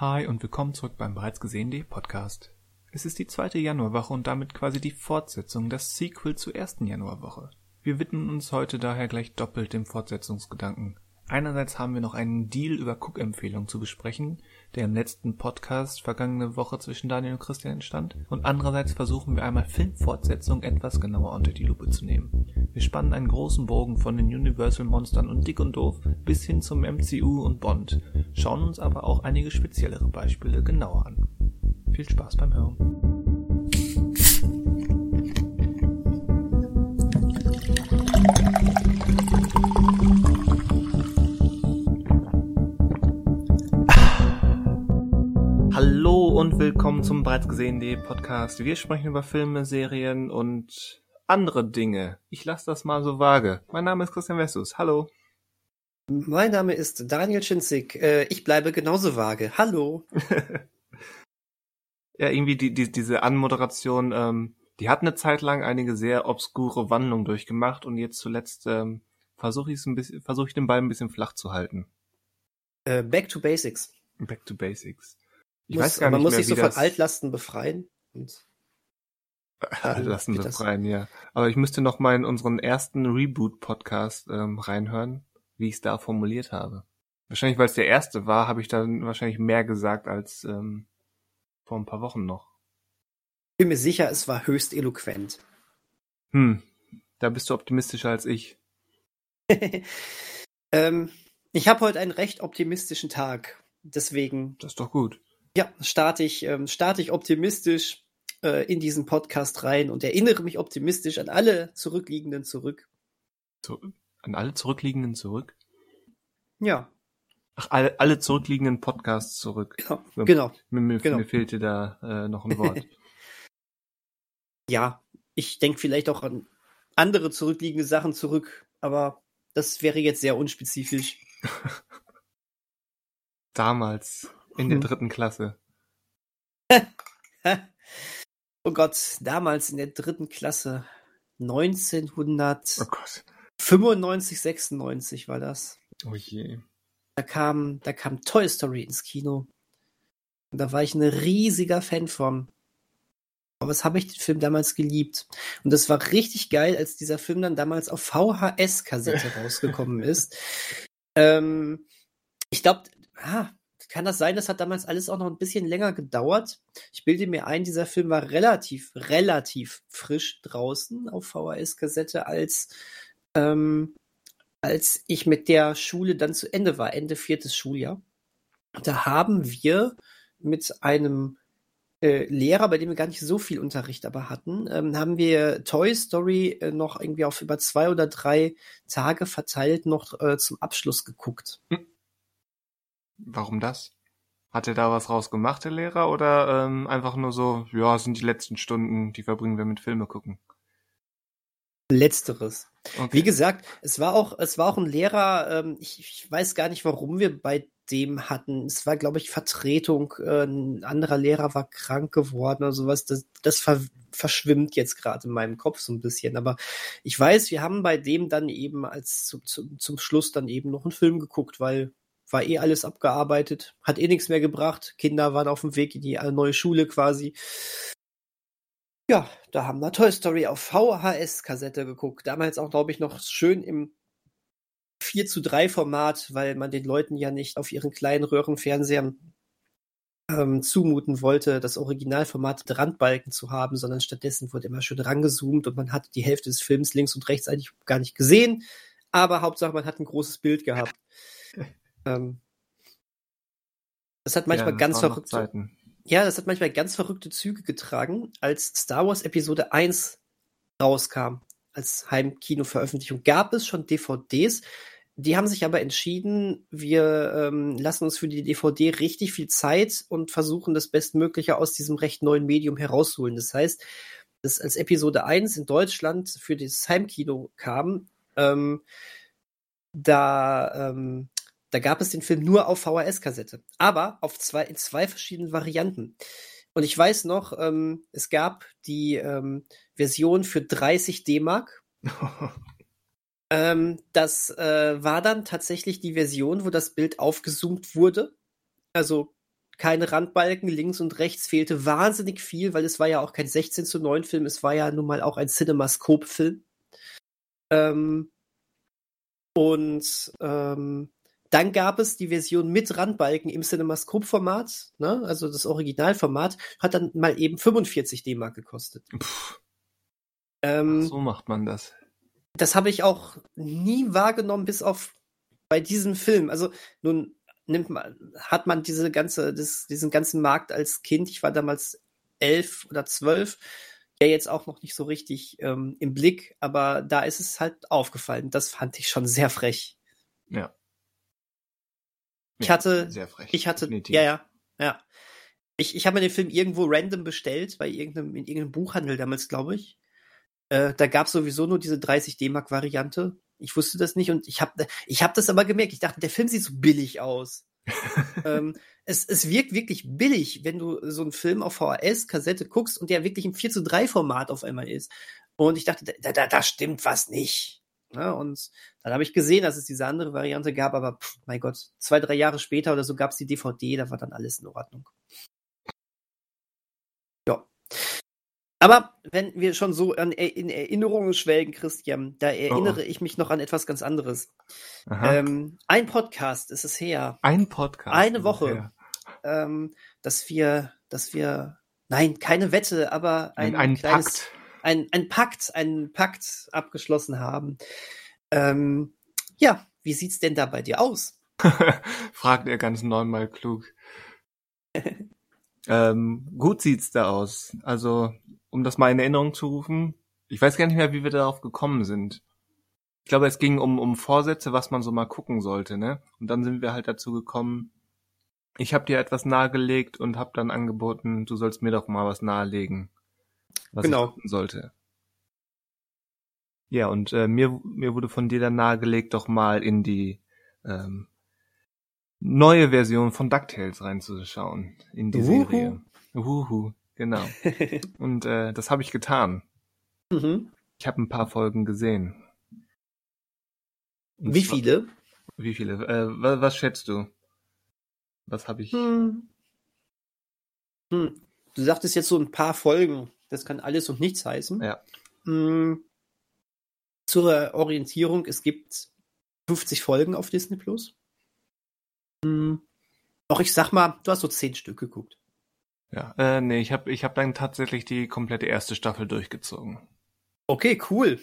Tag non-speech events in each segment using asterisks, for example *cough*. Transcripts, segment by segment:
Hi und willkommen zurück beim bereits gesehenen Podcast. Es ist die zweite Januarwoche und damit quasi die Fortsetzung, das Sequel zur ersten Januarwoche. Wir widmen uns heute daher gleich doppelt dem Fortsetzungsgedanken. Einerseits haben wir noch einen Deal über Cook-Empfehlungen zu besprechen, der im letzten Podcast vergangene Woche zwischen Daniel und Christian entstand. Und andererseits versuchen wir einmal Filmfortsetzungen etwas genauer unter die Lupe zu nehmen. Wir spannen einen großen Bogen von den Universal-Monstern und Dick und Doof bis hin zum MCU und Bond, schauen uns aber auch einige speziellere Beispiele genauer an. Viel Spaß beim Hören. Willkommen zum bereits gesehenen Podcast. Wir sprechen über Filme, Serien und andere Dinge. Ich lasse das mal so vage. Mein Name ist Christian Vessus. Hallo. Mein Name ist Daniel Schinzig. Äh, ich bleibe genauso vage. Hallo. *laughs* ja, irgendwie die, die, diese Anmoderation, ähm, die hat eine Zeit lang einige sehr obskure Wandlungen durchgemacht und jetzt zuletzt ähm, versuche ich versuche ich den Ball ein bisschen flach zu halten. Äh, back to Basics. Back to Basics. Ich muss, weiß gar man nicht muss mehr, sich so von Altlasten befreien. *laughs* Altlasten befreien, ja. Aber ich müsste noch mal in unseren ersten Reboot-Podcast ähm, reinhören, wie ich es da formuliert habe. Wahrscheinlich, weil es der erste war, habe ich dann wahrscheinlich mehr gesagt als ähm, vor ein paar Wochen noch. Ich bin mir sicher, es war höchst eloquent. Hm, da bist du optimistischer als ich. *laughs* ähm, ich habe heute einen recht optimistischen Tag. Deswegen. Das ist doch gut ja, starte ich, ähm, starte ich optimistisch äh, in diesen Podcast rein und erinnere mich optimistisch an alle Zurückliegenden zurück. Zu, an alle Zurückliegenden zurück? Ja. Ach, alle, alle zurückliegenden Podcasts zurück. Ja, genau. Mir, mir, genau. mir fehlte da äh, noch ein Wort. *laughs* ja, ich denke vielleicht auch an andere zurückliegende Sachen zurück, aber das wäre jetzt sehr unspezifisch. *laughs* Damals. In der dritten Klasse. *laughs* oh Gott, damals in der dritten Klasse. 1995, oh 96 war das. Oh je. Da kam, da kam Toy Story ins Kino. Und da war ich ein riesiger Fan von. Aber was habe ich den Film damals geliebt? Und das war richtig geil, als dieser Film dann damals auf VHS-Kassette rausgekommen ist. *laughs* Ähm, ich glaube, ah, kann das sein, das hat damals alles auch noch ein bisschen länger gedauert? Ich bilde mir ein, dieser Film war relativ, relativ frisch draußen auf VHS-Kassette, als, ähm, als ich mit der Schule dann zu Ende war, Ende viertes Schuljahr. Da haben wir mit einem äh, Lehrer, bei dem wir gar nicht so viel Unterricht aber hatten, ähm, haben wir Toy Story äh, noch irgendwie auf über zwei oder drei Tage verteilt noch äh, zum Abschluss geguckt. Hm. Warum das? Hat er da was rausgemacht, der Lehrer, oder ähm, einfach nur so, ja, sind die letzten Stunden, die verbringen wir mit Filme gucken? Letzteres. Okay. Wie gesagt, es war auch, es war auch ein Lehrer, ähm, ich, ich weiß gar nicht, warum wir bei dem hatten. Es war, glaube ich, Vertretung, äh, ein anderer Lehrer war krank geworden oder sowas. Das, das ver verschwimmt jetzt gerade in meinem Kopf so ein bisschen. Aber ich weiß, wir haben bei dem dann eben als zu, zu, zum Schluss dann eben noch einen Film geguckt, weil war eh alles abgearbeitet, hat eh nichts mehr gebracht. Kinder waren auf dem Weg in die äh, neue Schule quasi. Ja, da haben wir Toy Story auf VHS-Kassette geguckt. Damals auch, glaube ich, noch schön im 4 zu 3 Format, weil man den Leuten ja nicht auf ihren kleinen Röhrenfernsehern ähm, zumuten wollte, das Originalformat Randbalken zu haben, sondern stattdessen wurde immer schön rangezoomt und man hat die Hälfte des Films links und rechts eigentlich gar nicht gesehen. Aber Hauptsache, man hat ein großes Bild gehabt. *laughs* Ähm, das hat manchmal ja, ganz verrückte. Ja, das hat manchmal ganz verrückte Züge getragen, als Star Wars Episode 1 rauskam, als Heimkino-Veröffentlichung, gab es schon DVDs. Die haben sich aber entschieden, wir ähm, lassen uns für die DVD richtig viel Zeit und versuchen das Bestmögliche aus diesem recht neuen Medium herauszuholen. Das heißt, dass als Episode 1 in Deutschland für das Heimkino kam, ähm, da ähm, da gab es den Film nur auf VHS-Kassette, aber auf zwei, in zwei verschiedenen Varianten. Und ich weiß noch, ähm, es gab die ähm, Version für 30 D-Mark. *laughs* ähm, das äh, war dann tatsächlich die Version, wo das Bild aufgezoomt wurde. Also keine Randbalken, links und rechts fehlte wahnsinnig viel, weil es war ja auch kein 16 zu 9 Film, es war ja nun mal auch ein Cinemascope-Film. Ähm, und ähm, dann gab es die Version mit Randbalken im CinemaScope-Format, ne? also das Originalformat, hat dann mal eben 45 D-Mark gekostet. Ähm, so macht man das. Das habe ich auch nie wahrgenommen, bis auf bei diesem Film. Also nun nimmt man, hat man diese ganze, das, diesen ganzen Markt als Kind, ich war damals elf oder zwölf, ja jetzt auch noch nicht so richtig ähm, im Blick, aber da ist es halt aufgefallen. Das fand ich schon sehr frech. Ja. Ich hatte, sehr frech. Ich hatte, definitiv. ja, ja, ja. Ich, ich habe mir den Film irgendwo random bestellt, bei irgendeinem, in irgendeinem Buchhandel damals, glaube ich. Äh, da gab es sowieso nur diese 30 D-Mark-Variante. Ich wusste das nicht und ich habe ich hab das aber gemerkt. Ich dachte, der Film sieht so billig aus. *laughs* ähm, es, es wirkt wirklich billig, wenn du so einen Film auf VHS-Kassette guckst und der wirklich im 4 zu 3 Format auf einmal ist. Und ich dachte, da, da, da stimmt was nicht. Ja, und dann habe ich gesehen, dass es diese andere Variante gab, aber pff, mein Gott, zwei, drei Jahre später oder so gab es die DVD, da war dann alles in Ordnung. Ja. Aber wenn wir schon so an, in Erinnerungen schwelgen, Christian, da erinnere oh, oh. ich mich noch an etwas ganz anderes. Ähm, ein Podcast ist es her. Ein Podcast. Eine Woche, ähm, dass wir, dass wir, nein, keine Wette, aber ein, ein, ein kleines, Pakt ein, ein Pakt, einen Pakt abgeschlossen haben. Ähm, ja, wie sieht's denn da bei dir aus? *laughs* Fragt er ganz neunmal klug. *laughs* ähm, gut sieht's da aus. Also, um das mal in Erinnerung zu rufen, ich weiß gar nicht mehr, wie wir darauf gekommen sind. Ich glaube, es ging um, um Vorsätze, was man so mal gucken sollte, ne? Und dann sind wir halt dazu gekommen, ich habe dir etwas nahegelegt und habe dann angeboten, du sollst mir doch mal was nahelegen was genau. ich tun sollte. Ja, und äh, mir, mir wurde von dir dann nahegelegt, doch mal in die ähm, neue Version von DuckTales reinzuschauen, in die Uhu. Serie. Uhu, genau. *laughs* und äh, das habe ich getan. Mhm. Ich habe ein paar Folgen gesehen. Und wie viele? Wie viele? Äh, was, was schätzt du? Was habe ich? Hm. Hm. Du sagtest jetzt so ein paar Folgen. Das kann alles und nichts heißen. Ja. Hm, zur Orientierung, es gibt 50 Folgen auf Disney Plus. Auch ich sag mal, du hast so 10 Stück geguckt. Ja, äh, nee, ich habe ich hab dann tatsächlich die komplette erste Staffel durchgezogen. Okay, cool.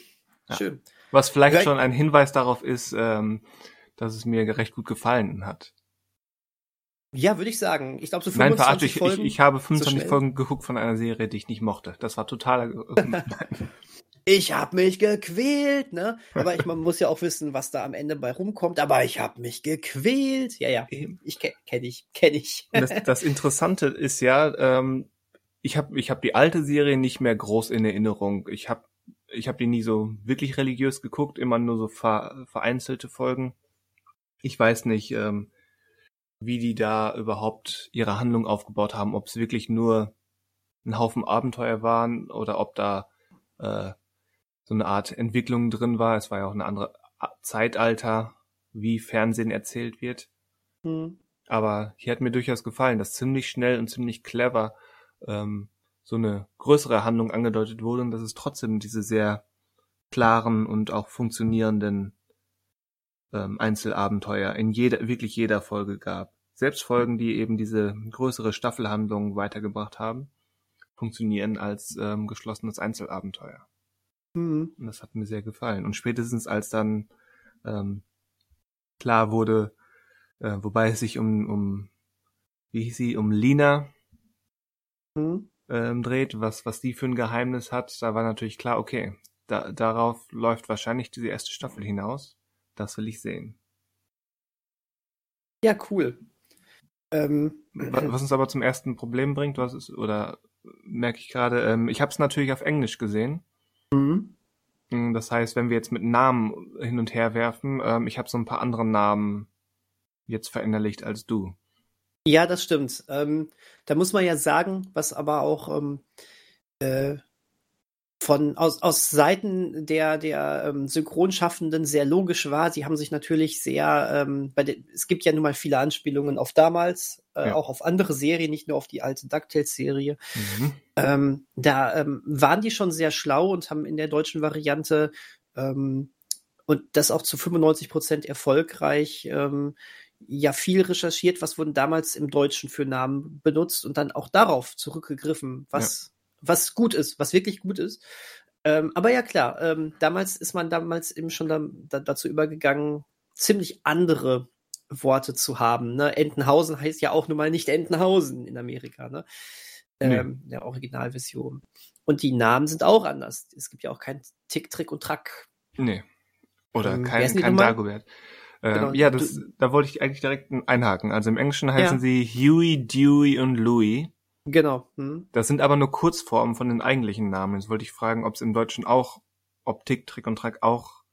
Ja. Schön. Was vielleicht Vielleicht schon ein Hinweis darauf ist, ähm, dass es mir recht gut gefallen hat. Ja, würde ich sagen. Ich glaube, so 25 Nein, verarsche, ich, Folgen. Ich, ich habe 25 so Folgen geguckt von einer Serie, die ich nicht mochte. Das war total. *laughs* ich habe mich gequält, ne? Aber ich, man muss ja auch wissen, was da am Ende bei rumkommt. Aber ich habe mich gequält. Ja, ja. Ich kenne kenn ich, kenne ich. das, das Interessante ist ja, ähm, ich habe ich hab die alte Serie nicht mehr groß in Erinnerung. Ich habe ich hab die nie so wirklich religiös geguckt, immer nur so vereinzelte Folgen. Ich weiß nicht. Ähm, wie die da überhaupt ihre Handlung aufgebaut haben, ob es wirklich nur ein Haufen Abenteuer waren oder ob da äh, so eine Art Entwicklung drin war. Es war ja auch ein anderes Zeitalter, wie Fernsehen erzählt wird. Mhm. Aber hier hat mir durchaus gefallen, dass ziemlich schnell und ziemlich clever ähm, so eine größere Handlung angedeutet wurde und dass es trotzdem diese sehr klaren und auch funktionierenden ähm, Einzelabenteuer in jeder, wirklich jeder Folge gab. Selbst Folgen, die eben diese größere Staffelhandlung weitergebracht haben, funktionieren als ähm, geschlossenes Einzelabenteuer. Mhm. Und das hat mir sehr gefallen. Und spätestens als dann ähm, klar wurde, äh, wobei es sich um, um wie hieß sie, um Lina mhm. ähm, dreht, was, was die für ein Geheimnis hat, da war natürlich klar, okay, da, darauf läuft wahrscheinlich diese erste Staffel hinaus. Das will ich sehen. Ja, cool. Ähm, was uns aber zum ersten Problem bringt, was ist, oder merke ich gerade, ähm, ich habe es natürlich auf Englisch gesehen. Mhm. Hm, das heißt, wenn wir jetzt mit Namen hin und her werfen, ähm, ich habe so ein paar andere Namen jetzt verinnerlicht als du. Ja, das stimmt. Ähm, da muss man ja sagen, was aber auch ähm, äh, von aus, aus Seiten der der ähm, Synchronschaffenden sehr logisch war. Sie haben sich natürlich sehr, ähm, bei de, es gibt ja nun mal viele Anspielungen auf damals, äh, ja. auch auf andere Serien, nicht nur auf die alte DuckTales-Serie. Mhm. Ähm, da ähm, waren die schon sehr schlau und haben in der deutschen Variante ähm, und das auch zu 95 Prozent erfolgreich ähm, ja viel recherchiert, was wurden damals im Deutschen für Namen benutzt und dann auch darauf zurückgegriffen, was, ja. Was gut ist, was wirklich gut ist. Ähm, aber ja klar, ähm, damals ist man damals eben schon da, da, dazu übergegangen, ziemlich andere Worte zu haben. Ne? Entenhausen heißt ja auch nun mal nicht Entenhausen in Amerika, ne? Ähm, nee. Der Originalversion. Und die Namen sind auch anders. Es gibt ja auch kein Tick, Trick und Track. Nee. Oder ähm, kein, kein Dagobert. Äh, genau. Ja, das, da wollte ich eigentlich direkt einhaken. Also im Englischen heißen ja. sie Huey, Dewey und Louie. Genau. Hm. Das sind aber nur Kurzformen von den eigentlichen Namen. Jetzt wollte ich fragen, ob es im Deutschen auch, ob Tick, Trick und Track auch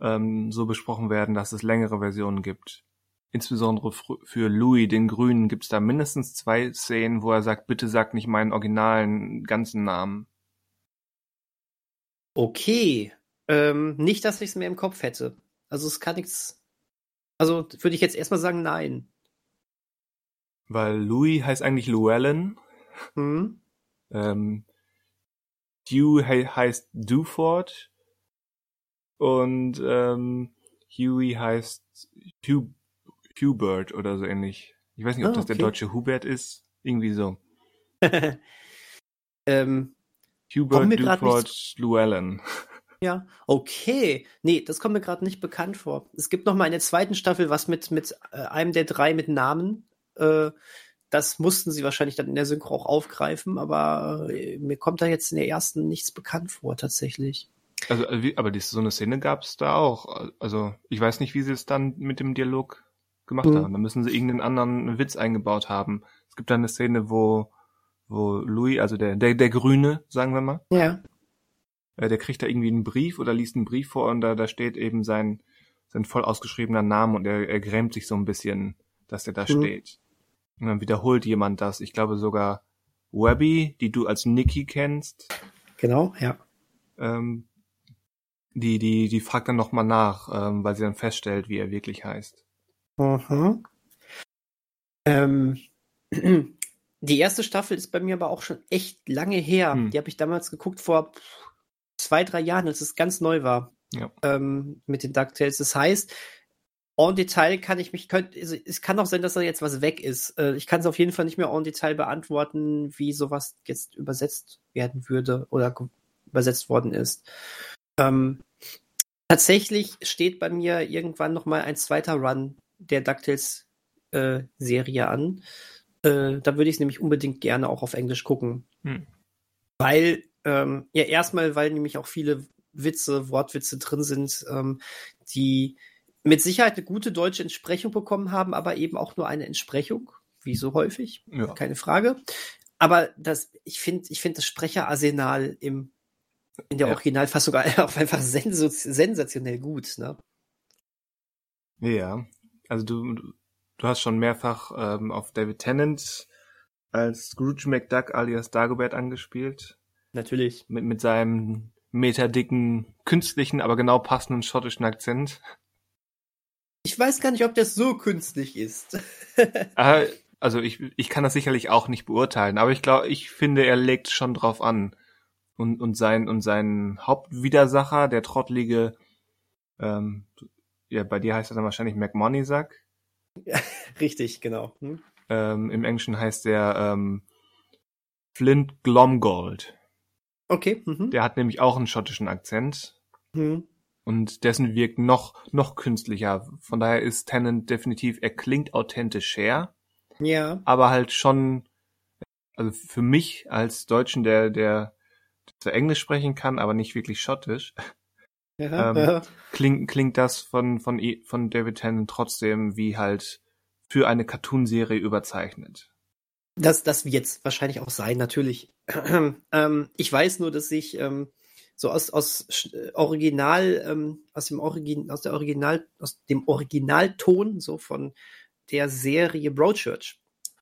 ähm, so besprochen werden, dass es längere Versionen gibt. Insbesondere für Louis, den Grünen, gibt es da mindestens zwei Szenen, wo er sagt, bitte sag nicht meinen originalen ganzen Namen. Okay. Ähm, nicht, dass ich es mir im Kopf hätte. Also es kann nichts also würde ich jetzt erstmal sagen, nein. Weil Louis heißt eigentlich Llewellyn. Hm. Ähm, Hugh he heißt Duford. Und ähm, Huey heißt Hugh, Hubert oder so ähnlich. Ich weiß nicht, ob oh, das der deutsche Hubert ist. Irgendwie so. *laughs* ähm, Hubert Duford Llewellyn. *laughs* Ja, okay. Nee, das kommt mir gerade nicht bekannt vor. Es gibt noch mal in der zweiten Staffel was mit, mit äh, einem der drei mit Namen. Äh, das mussten sie wahrscheinlich dann in der Synchro auch aufgreifen, aber äh, mir kommt da jetzt in der ersten nichts bekannt vor, tatsächlich. Also, äh, aber die, so eine Szene gab es da auch. Also, ich weiß nicht, wie sie es dann mit dem Dialog gemacht mhm. haben. Da müssen sie irgendeinen anderen Witz eingebaut haben. Es gibt da eine Szene, wo, wo Louis, also der, der, der Grüne, sagen wir mal, ja äh, der kriegt da irgendwie einen Brief oder liest einen Brief vor und da, da steht eben sein, sein voll ausgeschriebener Name und er, er grämt sich so ein bisschen, dass der da mhm. steht. Und dann wiederholt jemand das. Ich glaube sogar Webby, die du als Nikki kennst. Genau, ja. Ähm, die, die, die fragt dann nochmal nach, ähm, weil sie dann feststellt, wie er wirklich heißt. Mhm. Ähm, *clears throat* die erste Staffel ist bei mir aber auch schon echt lange her. Hm. Die habe ich damals geguckt vor zwei, drei Jahren, als es ganz neu war. Ja. Ähm, mit den DuckTales. Das heißt, en Detail kann ich mich, könnt, also es kann auch sein, dass da jetzt was weg ist. Äh, ich kann es auf jeden Fall nicht mehr en Detail beantworten, wie sowas jetzt übersetzt werden würde oder übersetzt worden ist. Ähm, tatsächlich steht bei mir irgendwann noch mal ein zweiter Run der DuckTales äh, Serie an. Äh, da würde ich es nämlich unbedingt gerne auch auf Englisch gucken. Hm. Weil ähm, ja, erstmal, weil nämlich auch viele Witze, Wortwitze drin sind, ähm, die mit Sicherheit eine gute deutsche Entsprechung bekommen haben, aber eben auch nur eine Entsprechung, wie so häufig, ja. keine Frage. Aber das, ich finde, ich finde das Sprecherarsenal im in der ja. Originalfassung *laughs* auch einfach sensationell gut, ne? Ja, also du, du hast schon mehrfach ähm, auf David Tennant als Scrooge McDuck alias Dagobert angespielt. Natürlich. Mit, mit seinem meterdicken, künstlichen, aber genau passenden schottischen Akzent. Ich weiß gar nicht, ob das so künstlich ist. *laughs* Ah, also ich, ich kann das sicherlich auch nicht beurteilen, aber ich glaube, ich finde, er legt schon drauf an. Und, und sein, und sein Hauptwidersacher, der trottlige, ähm, ja, bei dir heißt er dann wahrscheinlich McMoneysack. Ja, *laughs* richtig, genau. Hm? Ähm, Im Englischen heißt er ähm, Flint Glomgold. Okay. Mhm. Der hat nämlich auch einen schottischen Akzent. Mhm. Und dessen wirkt noch, noch künstlicher. Von daher ist Tennant definitiv, er klingt authentischer. Ja. Aber halt schon, also für mich als Deutschen, der, der, der Englisch sprechen kann, aber nicht wirklich schottisch, ja, ähm, ja. Klingt, klingt das von, von, von David Tennant trotzdem wie halt für eine Cartoonserie überzeichnet. Das, das wird wahrscheinlich auch sein, natürlich. *clears throat* ähm, ich weiß nur, dass ich ähm, so aus, aus äh, Original, ähm, aus dem Origin, aus der Original, aus dem Originalton so von der Serie Broadchurch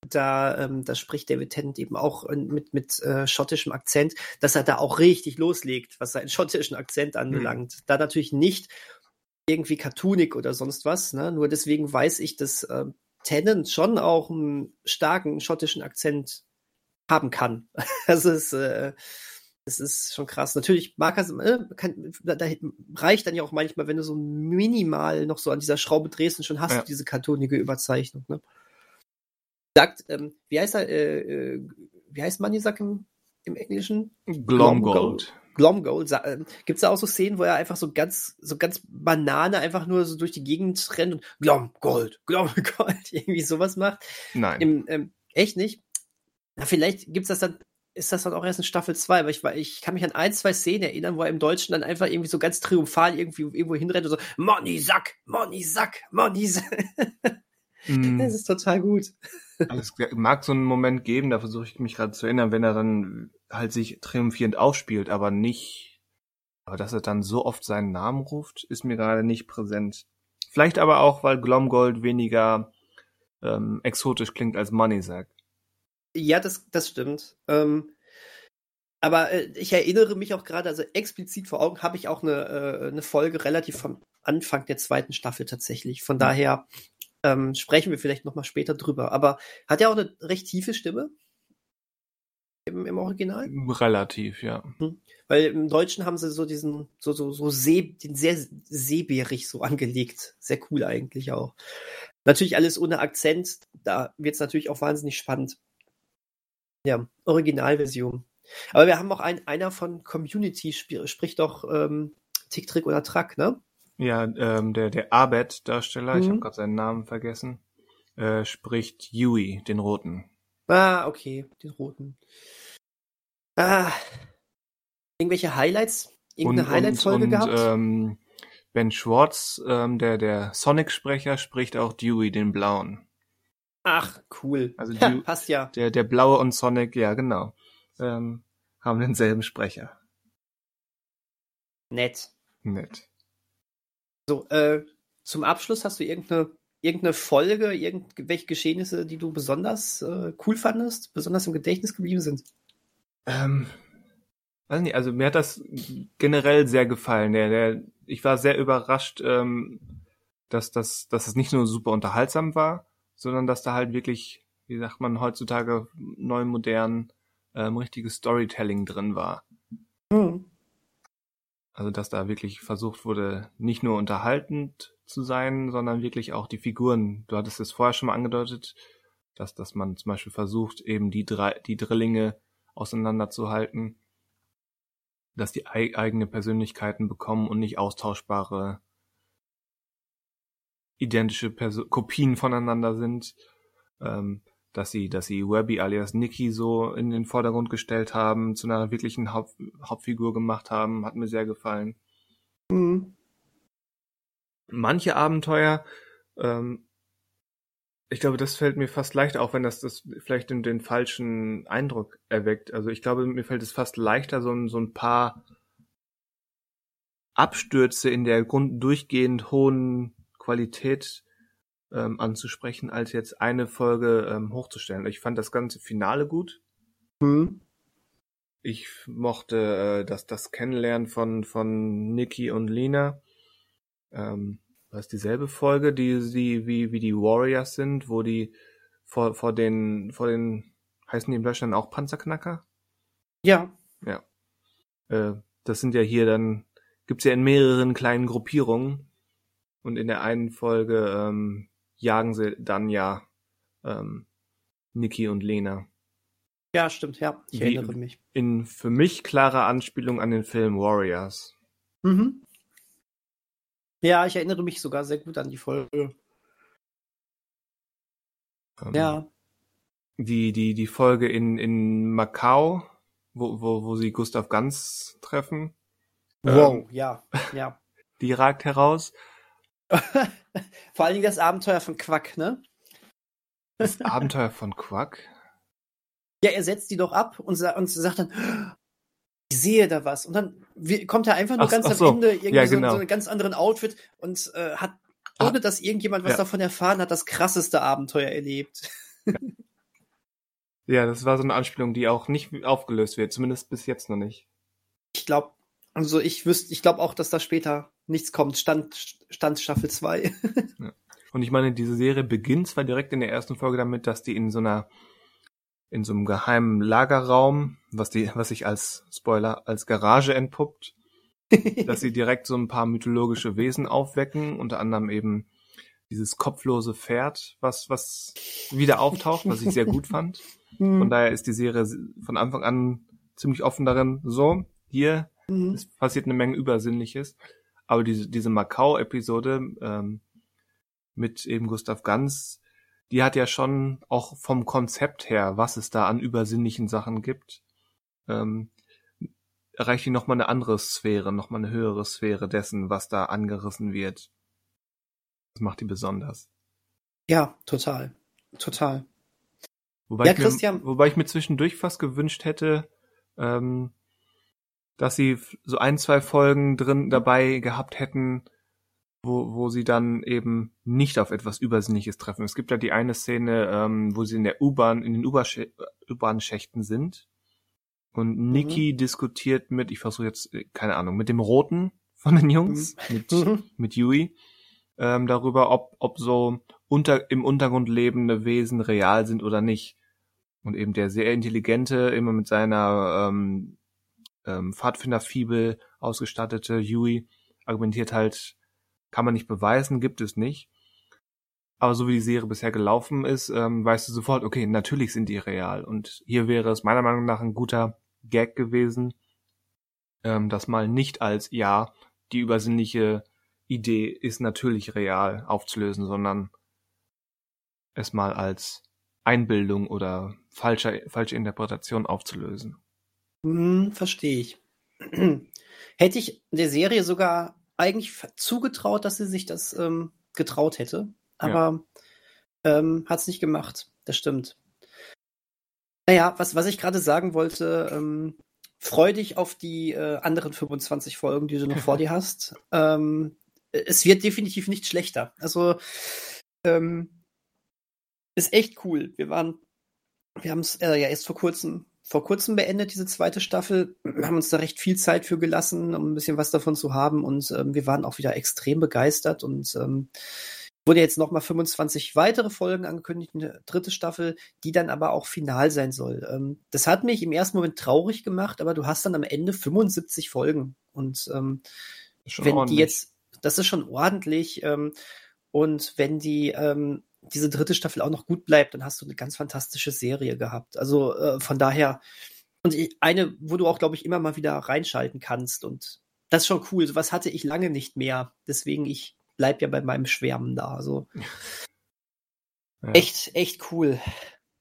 da, ähm, da spricht David Tennant eben auch mit, mit äh, schottischem Akzent, dass er da auch richtig loslegt, was seinen *laughs* schottischen Akzent anbelangt. Mhm. Da natürlich nicht irgendwie cartoonig oder sonst was, ne? nur deswegen weiß ich, dass äh, Tennant schon auch einen starken schottischen Akzent haben kann. *laughs* Also es, äh, es ist schon krass. Natürlich mag er, äh, kann, da, da, reicht dann ja auch manchmal, wenn du so minimal noch so an dieser Schraube drehst und schon hast ja. du diese kartonige Überzeichnung. Ne? Sagt, ähm, wie heißt er, äh, äh, wie heißt Manisak im, im Englischen? Glomgold. Glomgold. Äh, Gibt es da auch so Szenen, wo er einfach so ganz, so ganz Banane einfach nur so durch die Gegend rennt und Glomgold, Glomgold, *laughs* irgendwie sowas macht? Nein. Im, ähm, echt nicht? Na, vielleicht gibt's das dann, ist das dann auch erst in Staffel 2, weil ich, ich kann mich an ein, zwei Szenen erinnern, wo er im Deutschen dann einfach irgendwie so ganz triumphal irgendwie irgendwo hinrennt und so, Money Sack, Money Sack, Money Sack. mm. Das ist total gut. Es mag so einen Moment geben, da versuche ich mich gerade zu erinnern, wenn er dann halt sich triumphierend aufspielt, aber nicht, aber dass er dann so oft seinen Namen ruft, ist mir gerade nicht präsent. Vielleicht aber auch, weil Glomgold weniger ähm, exotisch klingt als Money Sack. Ja, das, das stimmt. Ähm, aber äh, ich erinnere mich auch gerade, also explizit vor Augen habe ich auch eine, äh, eine Folge relativ vom Anfang der zweiten Staffel tatsächlich. Von daher ähm, sprechen wir vielleicht nochmal später drüber. Aber hat er auch eine recht tiefe Stimme? Im, im Original? Relativ, ja. Hm. Weil im Deutschen haben sie so diesen, so, so, so See, den sehr seebärig so angelegt. Sehr cool eigentlich auch. Natürlich alles ohne Akzent. Da wird es natürlich auch wahnsinnig spannend. Ja, Originalversion. Aber wir haben auch ein, einer von Community sp spricht doch ähm, Tick, Trick oder Track, ne? Ja, ähm, der, der Abed-Darsteller, mhm. ich habe gerade seinen Namen vergessen, äh, spricht Yui, den Roten. Ah, okay, den Roten. Ah, irgendwelche Highlights? Irgendeine Highlight-Folge gehabt? Ähm, ben Schwartz, ähm, der, der Sonic-Sprecher, spricht auch Dewey, den Blauen. Ach, cool. Also ja, passt ja. Der, der Blaue und Sonic, ja, genau. Ähm, haben denselben Sprecher. Nett. Nett. So, äh, zum Abschluss hast du irgendeine, irgendeine Folge, irgendwelche Geschehnisse, die du besonders äh, cool fandest, besonders im Gedächtnis geblieben sind? Ähm, weiß nicht, also mir hat das generell sehr gefallen. Der, der, ich war sehr überrascht, ähm, dass, das, dass es nicht nur super unterhaltsam war, sondern dass da halt wirklich, wie sagt man heutzutage, neu modern, ähm, richtiges Storytelling drin war. Mhm. Also dass da wirklich versucht wurde, nicht nur unterhaltend zu sein, sondern wirklich auch die Figuren. Du hattest es vorher schon mal angedeutet, dass, dass man zum Beispiel versucht, eben die drei, die Drillinge auseinanderzuhalten, dass die eigene Persönlichkeiten bekommen und nicht austauschbare identische Perso Kopien voneinander sind, ähm, dass sie, dass sie Webby alias Nikki so in den Vordergrund gestellt haben, zu einer wirklichen Haupt Hauptfigur gemacht haben, hat mir sehr gefallen. Mhm. Manche Abenteuer, ähm, ich glaube, das fällt mir fast leichter, auch wenn das, das vielleicht den, den falschen Eindruck erweckt. Also ich glaube, mir fällt es fast leichter, so, so ein paar Abstürze in der Grund durchgehend hohen Qualität ähm, anzusprechen, als jetzt eine Folge ähm, hochzustellen. Ich fand das ganze Finale gut. Mhm. Ich mochte äh, das, das Kennenlernen von, von Nikki und Lena. Ähm, das ist dieselbe Folge, die sie wie, wie die Warriors sind, wo die vor, vor den, vor den, heißen die in Deutschland auch Panzerknacker? Ja. Ja. Äh, das sind ja hier dann, gibt's ja in mehreren kleinen Gruppierungen. Und in der einen Folge ähm, jagen sie dann ja ähm, Niki und Lena. Ja, stimmt, ja. Ich Wie erinnere mich. In für mich klare Anspielung an den Film Warriors. Mhm. Ja, ich erinnere mich sogar sehr gut an die Folge. Ähm, ja. Die, die, die Folge in, in Macau, wo, wo, wo sie Gustav Ganz treffen. Wow, ähm, ja, ja. *laughs* Die ragt heraus. Vor allen Dingen das Abenteuer von Quack, ne? Das Abenteuer von Quack? Ja, er setzt die doch ab und, sa und sagt dann, ich sehe da was. Und dann kommt er einfach nur ach, ganz ach am so. Ende irgendwie ja, genau. so, so einen ganz anderen Outfit und äh, hat, ohne ah. dass irgendjemand was ja. davon erfahren hat, das krasseste Abenteuer erlebt. Ja, das war so eine Anspielung, die auch nicht aufgelöst wird, zumindest bis jetzt noch nicht. Ich glaube, also ich wüsste, ich glaube auch, dass da später nichts kommt. Stand, Stand Staffel 2. *laughs* ja. Und ich meine, diese Serie beginnt zwar direkt in der ersten Folge damit, dass die in so einer in so einem geheimen Lagerraum, was die, was sich als Spoiler als Garage entpuppt, *laughs* dass sie direkt so ein paar mythologische Wesen aufwecken, unter anderem eben dieses kopflose Pferd, was, was wieder auftaucht, was ich sehr gut fand. *laughs* Von mhm. daher ist die Serie von Anfang an ziemlich offen darin, so, hier, mhm. es passiert eine Menge Übersinnliches. Aber diese, diese Macau-Episode ähm, mit eben Gustav Ganz, die hat ja schon auch vom Konzept her, was es da an übersinnlichen Sachen gibt, ähm, erreicht die nochmal eine andere Sphäre, nochmal eine höhere Sphäre dessen, was da angerissen wird. Das macht die besonders. Ja, total. Total. Wobei, ja, ich Christian. Mir, wobei ich mir zwischendurch fast gewünscht hätte, ähm, dass sie so ein, zwei Folgen drin dabei gehabt hätten, wo, wo sie dann eben nicht auf etwas Übersinnliches treffen. Es gibt ja die eine Szene, ähm, wo sie in der U-Bahn, in den U-Bahn-Schächten sind und mhm. Niki mhm. diskutiert mit, ich versuche jetzt, äh, keine Ahnung, mit dem Roten von den Jungs, mhm. mit, mit Yui, ähm, darüber, ob, ob so unter, im Untergrund lebende Wesen real sind oder nicht. Und eben der sehr intelligente, immer mit seiner ähm, ähm, Pfadfinderfibel ausgestattete Yui argumentiert halt, kann man nicht beweisen, gibt es nicht. Aber so wie die Serie bisher gelaufen ist, ähm, weißt du sofort, okay, natürlich sind die real. Und hier wäre es meiner Meinung nach ein guter Gag gewesen, ähm, das mal nicht als, ja, die übersinnliche Idee ist natürlich real aufzulösen, sondern es mal als Einbildung oder falsche, falsche Interpretation aufzulösen. Hm, verstehe ich. *clears throat* Hätte ich der Serie sogar eigentlich zugetraut, dass sie sich das ähm, getraut hätte, aber ja. ähm, hat es nicht gemacht. Das stimmt. Naja, was, was ich gerade sagen wollte, ähm, freu dich auf die äh, anderen 25 Folgen, die du noch vor *laughs* dir hast. Ähm, es wird definitiv nicht schlechter. Also, ähm, ist echt cool. Wir waren, wir haben es äh, ja erst vor kurzem vor kurzem beendet, diese zweite Staffel. Wir haben uns da recht viel Zeit für gelassen, um ein bisschen was davon zu haben. Und ähm, wir waren auch wieder extrem begeistert. Und ähm, wurde jetzt nochmal 25 weitere Folgen angekündigt, eine dritte Staffel, die dann aber auch final sein soll. Ähm, das hat mich im ersten Moment traurig gemacht, aber du hast dann am Ende 75 Folgen. Und ähm, wenn ordentlich. die jetzt, das ist schon ordentlich. Ähm, und wenn die ähm, diese dritte Staffel auch noch gut bleibt, dann hast du eine ganz fantastische Serie gehabt. Also äh, von daher, und eine, wo du auch, glaube ich, immer mal wieder reinschalten kannst. Und das ist schon cool. So was hatte ich lange nicht mehr. Deswegen, ich bleib ja bei meinem Schwärmen da. Also *laughs* ja. echt, echt cool.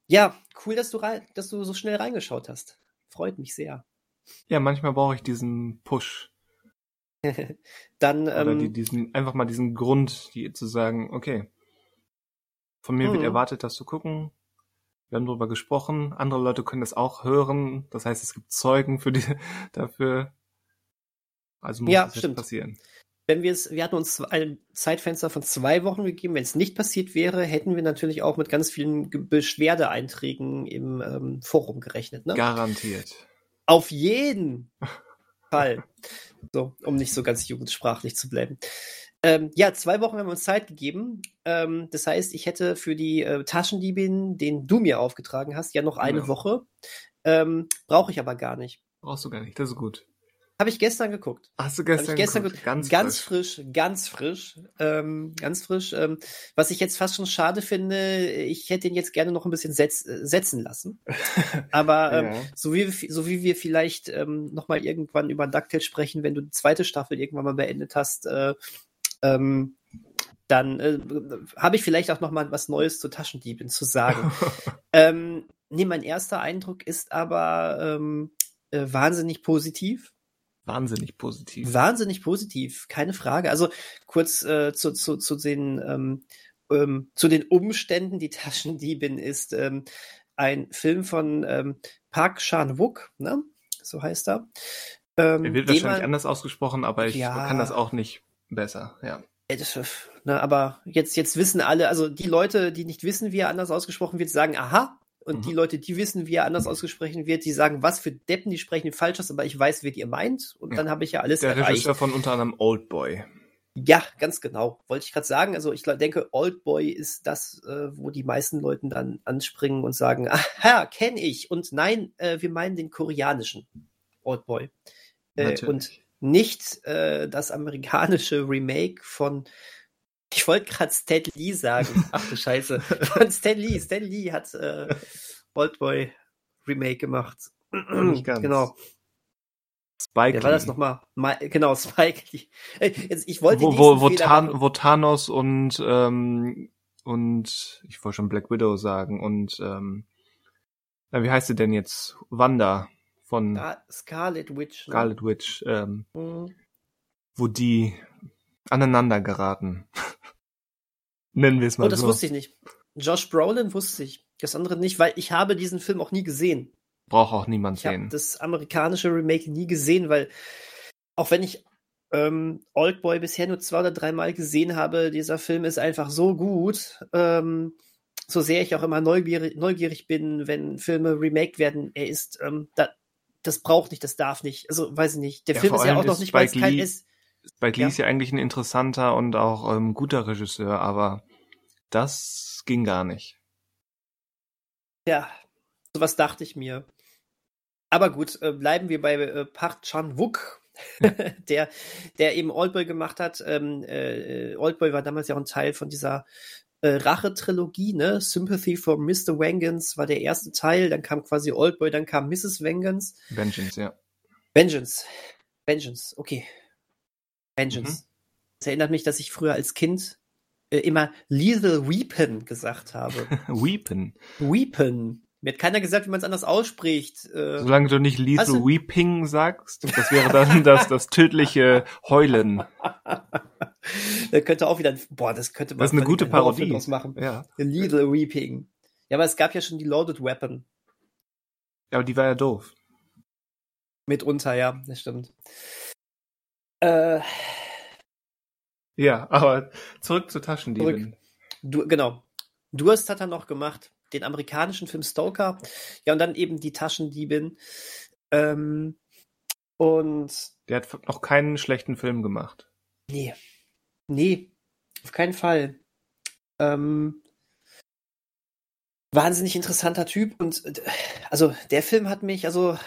Ja, cool, dass du rein, dass du so schnell reingeschaut hast. Freut mich sehr. Ja, manchmal brauche ich diesen Push. *laughs* Dann Oder ähm, die, diesen einfach mal diesen Grund, die zu sagen, okay, von mir mhm. wird erwartet, das zu gucken. Wir haben darüber gesprochen. Andere Leute können das auch hören. Das heißt, es gibt Zeugen für die, *laughs* dafür. Also muss ja, das stimmt. passieren. Wenn wir es, wir hatten uns ein Zeitfenster von zwei Wochen gegeben. Wenn es nicht passiert wäre, hätten wir natürlich auch mit ganz vielen Beschwerdeeinträgen im ähm, Forum gerechnet. Ne? Garantiert. Auf jeden *laughs* Fall. So, um nicht so ganz jugendsprachlich zu bleiben. Ähm, ja, zwei Wochen haben wir uns Zeit gegeben. Ähm, das heißt, ich hätte für die äh, Taschendiebin, den du mir aufgetragen hast, ja noch eine ja. Woche. Ähm, Brauche ich aber gar nicht. Brauchst du gar nicht, das ist gut. Habe ich gestern geguckt. Hast du gestern, gestern geguckt? Ganz, ganz frisch. frisch, ganz frisch, ähm, ganz frisch. Ähm, was ich jetzt fast schon schade finde, ich hätte ihn jetzt gerne noch ein bisschen setz, setzen lassen. *laughs* Aber ähm, ja. so, wie, so wie wir vielleicht ähm, noch mal irgendwann über DuckTales sprechen, wenn du die zweite Staffel irgendwann mal beendet hast, äh, ähm, dann äh, habe ich vielleicht auch noch mal was Neues zu Taschendieben zu sagen. *laughs* ähm, nee, mein erster Eindruck ist aber ähm, äh, wahnsinnig positiv. Wahnsinnig positiv. Wahnsinnig positiv, keine Frage. Also kurz äh, zu, zu, zu, den, ähm, ähm, zu den Umständen. Die Taschendiebin ist ähm, ein Film von ähm, Park Chan-wook, ne? so heißt er. Ähm, er wird wahrscheinlich man, anders ausgesprochen, aber ich ja, kann das auch nicht besser, ja. Das, ne, aber jetzt, jetzt wissen alle, also die Leute, die nicht wissen, wie er anders ausgesprochen wird, sagen, aha, Und Mhm. die Leute, die wissen, wie er anders ausgesprochen wird, die sagen, was für Deppen, die sprechen falsch aus, aber ich weiß, wie ihr meint. Und Ja. dann habe ich ja alles Der erreicht. Regisseur von unter anderem Oldboy. Ja, ganz genau. Wollte ich gerade sagen. Also ich denke, Oldboy ist das, äh, wo die meisten Leuten dann anspringen und sagen, *laughs* aha, kenne ich. Und nein, äh, wir meinen den koreanischen Oldboy. Äh, Natürlich. und nicht äh, das amerikanische Remake von, ich wollte gerade Stan Lee sagen. *laughs* Ach du Scheiße. Von Stan Lee. Stan Lee hat äh, Oldboy Remake gemacht. Nicht ganz. Genau. Spike Wer war das Lee. nochmal? Ma- Genau, *laughs* Spike Lee. Jetzt, ich wollte wo, wo, wo, Tan wo Thanos und ähm, und ich wollte schon Black Widow sagen und ähm, na, wie heißt sie denn jetzt? Wanda von Scar Scarlet Witch. ne? Scarlet Witch, ähm, Mhm. wo die aneinander geraten. *laughs* Nennen wir es mal Oh, das so. wusste ich nicht. Josh Brolin wusste ich. Das andere nicht, weil ich habe diesen Film auch nie gesehen. Braucht auch niemand Ich habe sehen. das amerikanische Remake nie gesehen, weil auch wenn ich ähm, Oldboy bisher nur zwei oder dreimal gesehen habe, dieser Film ist einfach so gut. Ähm, so sehr ich auch immer neugierig, neugierig bin, wenn Filme remaked werden, er ist, ähm, da, das braucht nicht, das darf nicht. Also weiß ich nicht. Der Ja, Film ist ja auch noch nicht mal Spike kein ist. Spike Lee ja. ist ja eigentlich ein interessanter und auch ähm, guter Regisseur, aber das ging gar nicht. Ja, sowas dachte ich mir. Aber gut, äh, bleiben wir bei äh, Park Chan-wook, *laughs* der, der eben Oldboy gemacht hat. Ähm, äh, Oldboy war damals ja auch ein Teil von dieser äh, Rache-Trilogie, ne? Sympathy for Mr. Vengeance war der erste Teil, dann kam quasi Oldboy, dann kam Mrs. Vengeance. Vengeance, ja. Vengeance. Vengeance, okay. Vengeance. Mhm. Das erinnert mich, dass ich früher als Kind äh, immer Lethal Weapon gesagt habe. Weepin. *laughs* Weapon. Mir hat keiner gesagt, wie man es anders ausspricht. Äh, Solange du nicht Lethal du- Weeping sagst, das wäre dann *laughs* das, das tödliche Heulen. *laughs* da könnte auch wieder, boah, das könnte man Das ist eine gute Parodie. machen. Ja. Lethal Weeping. Ja, aber es gab ja schon die Loaded Weapon. Aber die war ja doof. Mitunter, ja, das stimmt. Äh, Ja, aber zurück zur Taschendiebin. du, genau. Durst hat er noch gemacht. Den amerikanischen Film Stoker. Ja, und dann eben die Taschendiebin. Ähm, und Der hat noch keinen schlechten Film gemacht. Nee. Nee, auf keinen Fall. Ähm, wahnsinnig interessanter Typ und äh, also der Film hat mich, also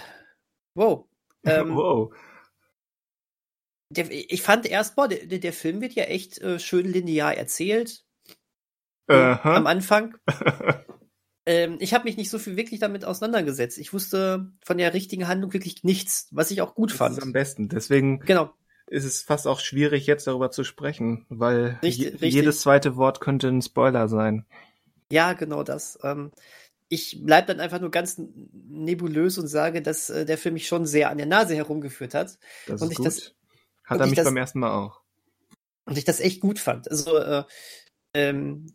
wow. Ähm, *laughs* wow. der, ich fand erst, boah, der, der Film wird ja echt äh, schön linear erzählt Aha. am Anfang. *laughs* Ähm, ich habe mich nicht so viel wirklich damit auseinandergesetzt. Ich wusste von der richtigen Handlung wirklich nichts, was ich auch gut Das fand. ist am besten. Deswegen Genau. ist es fast auch schwierig, jetzt darüber zu sprechen, weil Richtig- je, richtig. jedes zweite Wort könnte ein Spoiler sein. Ja, genau das. Ähm, ich bleib dann einfach nur ganz nebulös und sage, dass äh, der Film mich schon sehr an der Nase herumgeführt hat Das Und ist ich gut. das- Hat er ich mich das- beim ersten Mal auch. und ich das echt gut fand. Also äh, ähm,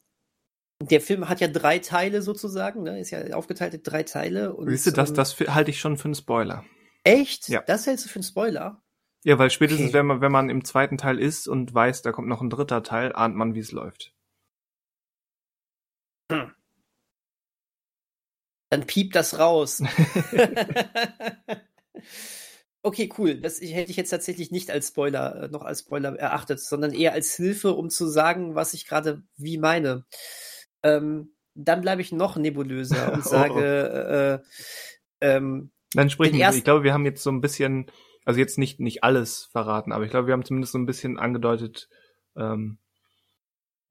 der Film hat ja drei Teile sozusagen, ne? Ist ja aufgeteilt in drei Teile. Und, Siehst du, das, ähm, das halte ich schon für einen Spoiler. echt? Ja. Das hältst du für einen Spoiler? Ja, weil spätestens, Okay. wenn man, wenn man im zweiten Teil ist und weiß, da kommt noch ein dritter Teil, ahnt man, wie es läuft. Dann piept das raus. *laughs* *laughs* okay, cool. Das hätte ich jetzt tatsächlich nicht als Spoiler, äh, noch als Spoiler erachtet, sondern eher als Hilfe, um zu sagen, was ich gerade wie meine. Ähm, dann bleibe ich noch nebulöser *laughs* und Oh, sage, äh, ähm, Dann sprechen wir. Ich glaube, wir haben jetzt so ein bisschen, also jetzt nicht, nicht alles verraten, aber ich glaube, wir haben zumindest so ein bisschen angedeutet, ähm,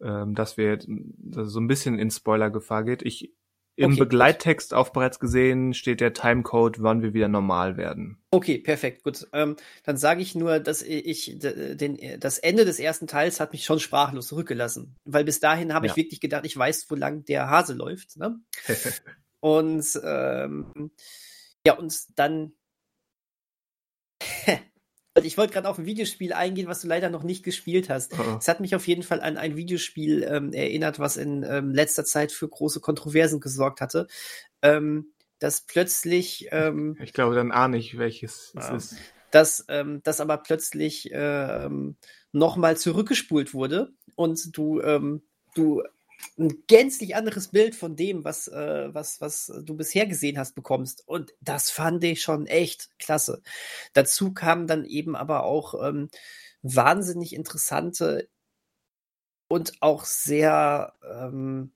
ähm, dass wir jetzt, dass so ein bisschen in Spoiler-Gefahr geht. Ich, im Okay, gut. Begleittext auf bereits gesehen steht der Timecode, wann wir wieder normal werden. Okay, perfekt, gut. Ähm, dann sage ich nur, dass ich den, das Ende des ersten Teils hat mich schon sprachlos zurückgelassen, weil bis dahin habe Ja. ich wirklich gedacht, ich weiß, wo lang der Hase läuft. Ne? *laughs* Und ähm, ja, und dann. Ich wollte gerade auf ein Videospiel eingehen, was du leider noch nicht gespielt hast. Oh. Es hat mich auf jeden Fall an ein Videospiel ähm, erinnert, was in ähm, letzter Zeit für große Kontroversen gesorgt hatte. Ähm, dass plötzlich ähm, Ich glaube, dann ahne ich, welches Ja. es ist. dass ähm, das aber plötzlich ähm, nochmal zurückgespult wurde und du, ähm, du ein gänzlich anderes Bild von dem, was, äh, was, was du bisher gesehen hast, bekommst. Und das fand ich schon echt klasse. Dazu kamen dann eben aber auch ähm, wahnsinnig interessante und auch sehr ähm,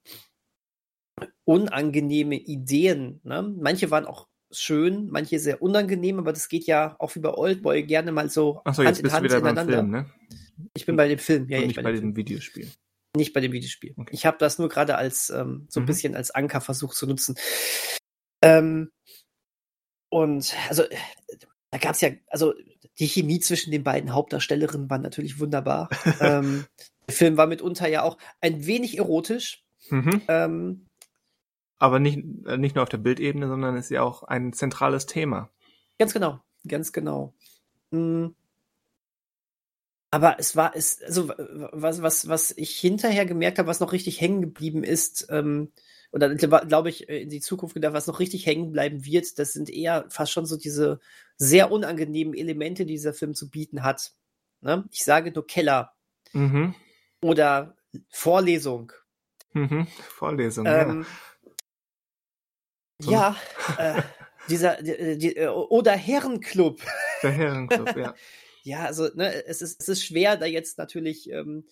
unangenehme Ideen. Ne? Manche waren auch schön, manche sehr unangenehm, aber das geht ja auch wie bei Oldboy gerne mal so Achso, jetzt Hand bist in Hand du wieder beim Film, ne? Ich bin bei dem Film, ja. Und nicht bei, bei dem Videospiel. Nicht bei dem Videospiel. Okay. Ich habe das nur gerade als ähm, so ein mhm. bisschen als Anker versucht zu nutzen. Ähm, und also da gab es ja, also die Chemie zwischen den beiden Hauptdarstellerinnen war natürlich wunderbar. *laughs* ähm, der Film war mitunter ja auch ein wenig erotisch. Mhm. Ähm, Aber nicht, äh, nicht nur auf der Bildebene, sondern ist ja auch ein zentrales Thema. Ganz genau, ganz genau. Mhm. Aber es war, es, also was, was, was ich hinterher gemerkt habe, was noch richtig hängen geblieben ist, ähm, oder glaube ich, in die Zukunft gedacht, was noch richtig hängen bleiben wird, das sind eher fast schon so diese sehr unangenehmen Elemente, die dieser Film zu bieten hat. Ne? Ich sage nur Keller. Mhm. Oder Vorlesung. Mhm. Vorlesung, ähm, ja. Ja, äh, dieser, die, die, äh, oder Herrenclub. Der Herrenclub, ja. *laughs* ja, also ne, es, ist, es ist schwer, da jetzt natürlich ähm,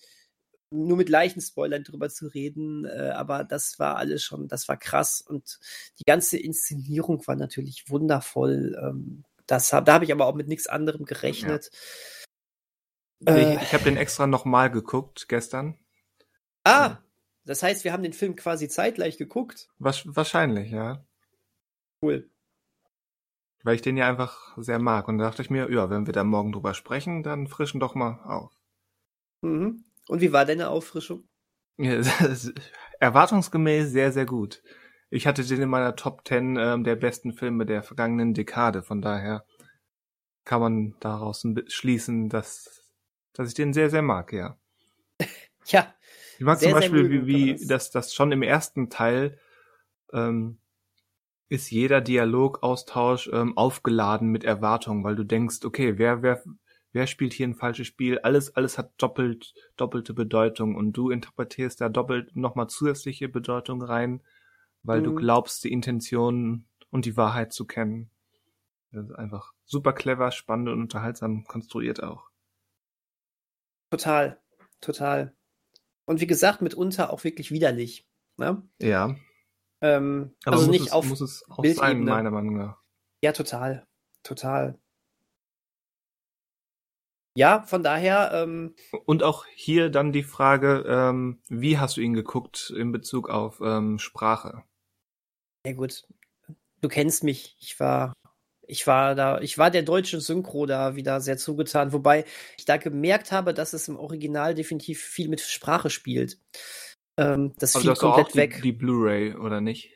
nur mit leichten Spoilern drüber zu reden, äh, aber das war alles schon, das war krass und die ganze Inszenierung war natürlich wundervoll. Ähm, das hab, da habe ich aber auch mit nichts anderem gerechnet. Ja. Äh, ich ich habe den extra nochmal geguckt gestern. Ah, das heißt, wir haben den Film quasi zeitgleich geguckt. Wahrscheinlich, ja. Cool weil ich den ja einfach sehr mag. Und da dachte ich mir, ja, wenn wir da morgen drüber sprechen, dann frischen doch mal auf. Mhm. Und wie war deine Auffrischung? *laughs* Erwartungsgemäß sehr, sehr gut. Ich hatte den in meiner Top 10 ähm, der besten Filme der vergangenen Dekade. Von daher kann man daraus schließen, dass, dass ich den sehr, sehr mag, ja. *laughs* ja. Ich mag sehr, zum Beispiel, wie, wie das, das schon im ersten Teil ähm, ist jeder Dialogaustausch ähm, aufgeladen mit Erwartungen, weil du denkst, okay, wer, wer, wer spielt hier ein falsches Spiel? Alles, alles hat doppelt, doppelte Bedeutung und du interpretierst da doppelt nochmal zusätzliche Bedeutung rein, weil mhm. du glaubst, die Intention und die Wahrheit zu kennen. Das ist einfach super clever, spannend und unterhaltsam konstruiert auch. Total, total. Und wie gesagt, mitunter auch wirklich widerlich. Ne? Ja. Ähm, also nicht es, auf muss es auch sein, meiner Meinung nach. Ja, total. Total. Ja, von daher. Ähm, Und auch hier dann die Frage, ähm, wie hast du ihn geguckt in Bezug auf ähm, Sprache? Ja gut, du kennst mich. Ich war, ich war da, ich war der deutschen Synchro da wieder sehr zugetan, wobei ich da gemerkt habe, dass es im Original definitiv viel mit Sprache spielt. Ähm, das also fiel komplett weg. Die, die Blu-ray, oder nicht?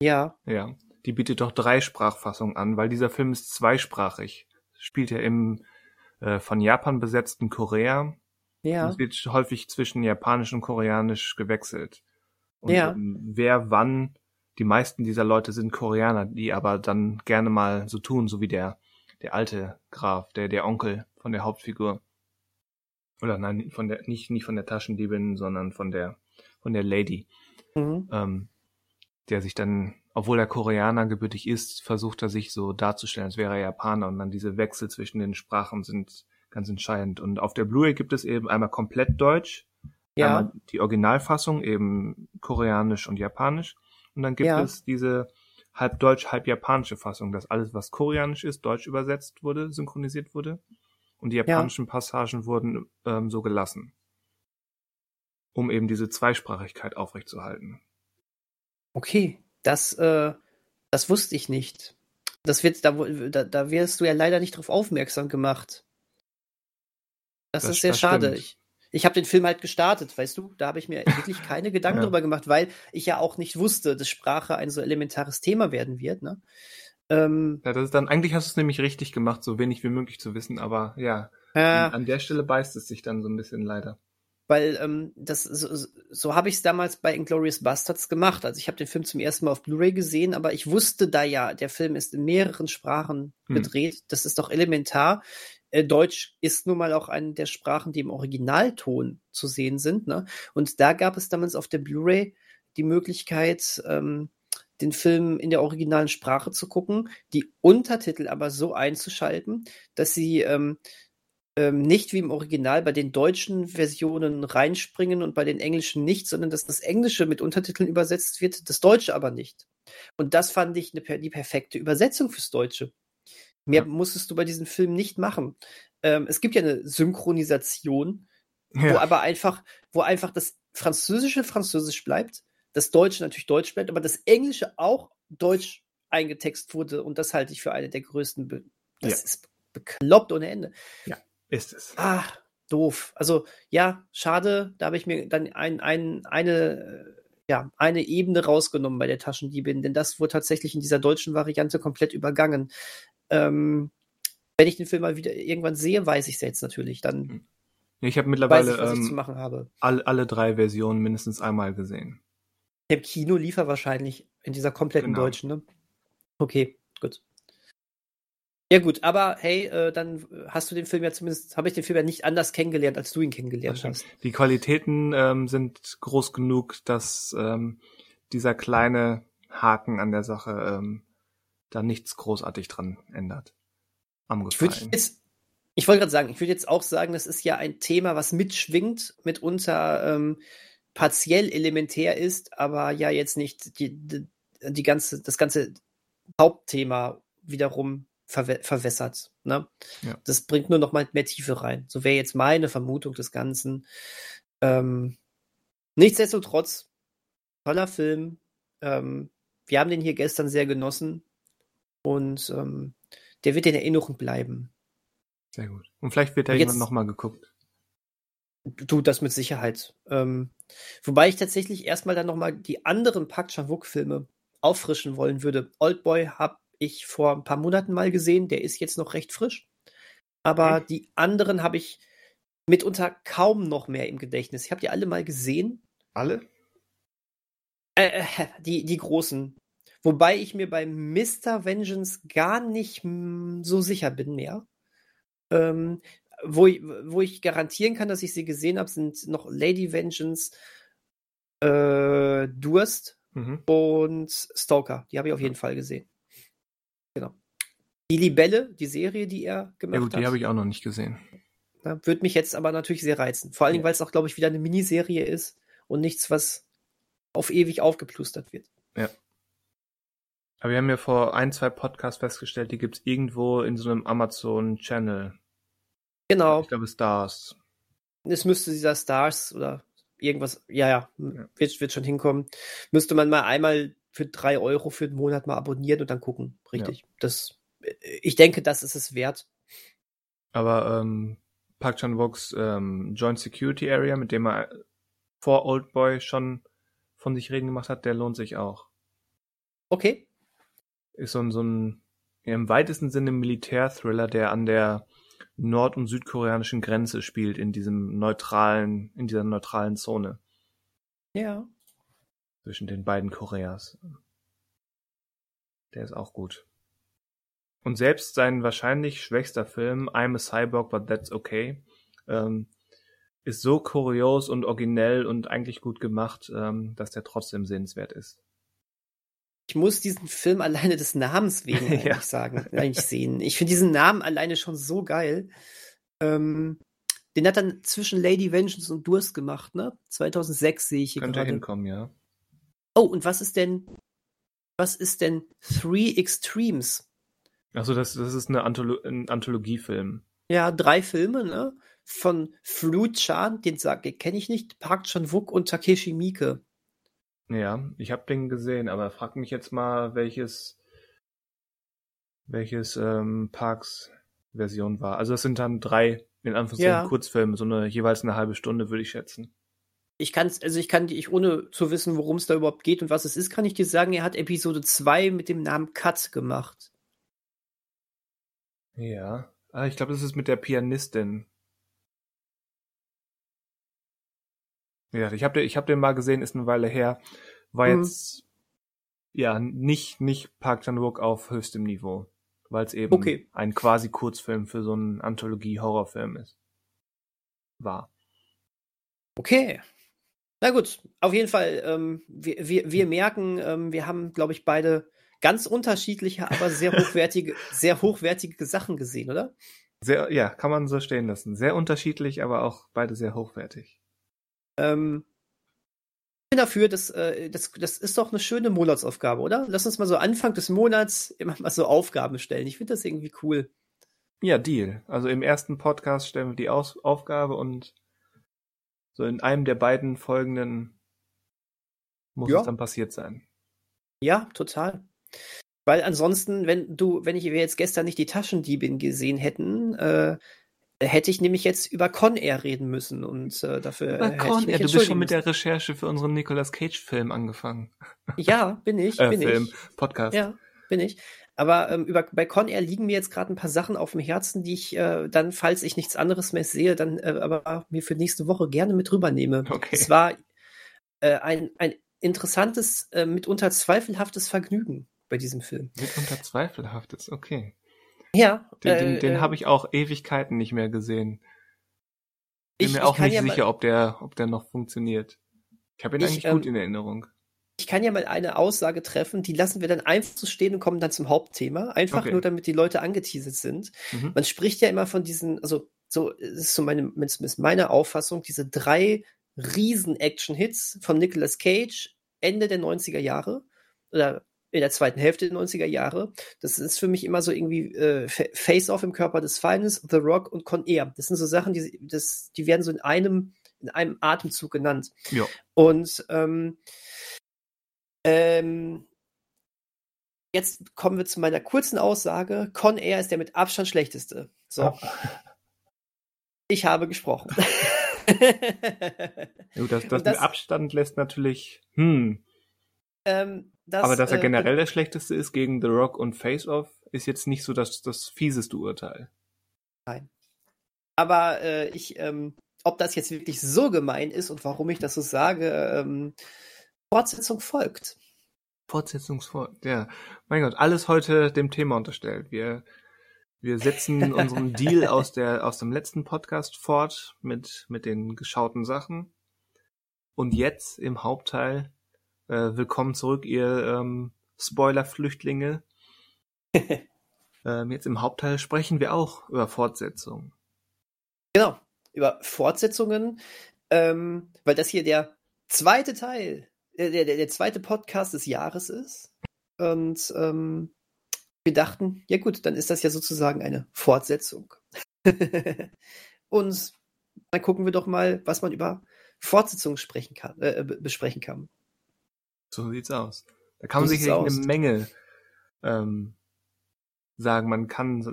Ja. Ja. Die bietet doch drei Sprachfassungen an, weil dieser Film ist zweisprachig. Spielt ja im äh, von Japan besetzten Korea. Ja. Es wird häufig zwischen Japanisch und Koreanisch gewechselt. Und ja. Ähm, wer wann, die meisten dieser Leute sind Koreaner, die aber dann gerne mal so tun, so wie der, der alte Graf, der, der Onkel von der Hauptfigur. Oder nein, von der, nicht, nicht von der Taschendiebin, sondern von der von der Lady, mhm. ähm, der sich dann, obwohl er Koreaner gebürtig ist, versucht er sich so darzustellen, als wäre er Japaner und dann diese Wechsel zwischen den Sprachen sind ganz entscheidend. Und auf der Blu-ray gibt es eben einmal komplett Deutsch, ja. einmal die Originalfassung, eben Koreanisch und Japanisch. Und dann gibt ja. es diese halb deutsch, halb japanische Fassung, dass alles, was koreanisch ist, deutsch übersetzt wurde, synchronisiert wurde. Und die japanischen ja. Passagen wurden ähm, so gelassen um eben diese Zweisprachigkeit aufrechtzuerhalten. Okay, das, äh, das wusste ich nicht. Das wird, da, da, da wirst du ja leider nicht drauf aufmerksam gemacht. Das, das ist sehr das schade. Stimmt. Ich, ich habe den Film halt gestartet, weißt du? Da habe ich mir wirklich keine *laughs* Gedanken ja. drüber gemacht, weil ich ja auch nicht wusste, dass Sprache ein so elementares Thema werden wird. Ne? Ähm, ja, das ist dann, eigentlich hast du es nämlich richtig gemacht, so wenig wie möglich zu wissen, aber ja, ja. an der Stelle beißt es sich dann so ein bisschen leider. Weil ähm, das so, so habe ich es damals bei Inglorious Bastards gemacht. Also ich habe den Film zum ersten Mal auf Blu-ray gesehen, aber ich wusste da ja, der Film ist in mehreren Sprachen hm. gedreht. Das ist doch elementar. äh, Deutsch ist nun mal auch eine der Sprachen, die im Originalton zu sehen sind. Ne? Und da gab es damals auf der Blu-ray die Möglichkeit, ähm, den Film in der originalen Sprache zu gucken, die Untertitel aber so einzuschalten, dass sie ähm, ähm, nicht wie im Original bei den deutschen Versionen reinspringen und bei den englischen nicht, sondern dass das Englische mit Untertiteln übersetzt wird, das Deutsche aber nicht. Und das fand ich eine, die perfekte Übersetzung fürs Deutsche. Mehr ja. musstest du bei diesem Film nicht machen. Ähm, es gibt ja eine Synchronisation, ja. wo aber einfach, wo einfach das Französische Französisch bleibt, das Deutsche natürlich Deutsch bleibt, aber das Englische auch Deutsch eingetext wurde. Und das halte ich für eine der größten. Be das ja. ist bekloppt ohne Ende. Ja, ist es. Ah, doof. Also ja, schade. Da habe ich mir dann ein, ein, eine ja, eine Ebene rausgenommen bei der Taschendiebin, denn das wurde tatsächlich in dieser deutschen Variante komplett übergangen. Ähm, wenn ich den Film mal wieder irgendwann sehe, weiß ich es jetzt natürlich. Dann hm. ich habe mittlerweile ich, was ähm, ich zu machen habe. All, alle drei Versionen mindestens einmal gesehen. Im Kino lief er wahrscheinlich in dieser kompletten genau. deutschen, ne? Okay, gut. Ja gut, aber hey, äh, dann hast du den Film ja zumindest, habe ich den Film ja nicht anders kennengelernt, als du ihn kennengelernt hast. Die Qualitäten ähm, sind groß genug, dass ähm, dieser kleine Haken an der Sache ähm, da nichts großartig dran ändert. Am Gefallen. Ich, jetzt, ich wollte gerade sagen, ich würde jetzt auch sagen, das ist ja ein Thema, was mitschwingt, mitunter ähm, partiell elementär ist, aber ja jetzt nicht die, die, die ganze, das ganze Hauptthema wiederum verw verwässert. Ne? Ja. Das bringt nur noch mal mehr Tiefe rein. So wäre jetzt meine Vermutung des Ganzen. Ähm, nichtsdestotrotz, toller Film. Ähm, wir haben den hier gestern sehr genossen und ähm, der wird in Erinnerung bleiben. Sehr gut. Und vielleicht wird er irgendwann nochmal geguckt. Du, das mit Sicherheit. Ähm, wobei ich tatsächlich erstmal dann nochmal die anderen Park Chan-wook-Filme auffrischen wollen würde. Oldboy habe ich vor ein paar Monaten mal gesehen. Der ist jetzt noch recht frisch. Aber okay. die anderen habe ich mitunter kaum noch mehr im Gedächtnis. Ich habe die alle mal gesehen. Alle? Äh, äh die, die großen. Wobei ich mir bei Mr. Vengeance gar nicht so sicher bin mehr. Ähm, wo, ich, wo ich garantieren kann, dass ich sie gesehen habe, sind noch Lady Vengeance, äh, Durst mhm. und Stalker. Die habe ich auf jeden Fall gesehen. Genau. Die Libelle, die Serie, die er gemacht ja, gut, hat. Die habe ich auch noch nicht gesehen. Ja, Würde mich jetzt aber natürlich sehr reizen. Vor allen Dingen, ja. weil es auch, glaube ich, wieder eine Miniserie ist und nichts, was auf ewig aufgeplustert wird. Ja. Aber wir haben ja vor ein, zwei Podcasts festgestellt, die gibt es irgendwo in so einem Amazon-Channel. Genau. Ich glaube Stars. Es müsste dieser Stars oder irgendwas, ja, ja, ja. Wird, wird schon hinkommen. Müsste man mal einmal für drei Euro für den Monat mal abonnieren und dann gucken. Richtig. Ja. Das, ich denke, das ist es wert. Aber ähm, Park Chan Woks ähm, Joint Security Area, mit dem er vor Old Boy schon von sich reden gemacht hat, der lohnt sich auch. Okay. Ist so ein, so ein im weitesten Sinne Militär-Thriller, der an der nord- und südkoreanischen Grenze spielt, in diesem neutralen, in dieser neutralen Zone. Ja zwischen den beiden Koreas. Der ist auch gut. Und selbst sein wahrscheinlich schwächster Film, I'm a Cyborg, but that's okay, ähm, ist so kurios und originell und eigentlich gut gemacht, ähm, dass der trotzdem sehenswert ist. Ich muss diesen Film alleine des Namens wegen *laughs* eigentlich ja. sagen, eigentlich sehen. Ich finde diesen Namen alleine schon so geil. Ähm, den hat dann zwischen Lady Vengeance und Durst gemacht, ne? 2006 sehe ich hier Könnte gerade. hinkommen, ja. Oh, und was ist denn, was ist denn Three Extremes? Achso, das, das ist eine Antholo ein Anthologiefilm. Ja, drei Filme, ne? Von Flu Chan, den kenne ich nicht, Park Chan-wook und Takeshi Miike. Ja, ich habe den gesehen, aber frag mich jetzt mal, welches welches ähm, Parks Version war. Also das sind dann drei in Anführungszeichen ja. Kurzfilme, so eine jeweils eine halbe Stunde würde ich schätzen ich kann also ich kann ich ohne zu wissen, worum es da überhaupt geht und was es ist, kann ich dir sagen, er hat Episode 2 mit dem Namen Cut gemacht. Ja. Ah, ich glaube, das ist mit der Pianistin. Ja, ich habe ich hab den mal gesehen, ist eine Weile her. War mhm. jetzt ja nicht nicht Park Chan-wook auf höchstem Niveau. weil es eben Okay. ein quasi Kurzfilm für so einen Anthologie-Horrorfilm ist. War. Okay. Na gut, auf jeden Fall, ähm, wir, wir, wir merken, ähm, wir haben, glaube ich, beide ganz unterschiedliche, aber sehr hochwertige, *laughs* sehr hochwertige Sachen gesehen, oder? Sehr, ja, kann man so stehen lassen. Sehr unterschiedlich, aber auch beide sehr hochwertig. Ähm, ich bin dafür, dass, äh, das, das ist doch eine schöne Monatsaufgabe, oder? Lass uns mal so Anfang des Monats immer mal so Aufgaben stellen. Ich finde das irgendwie cool. Ja, Deal. Also im ersten Podcast stellen wir die Aus Aufgabe und so in einem der beiden folgenden muss Ja. es dann passiert sein. Ja, total. Weil ansonsten, wenn du, wenn ich wir jetzt gestern nicht die Taschendiebin gesehen hätten, äh, hätte ich nämlich jetzt über Con Air reden müssen und äh, dafür ich Con, ja, du bist schon mit der Recherche für unseren Nicolas Cage-Film angefangen. Ja, bin ich, Äh, bin Film, ich. Podcast. Ja, bin ich. Aber ähm, über, bei Con Air liegen mir jetzt gerade ein paar Sachen auf dem Herzen, die ich äh, dann, falls ich nichts anderes mehr sehe, dann äh, aber mir für nächste Woche gerne mit rübernehme. Okay. Es war äh, ein, ein interessantes, äh, mitunter zweifelhaftes Vergnügen bei diesem Film. Mitunter zweifelhaftes, okay. Ja, Den, den, äh, den äh, habe ich auch Ewigkeiten nicht mehr gesehen. Bin Ich- mir auch nicht ja sicher, ob der, ob der noch funktioniert. Ich habe ihn Ich, eigentlich ähm, gut in Erinnerung. Ich kann ja mal eine Aussage treffen, die lassen wir dann einfach so stehen und kommen dann zum Hauptthema. Einfach Okay. nur, damit die Leute angeteasert sind. Mhm. Man spricht ja immer von diesen, also so ist so meine, ist meine Auffassung, diese drei riesen Action-Hits von Nicolas Cage Ende der 90er Jahre oder in der zweiten Hälfte der 90er Jahre. Das ist für mich immer so irgendwie äh, Fa- Face-Off im Körper des Feindes, The Rock und Con Air. Das sind so Sachen, die, das, die werden so in einem, in einem Atemzug genannt. Ja. Und ähm, ähm, jetzt kommen wir zu meiner kurzen Aussage. Con Air ist der mit Abstand schlechteste. So. *laughs* Ich habe gesprochen. *laughs* Gut, das, das, das- mit Abstand lässt natürlich, hm, ähm, das, aber dass er äh, generell der schlechteste ist gegen The Rock und Face Off, ist jetzt nicht so das, das fieseste Urteil. Aber äh, ich, ähm, ob das jetzt wirklich so gemein ist und warum ich das so sage, ähm, Fortsetzung folgt. Fortsetzungsfort, ja. Mein Gott, alles heute dem Thema unterstellt. Wir, wir setzen *laughs* unseren Deal aus der, aus dem letzten Podcast fort mit, mit den geschauten Sachen. Und jetzt im Hauptteil, äh, willkommen zurück, ihr ähm, Spoiler-Flüchtlinge. *laughs* ähm, jetzt im Hauptteil sprechen wir auch über Fortsetzungen. Genau, über Fortsetzungen, ähm, weil das hier der zweite Teil, der, der, der zweite Podcast des Jahres ist. Und ähm, wir dachten, ja gut, dann ist das ja sozusagen eine Fortsetzung. *laughs* Und dann gucken wir doch mal, was man über Fortsetzungen sprechen kann, äh, be- besprechen kann. So sieht's aus. Da kann man So sich sieht's eine. Menge ähm, sagen. Man kann, so-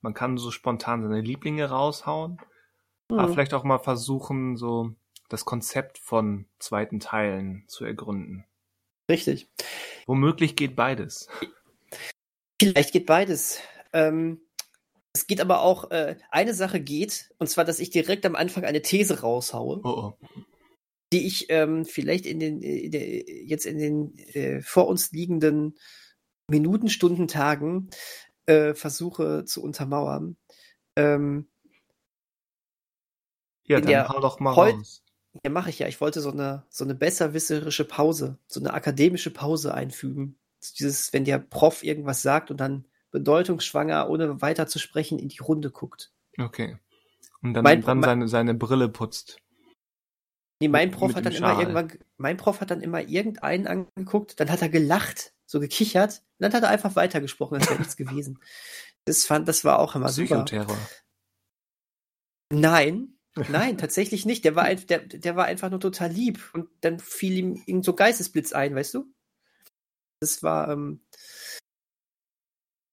man kann so spontan seine Lieblinge raushauen, aber Hm. vielleicht auch mal versuchen, so das Konzept von zweiten Teilen zu ergründen. Richtig. Womöglich geht beides. Vielleicht geht beides. Ähm, es geht aber auch, äh, eine Sache geht, und zwar, dass ich direkt am Anfang eine These raushaue. Oh, oh. die ich ähm, vielleicht in den äh, in der, jetzt in den äh, vor uns liegenden Minuten, Stunden, Tagen äh, versuche zu untermauern. Ähm, Ja, dann hau doch mal raus. Ja, mache ich ja. Ich wollte so eine so eine besserwisserische Pause, so eine akademische Pause einfügen. Dieses, wenn der Prof irgendwas sagt und dann bedeutungsschwanger, ohne weiter zu sprechen, in die Runde guckt. Okay. Und dann, Mein- dann seine, seine Brille putzt. Nee, mein Prof hat dann immer Schal. irgendwann, mein Prof hat dann immer irgendeinen angeguckt, dann hat er gelacht, so gekichert, und dann hat er einfach weitergesprochen, als wäre nichts gewesen. *laughs* Das fand, das war auch immer super. Psychoterror. Nein, nein, tatsächlich nicht. Der war, ein, der, der war einfach nur total lieb und dann fiel ihm irgend so Geistesblitz ein, weißt du? Das war, ähm,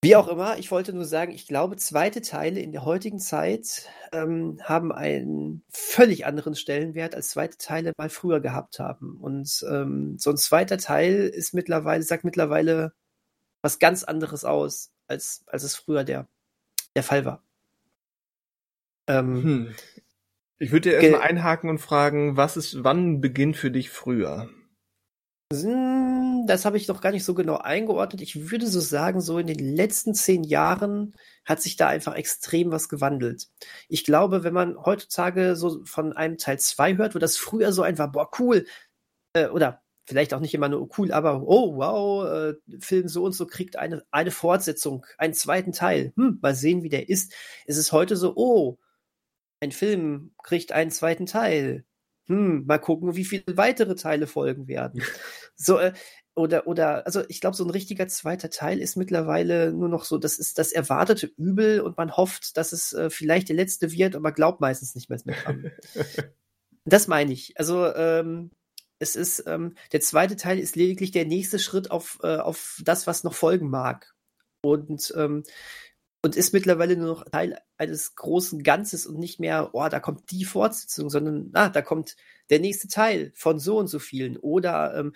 wie auch immer, ich wollte nur sagen, ich glaube, zweite Teile in der heutigen Zeit ähm, haben einen völlig anderen Stellenwert, als zweite Teile mal früher gehabt haben. Und ähm, so ein zweiter Teil ist mittlerweile, sagt mittlerweile was ganz anderes aus, als, als es früher der, der Fall war. Ähm, Hm. Ich würde dir erstmal einhaken und fragen, was ist, wann beginnt für dich früher? Hm, das habe ich noch gar nicht so genau eingeordnet. Ich würde so sagen, so in den letzten zehn Jahren hat sich da einfach extrem was gewandelt. Ich glaube, wenn man heutzutage so von einem Teil 2 hört, wo das früher so einfach, boah, cool, äh, oder vielleicht auch nicht immer nur cool, aber oh, wow, äh, Film so und so kriegt eine, eine Fortsetzung, einen zweiten Teil. Hm, mal sehen, wie der ist. Es ist heute so, oh, ein Film kriegt einen zweiten Teil hm, mal gucken, wie viele weitere Teile folgen werden. so, äh, oder, oder, also ich glaube, so ein richtiger zweiter Teil ist mittlerweile nur noch so, das ist das erwartete Übel und man hofft, dass es äh, vielleicht der letzte wird, aber glaubt meistens nicht mehr dran. *laughs* das meine ich. Also, ähm, es ist, ähm, der zweite Teil ist lediglich der nächste Schritt auf, äh, auf das, was noch folgen mag. Und ähm, und ist mittlerweile nur noch Teil eines großen Ganzes und nicht mehr, oh, da kommt die Fortsetzung, sondern ah, da kommt der nächste Teil von so und so vielen. Oder, ähm,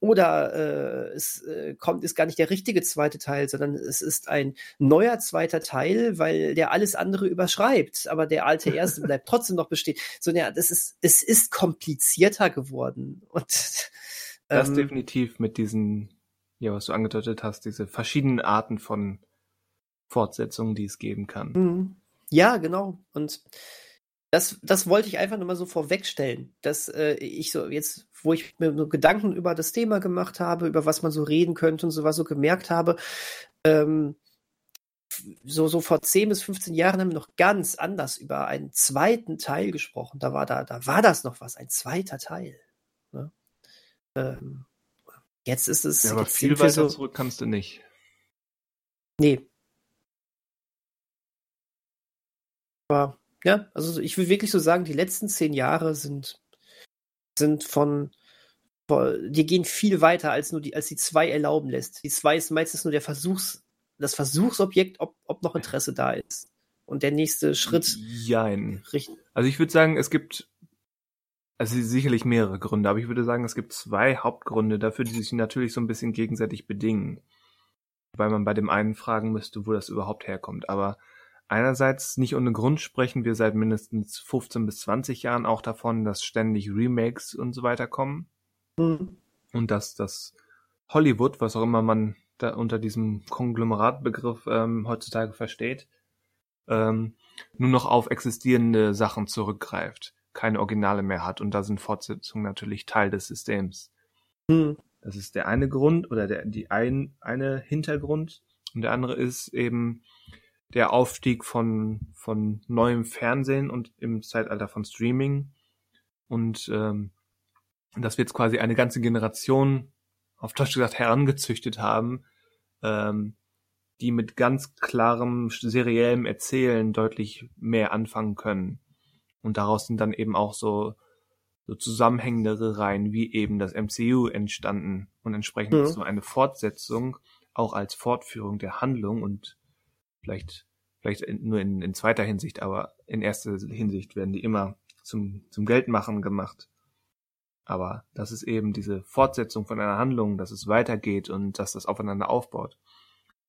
oder äh, es äh, kommt, ist gar nicht der richtige zweite Teil, sondern es ist ein neuer zweiter Teil, weil der alles andere überschreibt, aber der alte *laughs* erste bleibt trotzdem noch bestehen. So, ja, das ist, es ist komplizierter geworden. Und ähm, das definitiv mit diesen, ja, was du angedeutet hast, diese verschiedenen Arten von Fortsetzungen, die es geben kann. Mhm. Ja, genau. Und das, das wollte ich einfach nur mal so vorwegstellen, dass äh, ich so jetzt, wo ich mir nur Gedanken über das Thema gemacht habe, über was man so reden könnte und sowas so gemerkt habe, ähm, so, so vor 10 bis 15 Jahren haben wir noch ganz anders über einen zweiten Teil gesprochen. Da war da, da war das noch was, ein zweiter Teil. Ne? Ähm, jetzt ist es. Ja, aber viel weiter so, zurück kannst du nicht. Nee, Aber ja, also ich will wirklich so sagen, die letzten zehn Jahre sind, sind von, von, die gehen viel weiter als nur die, als die zwei erlauben lässt. Die zwei ist meistens nur der Versuchs, das Versuchsobjekt, ob, ob noch Interesse da ist. Und der nächste Schritt. Jein. Also ich würde sagen, es gibt also sicherlich mehrere Gründe, aber ich würde sagen, es gibt zwei Hauptgründe dafür, die sich natürlich so ein bisschen gegenseitig bedingen. Weil man bei dem einen fragen müsste, wo das überhaupt herkommt. Aber Einerseits nicht ohne Grund sprechen wir seit mindestens 15 bis 20 Jahren auch davon, dass ständig Remakes und so weiter kommen. Mhm. Und dass das Hollywood, was auch immer man da unter diesem Konglomeratbegriff ähm, heutzutage versteht, ähm, nur noch auf existierende Sachen zurückgreift, keine Originale mehr hat und da sind Fortsetzungen natürlich Teil des Systems. Mhm. Das ist der eine Grund oder der die ein eine Hintergrund und der andere ist eben der Aufstieg von, von neuem Fernsehen und im Zeitalter von Streaming. Und ähm, dass wir jetzt quasi eine ganze Generation, auf Deutsch gesagt, herangezüchtet haben, ähm, die mit ganz klarem seriellem Erzählen deutlich mehr anfangen können. Und daraus sind dann eben auch so, so zusammenhängendere Reihen wie eben das MCU entstanden und entsprechend mhm. so eine Fortsetzung auch als Fortführung der Handlung und vielleicht, vielleicht nur in, in zweiter Hinsicht, aber in erster Hinsicht werden die immer zum, zum Geldmachen gemacht. Aber das ist eben diese Fortsetzung von einer Handlung, dass es weitergeht und dass das aufeinander aufbaut,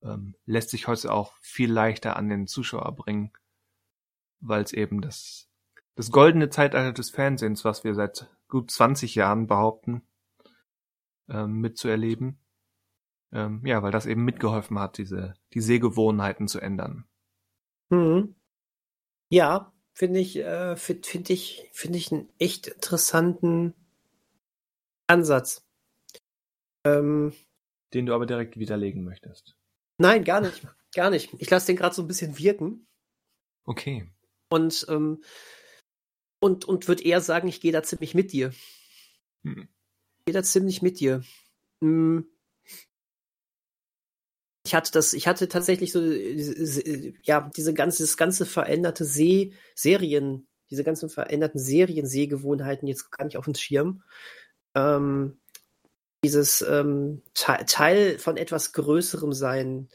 ähm, lässt sich heute auch viel leichter an den Zuschauer bringen, weil es eben das, das goldene Zeitalter des Fernsehens, was wir seit gut 20 Jahren behaupten, ähm, mitzuerleben, ähm, ja, weil das eben mitgeholfen hat, diese die Sehgewohnheiten zu ändern. Mhm. Ja, finde ich, äh, finde find ich, finde ich einen echt interessanten Ansatz. Ähm, den du aber direkt widerlegen möchtest. Nein, gar nicht. Gar nicht. Ich lasse den gerade so ein bisschen wirken. Okay. Und, ähm, und, und würde eher sagen, ich gehe da ziemlich mit dir. Hm. Ich gehe da ziemlich mit dir. Hm ich hatte das, ich hatte tatsächlich so, ja, diese ganze, das ganze veränderte See, Serien, diese ganzen veränderten Serien-Sehgewohnheiten jetzt gar nicht auf dem Schirm. Ähm, dieses ähm, Teil von etwas Größerem sein.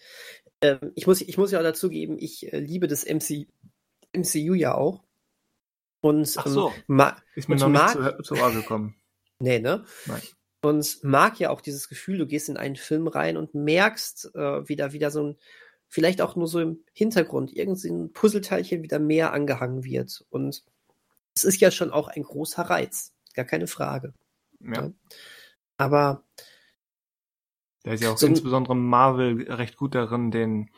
Ähm, ich, muss, ich muss ja auch dazugeben, ich äh, liebe das MC, MCU ja auch. Und, Ach so, ähm, ist mir noch mag, nicht zu, zu Ohr gekommen. Nee, ne? Nein und mag ja auch dieses Gefühl, du gehst in einen Film rein und merkst äh, wieder, wieder so ein, vielleicht auch nur so im Hintergrund, irgendein Puzzleteilchen wieder mehr angehangen wird. Und es ist ja schon auch ein großer Reiz, gar keine Frage. Ja. ja. Aber Da ist ja auch So- insbesondere Marvel recht gut darin, den,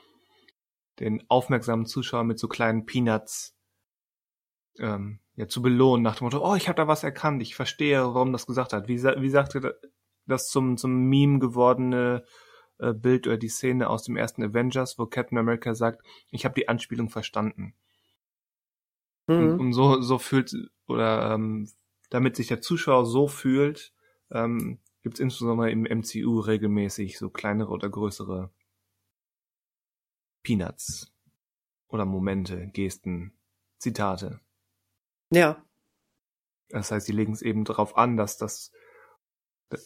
den aufmerksamen Zuschauer mit so kleinen Peanuts ähm, ja, zu belohnen, nach dem Motto, oh, ich habe da was erkannt, ich verstehe, warum das gesagt hat. Wie, wie sagte das zum, zum Meme gewordene äh, Bild oder die Szene aus dem ersten Avengers, wo Captain America sagt, ich habe die Anspielung verstanden. Und, Mhm. und so, so fühlt, oder ähm, damit sich der Zuschauer so fühlt, ähm, gibt es insbesondere im MCU regelmäßig so kleinere oder größere Peanuts oder Momente, Gesten, Zitate. Ja. Das heißt, die legen es eben darauf an, dass das,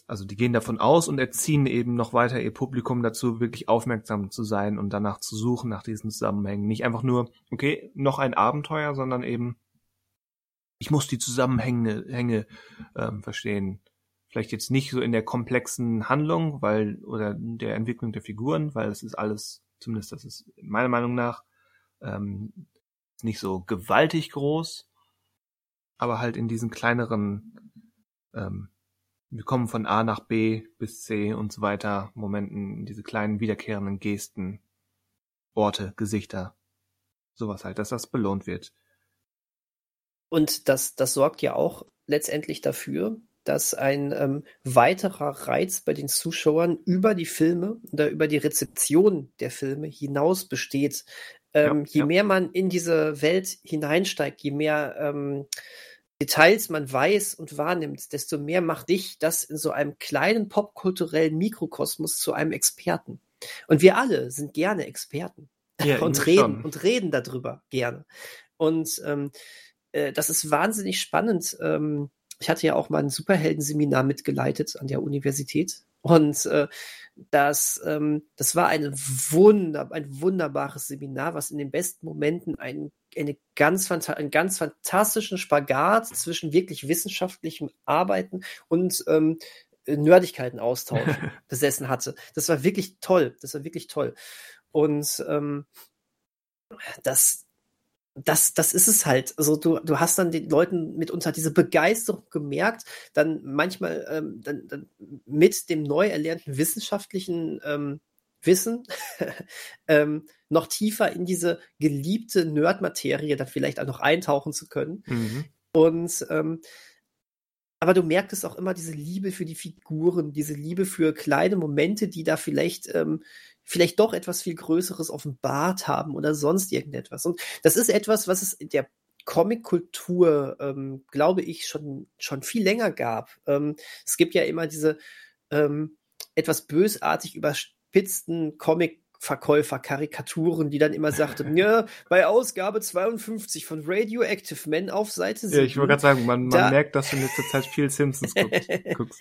also die gehen davon aus und erziehen eben noch weiter ihr Publikum dazu, wirklich aufmerksam zu sein und danach zu suchen nach diesen Zusammenhängen. Nicht einfach nur, okay, noch ein Abenteuer, sondern eben, ich muss die Zusammenhänge Hänge, ähm, verstehen. Vielleicht jetzt nicht so in der komplexen Handlung, weil, oder der Entwicklung der Figuren, weil es ist alles, zumindest das ist meiner Meinung nach, ähm, nicht so gewaltig groß, aber halt in diesen kleineren, ähm, wir kommen von A nach B bis C und so weiter, Momenten, diese kleinen wiederkehrenden Gesten, Orte, Gesichter, sowas halt, dass das belohnt wird. Und das, das sorgt ja auch letztendlich dafür, dass ein ähm, weiterer Reiz bei den Zuschauern über die Filme oder über die Rezeption der Filme hinaus besteht. Ähm, Ja, je ja. mehr man in diese Welt hineinsteigt, je mehr ähm, Details man weiß und wahrnimmt, desto mehr macht dich das in so einem kleinen popkulturellen Mikrokosmos zu einem Experten. Und wir alle sind gerne Experten Ja, *laughs* und reden schon. und reden darüber gerne. Und ähm, äh, das ist wahnsinnig spannend. Ähm, ich hatte ja auch mal ein Superheldenseminar mitgeleitet an der Universität und äh, das, ähm, das war eine Wunder, ein wunderbares Seminar, was in den besten Momenten ein, eine ganz, einen ganz fantastischen Spagat zwischen wirklich wissenschaftlichem Arbeiten und ähm, Nerdigkeiten austauschen *laughs* besessen hatte. Das war wirklich toll. Das war wirklich toll. Und ähm, das, das, das ist es halt. Also du, du hast dann den Leuten mitunter diese Begeisterung gemerkt, dann manchmal ähm, dann, dann mit dem neu erlernten wissenschaftlichen ähm, Wissen *laughs* ähm, noch tiefer in diese geliebte Nerdmaterie dann vielleicht auch noch eintauchen zu können. Mhm. Und ähm, aber du merkst auch immer diese Liebe für die Figuren, diese Liebe für kleine Momente, die da vielleicht ähm, vielleicht doch etwas viel Größeres offenbart haben oder sonst irgendetwas. Und das ist etwas, was es in der Comic-Kultur, ähm, glaube ich, schon schon viel länger gab. Ähm, es gibt ja immer diese ähm, etwas bösartig überspitzten Comic Verkäufer, Karikaturen, die dann immer sagten, *laughs* ja, bei Ausgabe 52 von Radioactive Men auf Seite 7. Ja, ich wollte gerade sagen, man, man merkt, dass du in letzter Zeit viel Simpsons guckst. *laughs* guckst.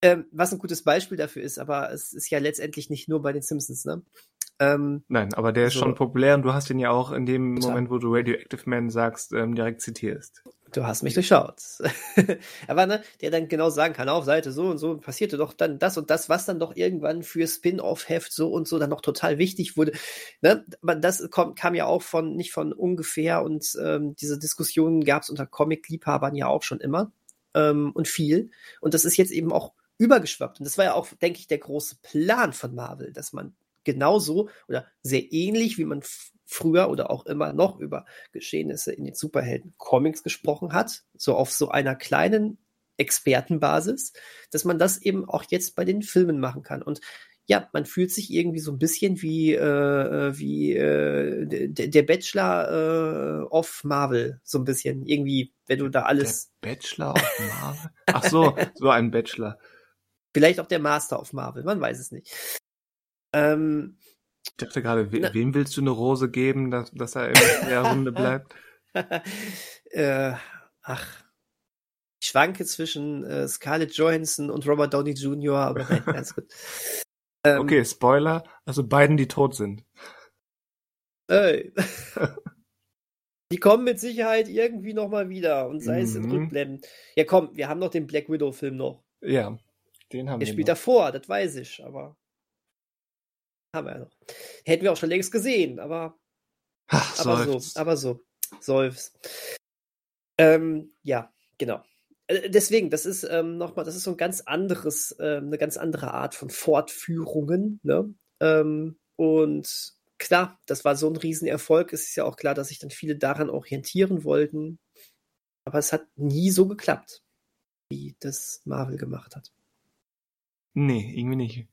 ähm, was ein gutes Beispiel dafür ist, aber es ist ja letztendlich nicht nur bei den Simpsons, ne? Ähm, Nein, aber der ist So. schon populär und du hast ihn ja auch in dem Total. Moment, wo du Radioactive Man sagst, ähm, direkt zitierst. du hast mich durchschaut. *laughs* aber ne, der dann genau sagen kann, auf Seite so und so passierte doch dann das und das, was dann doch irgendwann für Spin-off-Heft so und so dann noch total wichtig wurde. Ne? Das kommt, kam ja auch von nicht von ungefähr und ähm, diese Diskussionen gab es unter Comic-Liebhabern ja auch schon immer ähm, und viel. Und das ist jetzt eben auch übergeschwappt. Und das war ja auch, denke ich, der große Plan von Marvel, dass man genauso oder sehr ähnlich, wie man früher oder auch immer noch über Geschehnisse in den Superhelden-Comics gesprochen hat, so auf so einer kleinen Expertenbasis, dass man das eben auch jetzt bei den Filmen machen kann. Und ja, man fühlt sich irgendwie so ein bisschen wie, äh, wie äh, der, der Bachelor äh, of Marvel, so ein bisschen. Irgendwie, wenn du da alles, Der Bachelor of Marvel? Ach so, so ein Bachelor. *laughs* vielleicht auch der Master of Marvel, man weiß es nicht. Ähm, Ich dachte gerade, we Na- wem willst du eine Rose geben, dass, dass er in der Runde bleibt? *laughs* äh, ach, ich schwanke zwischen äh, Scarlett Johansson und Robert Downey Jr., aber nein, *laughs* ganz gut. Ähm, Okay, Spoiler, also beiden, die tot sind. Ey. *laughs* Die kommen mit Sicherheit irgendwie noch mal wieder und sei es in Mhm. Rückblenden. Ja, komm, wir haben noch den Black Widow-Film noch. Ja, den haben Der wir spielt noch. davor, das weiß ich, aber haben wir ja noch. Hätten wir auch schon längst gesehen, aber Ach, aber so, aber so. Seufz. Ähm, ja, genau. äh, deswegen, das ist ähm, nochmal, das ist so ein ganz anderes, äh, eine ganz andere Art von Fortführungen, ne? Ähm, und klar, das war so ein Riesenerfolg. Es ist ja auch klar, dass sich dann viele daran orientieren wollten. Aber es hat nie so geklappt, wie das Marvel gemacht hat. Nee, irgendwie nicht.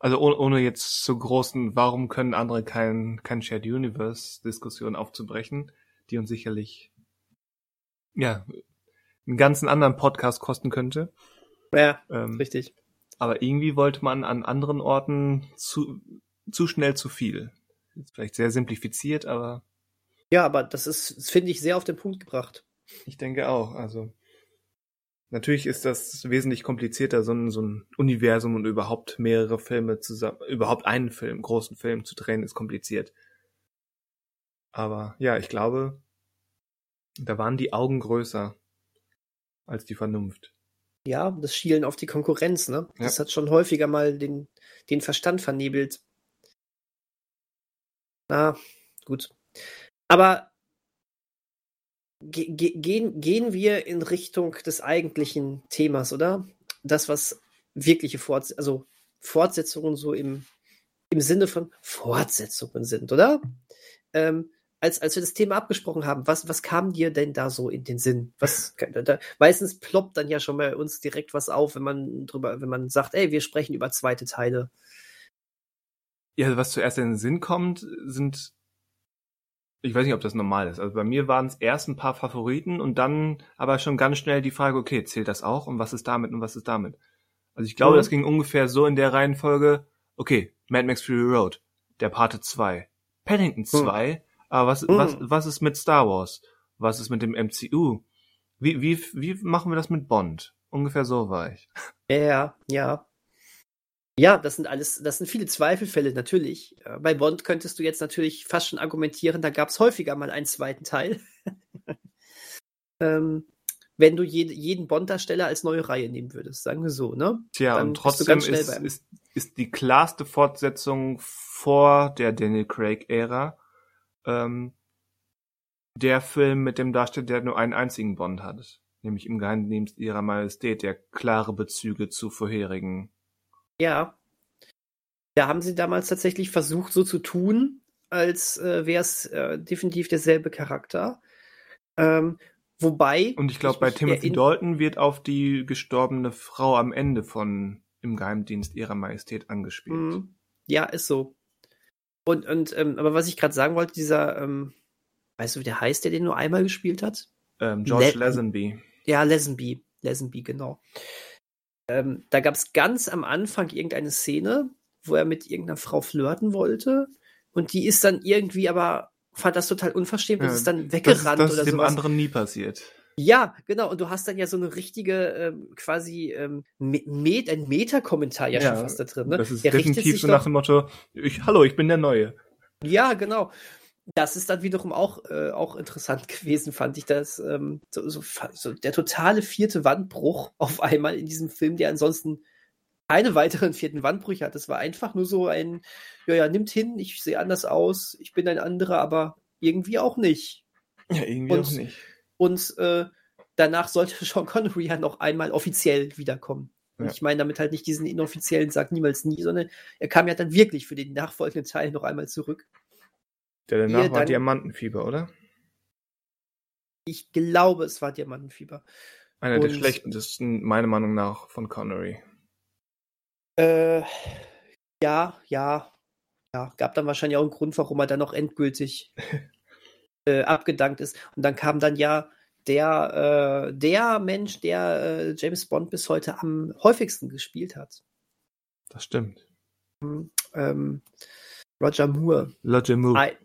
Also ohne, ohne jetzt so großen, warum können andere kein, kein Shared Universe Diskussion aufzubrechen, die uns sicherlich ja einen ganzen anderen Podcast kosten könnte. Ja, ähm, richtig. Aber irgendwie wollte man an anderen Orten zu, zu schnell zu viel. Jetzt vielleicht sehr simplifiziert, aber. Ja, aber das ist, finde ich, sehr auf den Punkt gebracht. Ich denke auch. Also natürlich ist das wesentlich komplizierter, so ein, so ein Universum und überhaupt mehrere Filme zusammen, überhaupt einen Film, großen Film zu drehen, ist kompliziert. Aber ja, ich glaube, da waren die Augen größer als die Vernunft. Ja, das Schielen auf die Konkurrenz, ne? Ja. Das hat schon häufiger mal den, den Verstand vernebelt. Na, gut. Aber ge gehen, gehen wir in Richtung des eigentlichen Themas, oder? Das, was wirkliche Forts also Fortsetzungen so im, im Sinne von Fortsetzungen sind, oder? Ähm, als, als wir das Thema abgesprochen haben, was, was kam dir denn da so in den Sinn? Was, da, meistens ploppt dann ja schon bei uns direkt was auf, wenn man drüber, wenn man sagt, ey, wir sprechen über zweite Teile. Ja, was zuerst in den Sinn kommt, sind, ich weiß nicht, ob das normal ist. Also bei mir waren es erst ein paar Favoriten und dann aber schon ganz schnell die Frage, okay, zählt das auch und was ist damit und was ist damit? Also ich glaube, mhm. das ging ungefähr so in der Reihenfolge, okay, Mad Max Fury Road, der Parte 2, Paddington 2, mhm aber was, mhm. was, was ist mit Star Wars? Was ist mit dem MCU? Wie, wie, wie machen wir das mit Bond? Ungefähr so war ich. Ja, ja. Ja, das sind alles, das sind viele Zweifelfälle, natürlich. Äh, bei Bond könntest du jetzt natürlich fast schon argumentieren, da gab es häufiger mal einen zweiten Teil. *laughs* ähm, wenn du jede, jeden Bond-Darsteller als neue Reihe nehmen würdest, sagen wir so, ne? Tja, Dann und trotzdem ist, ist, ist die klarste Fortsetzung vor der Daniel Craig-Ära ähm, der Film mit dem Darsteller, der nur einen einzigen Bond hat, nämlich im Geheimdienst ihrer Majestät, der klare Bezüge zu vorherigen. Ja. Da haben sie damals tatsächlich versucht, so zu tun, als äh, wäre es äh, definitiv derselbe Charakter. Ähm, wobei. Und ich glaube, bei Timothy Dalton wird auf die gestorbene Frau am Ende von im Geheimdienst ihrer Majestät angespielt. Mhm. Ja, ist so. Und, und ähm, aber was ich gerade sagen wollte, dieser, ähm, weißt du, wie der heißt, der den nur einmal gespielt hat? Ähm, George Le Lazenby. Ja, Lazenby. Lazenby, genau. Ähm, da gab es ganz am Anfang irgendeine Szene, wo er mit irgendeiner Frau flirten wollte. Und die ist dann irgendwie aber, fand das total unverschämt und ist dann weggerannt das, das oder so. Das ist dem anderen nie passiert. Ja, genau. Und du hast dann ja so eine richtige, ähm, quasi ähm, Met ein Meta-Kommentar ja, ja, schon fast da drin. Ne? Das ist der definitiv so nach dem Motto, ich, hallo, ich bin der Neue. Ja, genau. Das ist dann wiederum auch, äh, auch interessant *laughs* gewesen, fand ich das. Ähm, so, so, so der totale vierte Wandbruch *laughs* auf einmal in diesem Film, der ansonsten keine weiteren vierten Wandbrüche hat. Es war einfach nur so ein, ja, ja, nimmt hin, ich sehe anders aus, ich bin ein anderer, aber irgendwie auch nicht. Ja, irgendwie Und, auch nicht. Und äh, danach sollte *laughs* Sean Connery ja noch einmal offiziell wiederkommen. Ja. ich meine damit halt nicht diesen inoffiziellen Sag niemals nie, sondern er kam ja dann wirklich für den nachfolgenden Teil noch einmal zurück. Der danach war Diamantenfieber, oder? Ich glaube, es war Diamantenfieber. Einer Und, der schlechtesten, meiner Meinung nach, von Connery. Äh, ja, ja. Ja, gab dann wahrscheinlich auch einen Grund, warum er dann noch endgültig *laughs* äh, abgedankt ist. Und dann kam dann ja der, äh, der Mensch, der äh, James Bond bis heute am häufigsten gespielt hat. Das stimmt. Ähm, Roger Moore. Roger Moore. I,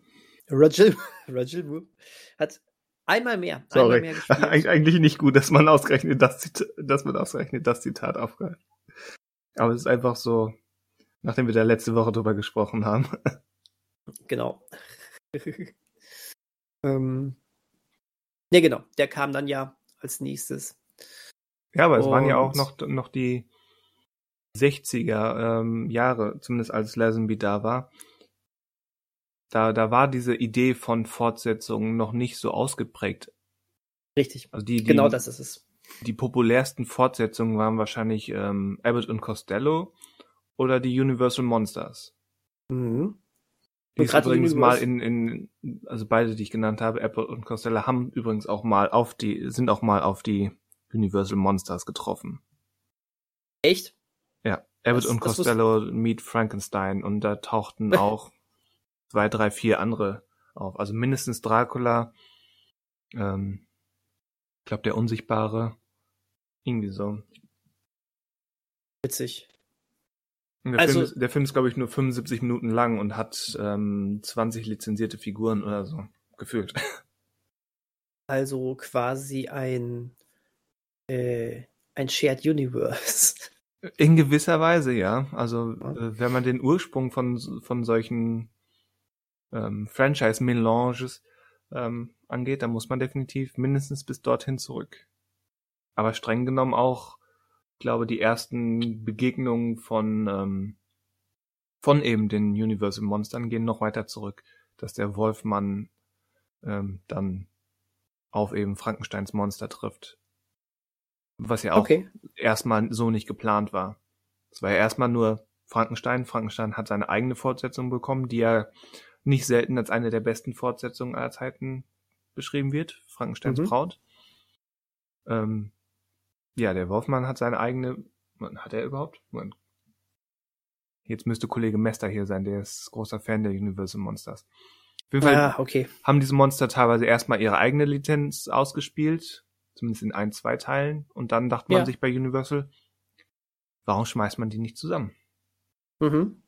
Roger, Roger Moore hat einmal mehr. Sorry. Einmal mehr *laughs* Eig eigentlich nicht gut, dass man ausgerechnet das, Zitat, dass man ausgerechnet das Zitat aufgreift. Aber es ist einfach so, nachdem wir da letzte Woche drüber gesprochen haben. *laughs* Genau. *laughs* Ähm, ja, genau, der kam dann ja als nächstes. Ja, aber es Und, waren ja auch noch, noch die 60er ähm, Jahre, zumindest als Lazenby da war. Da, da war diese Idee von Fortsetzungen noch nicht so ausgeprägt. Richtig. Also die, die, genau das ist es. Die populärsten Fortsetzungen waren wahrscheinlich ähm, Abbott und Costello oder die Universal Monsters. Mhm. Die Und ist übrigens mal in, in, also beide, die ich genannt habe, Apple und Costello, haben übrigens auch mal auf die, sind auch mal auf die Universal Monsters getroffen. Echt? Ja, Abbott Das- und Costello meet Frankenstein und da tauchten *laughs* auch zwei, drei, vier andere auf. Also mindestens Dracula, ähm, ich glaube der Unsichtbare, irgendwie so. Witzig. Der, Also- Film ist, der Film ist, glaube ich, nur 75 Minuten lang und hat ähm, 20 lizenzierte Figuren oder so, gefühlt. *laughs* Also quasi ein, äh, ein Shared Universe. In gewisser Weise, ja. Also äh, wenn man den Ursprung von, von solchen ähm, Franchise-Melanges ähm, angeht, dann muss man definitiv mindestens bis dorthin zurück. Aber streng genommen auch, ich glaube, die ersten Begegnungen von, ähm, von eben den Universal Monstern gehen noch weiter zurück, dass der Wolfmann ähm, dann auf eben Frankensteins Monster trifft. Was ja auch Okay. erstmal so nicht geplant war. Es war ja erstmal nur Frankenstein. Frankenstein hat seine eigene Fortsetzung bekommen, die ja nicht selten als eine der besten Fortsetzungen aller Zeiten beschrieben wird. Frankensteins Mhm. Braut. Ähm, ja, der Wolfmann hat seine eigene. Hat er überhaupt? Moment. Jetzt müsste Kollege Mester hier sein, der ist großer Fan der Universal Monsters. Auf jeden Fall Ah, okay. haben diese Monster teilweise erstmal ihre eigene Lizenz ausgespielt, zumindest in ein, zwei Teilen, und dann dachte man Ja. sich bei Universal, warum schmeißt man die nicht zusammen? Mhm.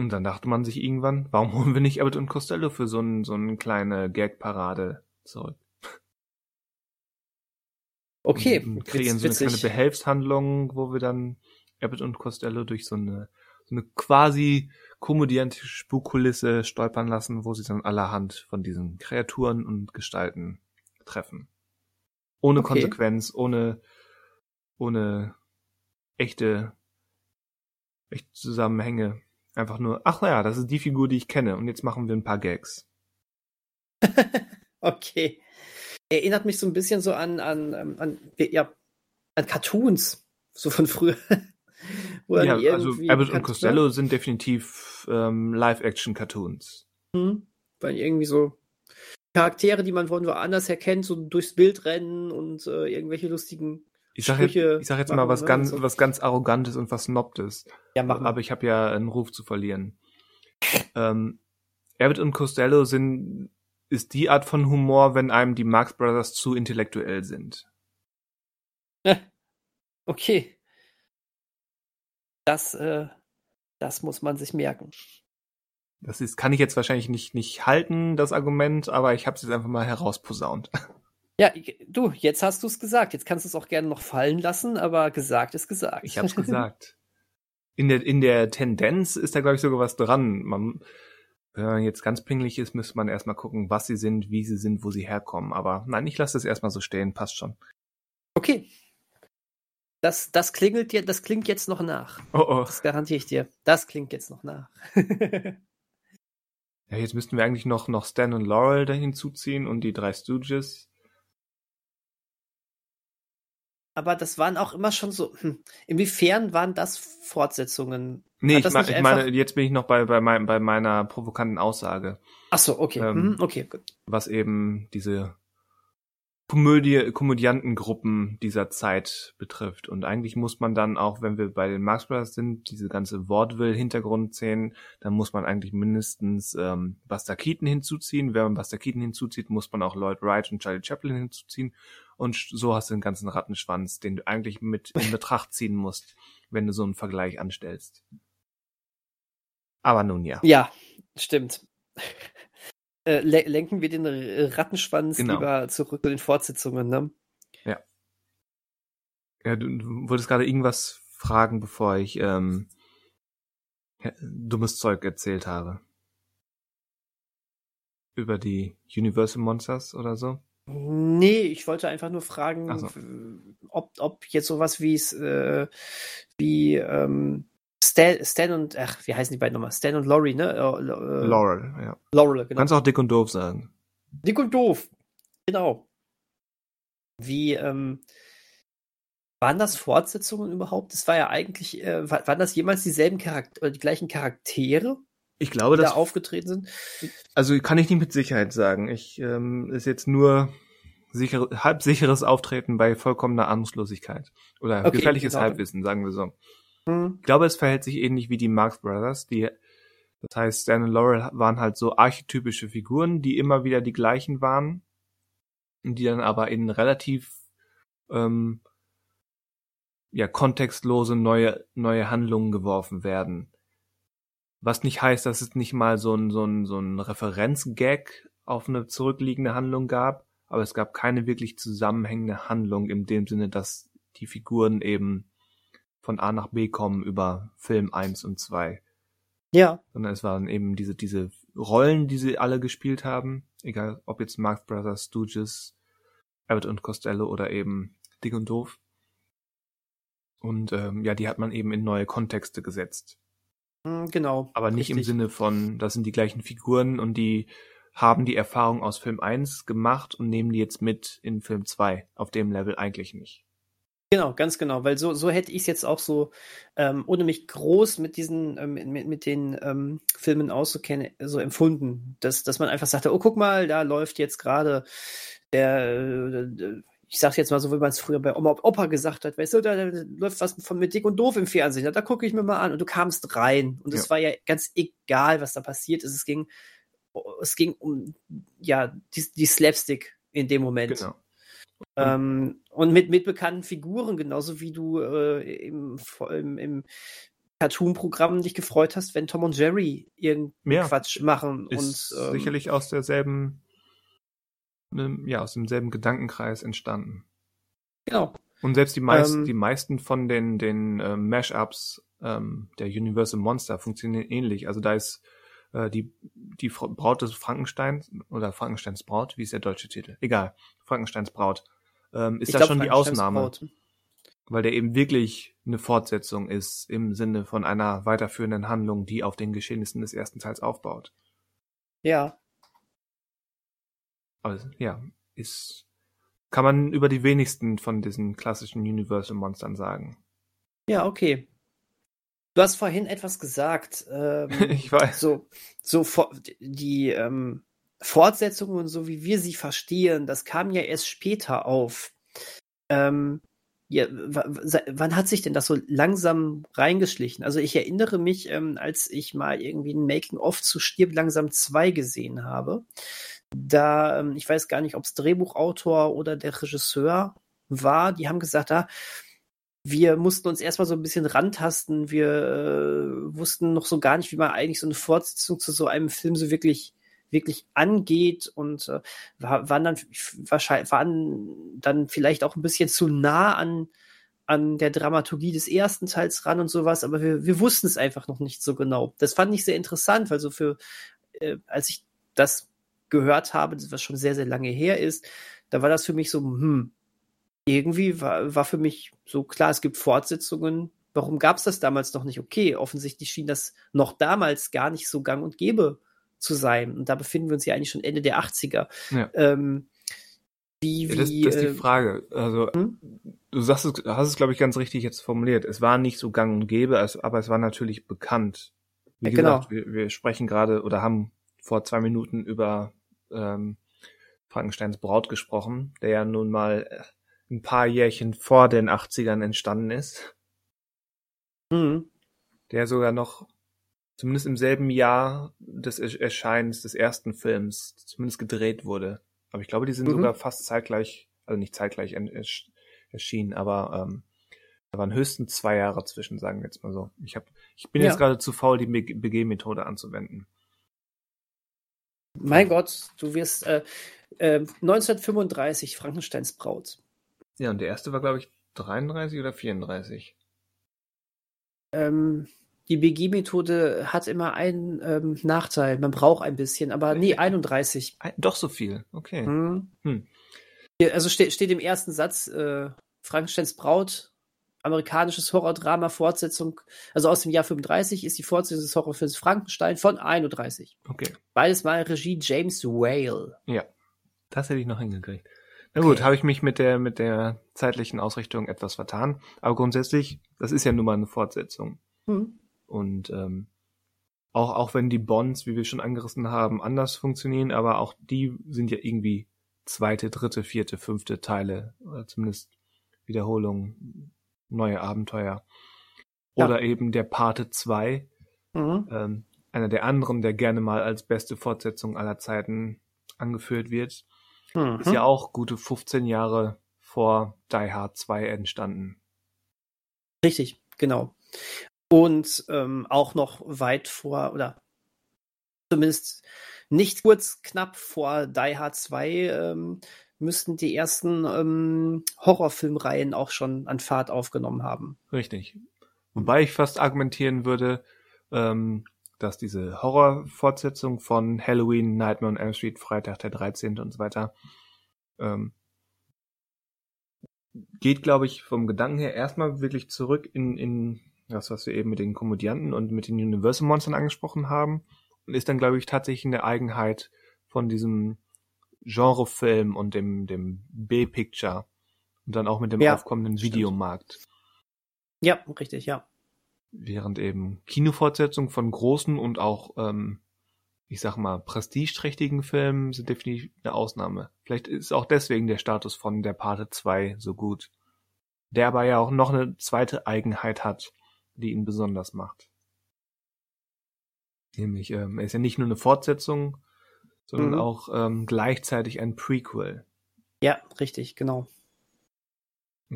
Und dann dachte man sich irgendwann, warum holen wir nicht Abbott und Costello für so, ein, so eine kleine Gag-Parade zurück? Okay. Und, kreieren Witz- so eine kleine. Behelfshandlung, wo wir dann Abbott und Costello durch so eine, so eine quasi komödiantische Spukkulisse stolpern lassen, wo sie dann allerhand von diesen Kreaturen und Gestalten treffen. Ohne Okay. Konsequenz, ohne, ohne echte, echte Zusammenhänge. Einfach nur, ach naja, das ist die Figur, die ich kenne und jetzt machen wir ein paar Gags. *laughs* Okay. Erinnert mich so ein bisschen so an, an, ähm, an, ja, an Cartoons, so von früher. *laughs* Ja, also Abbott und Costello sind definitiv ähm, Live-Action-Cartoons. Mhm. Weil irgendwie so Charaktere, die man von woanders her kennt, so durchs Bild rennen und äh, irgendwelche lustigen. Ich sag, jetzt, sag jetzt mal was ne, ganz, und so. was ganz Arrogantes und was Snobbtes. Ja, machen. Aber ich habe ja einen Ruf zu verlieren. Ähm, Abbott und Costello sind, ist die Art von Humor, wenn einem die Marx Brothers zu intellektuell sind. Okay. Das, äh, das muss man sich merken. Das ist, kann ich jetzt wahrscheinlich nicht, nicht halten, das Argument, aber ich habe es jetzt einfach mal herausposaunt. *laughs* Ja, du, jetzt hast du es gesagt. Jetzt kannst du es auch gerne noch fallen lassen, aber gesagt ist gesagt. Ich habe es gesagt. In der, in der Tendenz ist da, glaube ich, sogar was dran. Man, wenn man jetzt ganz pingelig ist, müsste man erstmal gucken, was sie sind, wie sie sind, wo sie herkommen. Aber nein, ich lasse das erstmal so stehen, passt schon. Okay. Das, das klingelt dir, das klingt jetzt noch nach. Oh oh. Das garantiere ich dir. Das klingt jetzt noch nach. *laughs* Ja, jetzt müssten wir eigentlich noch, noch Stan und Laurel da hinzuziehen und die drei Stooges. Aber das waren auch immer schon so. Hm, inwiefern waren das Fortsetzungen? Nee, ich, nicht ich meine, jetzt bin ich noch bei, bei, mein, bei meiner provokanten Aussage, Ach so, okay. Ähm, mhm, okay, gut. was eben diese Komödie, Komödiantengruppen dieser Zeit betrifft. Und eigentlich muss man dann auch, wenn wir bei den Marx Brothers sind, diese ganze Vaudeville-Hintergrund sehen, dann muss man eigentlich mindestens ähm, Buster Keaton hinzuziehen. Wenn man Buster Keaton hinzuzieht, muss man auch Lloyd Wright und Charlie Chaplin hinzuziehen. Und so hast du den ganzen Rattenschwanz, den du eigentlich mit in Betracht ziehen musst, wenn du so einen Vergleich anstellst. Aber nun ja. Ja, stimmt. Äh, le lenken wir den Rattenschwanz Genau. lieber zurück zu den Fortsetzungen, ne? Ja, du, du wolltest gerade irgendwas fragen, bevor ich ähm, ja, dummes Zeug erzählt habe. Über die Universal Monsters oder so? Nee, ich wollte einfach nur fragen, so. ob, ob jetzt sowas wie es, äh, wie ähm, Stan, Stan und, ach, wie heißen die beiden nochmal? Stan und Laurie, ne? Äh, Laurel, ja. Laurel, Du genau. kannst auch dick und doof sagen. Dick und doof. Genau. Wie, ähm, waren das Fortsetzungen überhaupt? Das war ja eigentlich, äh, waren das jemals dieselben Charaktere oder die gleichen Charaktere? Ich glaube, die dass da aufgetreten sind. Also kann ich nicht mit Sicherheit sagen. Ich ähm, ist jetzt nur sicher, halb sicheres Auftreten bei vollkommener Ahnungslosigkeit oder Okay, gefährliches genau. Halbwissen, sagen wir so. Hm. Ich glaube, es verhält sich ähnlich wie die Marx Brothers, die das heißt, Stan und Laurel waren halt so archetypische Figuren, die immer wieder die gleichen waren, die dann aber in relativ ähm, ja kontextlose neue neue Handlungen geworfen werden. Was nicht heißt, dass es nicht mal so ein so ein so ein Referenzgag auf eine zurückliegende Handlung gab, aber es gab keine wirklich zusammenhängende Handlung in dem Sinne, dass die Figuren eben von A nach B kommen über Film 1 und 2 Ja, sondern es waren eben diese, diese Rollen, die sie alle gespielt haben, egal ob jetzt Marx Brothers, Stooges, Abbott und Costello oder eben Dick und Doof. Und ähm, ja, die hat man eben in neue Kontexte gesetzt. hm, genau. Aber nicht im Richtig. Sinne von, das sind die gleichen Figuren und die haben die Erfahrung aus Film 1 gemacht und nehmen die jetzt mit in Film 2. Auf dem Level eigentlich nicht. Genau, ganz genau, weil so, so hätte ich es jetzt auch so, ähm, ohne mich groß mit diesen, ähm, mit, mit den ähm, Filmen auszukennen, so empfunden, dass, dass man einfach sagte, oh, guck mal, da läuft jetzt gerade der, äh, ich sag's jetzt mal so, wie man es früher bei Oma und Opa gesagt hat, weißt du, da, da läuft was von mit Dick und Doof im Fernsehen, da, da gucke ich mir mal an und du kamst rein und es Ja. war ja ganz egal, was da passiert ist, es ging, es ging um, ja, die, die Slapstick in dem Moment. Genau. Ähm, und mit, mit bekannten Figuren, genauso wie du äh, im, im, im Cartoon-Programm dich gefreut hast, wenn Tom und Jerry irgendeinen Ja. Quatsch machen. Ist und ähm, sicherlich aus derselben, ähm, ja, aus demselben Gedankenkreis entstanden. Genau. Und selbst die meisten, Ähm, die meisten von den, den äh, Mashups ähm, der Universal Monster funktionieren ähnlich. Also da ist äh, die, die Braut des Frankensteins oder Frankensteins Braut, wie ist der deutsche Titel? Egal, Frankensteins Braut. Ähm, ist ich da glaub, schon die Frankensteins Ausnahme, Braut. weil der eben wirklich eine Fortsetzung ist im Sinne von einer weiterführenden Handlung, die auf den Geschehnissen des ersten Teils aufbaut. Ja. Also, ja, ist, kann man über die wenigsten von diesen klassischen Universal Monstern sagen. Ja, okay. Du hast vorhin etwas gesagt. *laughs* Ähm, Ich weiß. so, so die ähm, Fortsetzungen und so wie wir sie verstehen, das kam ja erst später auf. Ähm, ja, wann hat sich denn das so langsam reingeschlichen? Also ich erinnere mich, ähm, als ich mal irgendwie ein Making-of zu Stirb langsam 2 gesehen habe. Da, ähm, ich weiß gar nicht, ob es Drehbuchautor oder der Regisseur war, die haben gesagt, ah, wir mussten uns erstmal so ein bisschen rantasten. Wir äh, wussten noch so gar nicht, wie man eigentlich so eine Fortsetzung zu so einem Film so wirklich wirklich angeht und äh, war, waren dann wahrscheinlich waren dann vielleicht auch ein bisschen zu nah an an der Dramaturgie des ersten Teils ran und sowas, aber wir, wir wussten es einfach noch nicht so genau. Das fand ich sehr interessant, weil so für äh, als ich das gehört habe, was schon sehr sehr lange her ist, da war das für mich so hm irgendwie war, war für mich so klar, es gibt Fortsetzungen. Warum gab es das damals noch nicht? Okay, offensichtlich schien das noch damals gar nicht so gang und gäbe zu sein. Und da befinden wir uns ja eigentlich schon Ende der 80er. Ja. Ähm, wie, Ja, das, wie, das ist die äh, Frage. Also, hm? du sagst es, hast es, glaube ich, ganz richtig jetzt formuliert. Es war nicht so gang und gäbe, aber es war natürlich bekannt. Wie Ja, genau. gesagt, wir, wir sprechen gerade oder haben vor zwei Minuten über ähm, Frankensteins Braut gesprochen, der ja nun mal äh, ein paar Jährchen vor den 80ern entstanden ist, hm, der sogar noch zumindest im selben Jahr des Ersch- Erscheinens des ersten Films zumindest gedreht wurde. Aber ich glaube, die sind Mhm. sogar fast zeitgleich, also nicht zeitgleich en- ersch- erschienen, aber ähm, da waren höchstens zwei Jahre zwischen, sagen wir jetzt mal so. Ich hab, ich bin Ja. jetzt gerade zu faul, die BG-Methode anzuwenden. mein Gott, du wirst äh, äh, 1935 Frankensteins Braut. Ja, und der erste war, glaube ich, 33 oder 34. Ähm, die BG-Methode hat immer einen ähm, Nachteil. Man braucht ein bisschen, aber nee, 31. Ein- Doch so viel, okay. Hm. Hm. Hier, Also steht, steht im ersten Satz äh, Frankensteins Braut, amerikanisches Horrordrama, Fortsetzung, also aus dem Jahr 35 ist die Fortsetzung des Horrorfilms Frankenstein von 31. Okay, Beides mal Regie James Whale. ja. Das hätte ich noch hingekriegt. Na gut, habe ich mich mit der, mit der zeitlichen Ausrichtung etwas vertan. Aber grundsätzlich, das ist ja nun mal eine Fortsetzung. Hm. Und ähm, auch, auch wenn die Bonds, wie wir schon angerissen haben, anders funktionieren, aber auch die sind ja irgendwie zweite, dritte, vierte, fünfte Teile, oder zumindest Wiederholungen, neue Abenteuer. Ja. Oder eben der Pate 2, Mhm. ähm, einer der anderen, der gerne mal als beste Fortsetzung aller Zeiten angeführt wird, Mhm. ist ja auch gute 15 Jahre vor Die Hard 2 entstanden. Richtig, genau. Und ähm, auch noch weit vor, oder zumindest nicht kurz knapp vor Die Hard 2 ähm, müssten die ersten ähm, Horrorfilmreihen auch schon an Fahrt aufgenommen haben. Richtig. Wobei ich fast argumentieren würde, ähm, dass diese Horrorfortsetzung von Halloween, Nightmare on Elm Street, Freitag der 13. und so weiter, ähm, geht, glaube ich, vom Gedanken her erstmal wirklich zurück in, in das, was wir eben mit den Komödianten und mit den Universal Monstern angesprochen haben und ist dann, glaube ich, tatsächlich eine Eigenheit von diesem Genrefilm und dem, dem B-Picture und dann auch mit dem Ja, aufkommenden stimmt. Videomarkt. Ja, richtig, ja. Während eben Kinofortsetzungen von großen und auch, ähm, ich sag mal, prestigeträchtigen Filmen sind definitiv eine Ausnahme. Vielleicht ist auch deswegen der Status von der Pate 2 so gut. Der aber ja auch noch eine zweite Eigenheit hat, die ihn besonders macht. Nämlich, ähm, er ist ja nicht nur eine Fortsetzung, sondern Mhm. auch ähm, gleichzeitig ein Prequel. Ja, richtig, genau.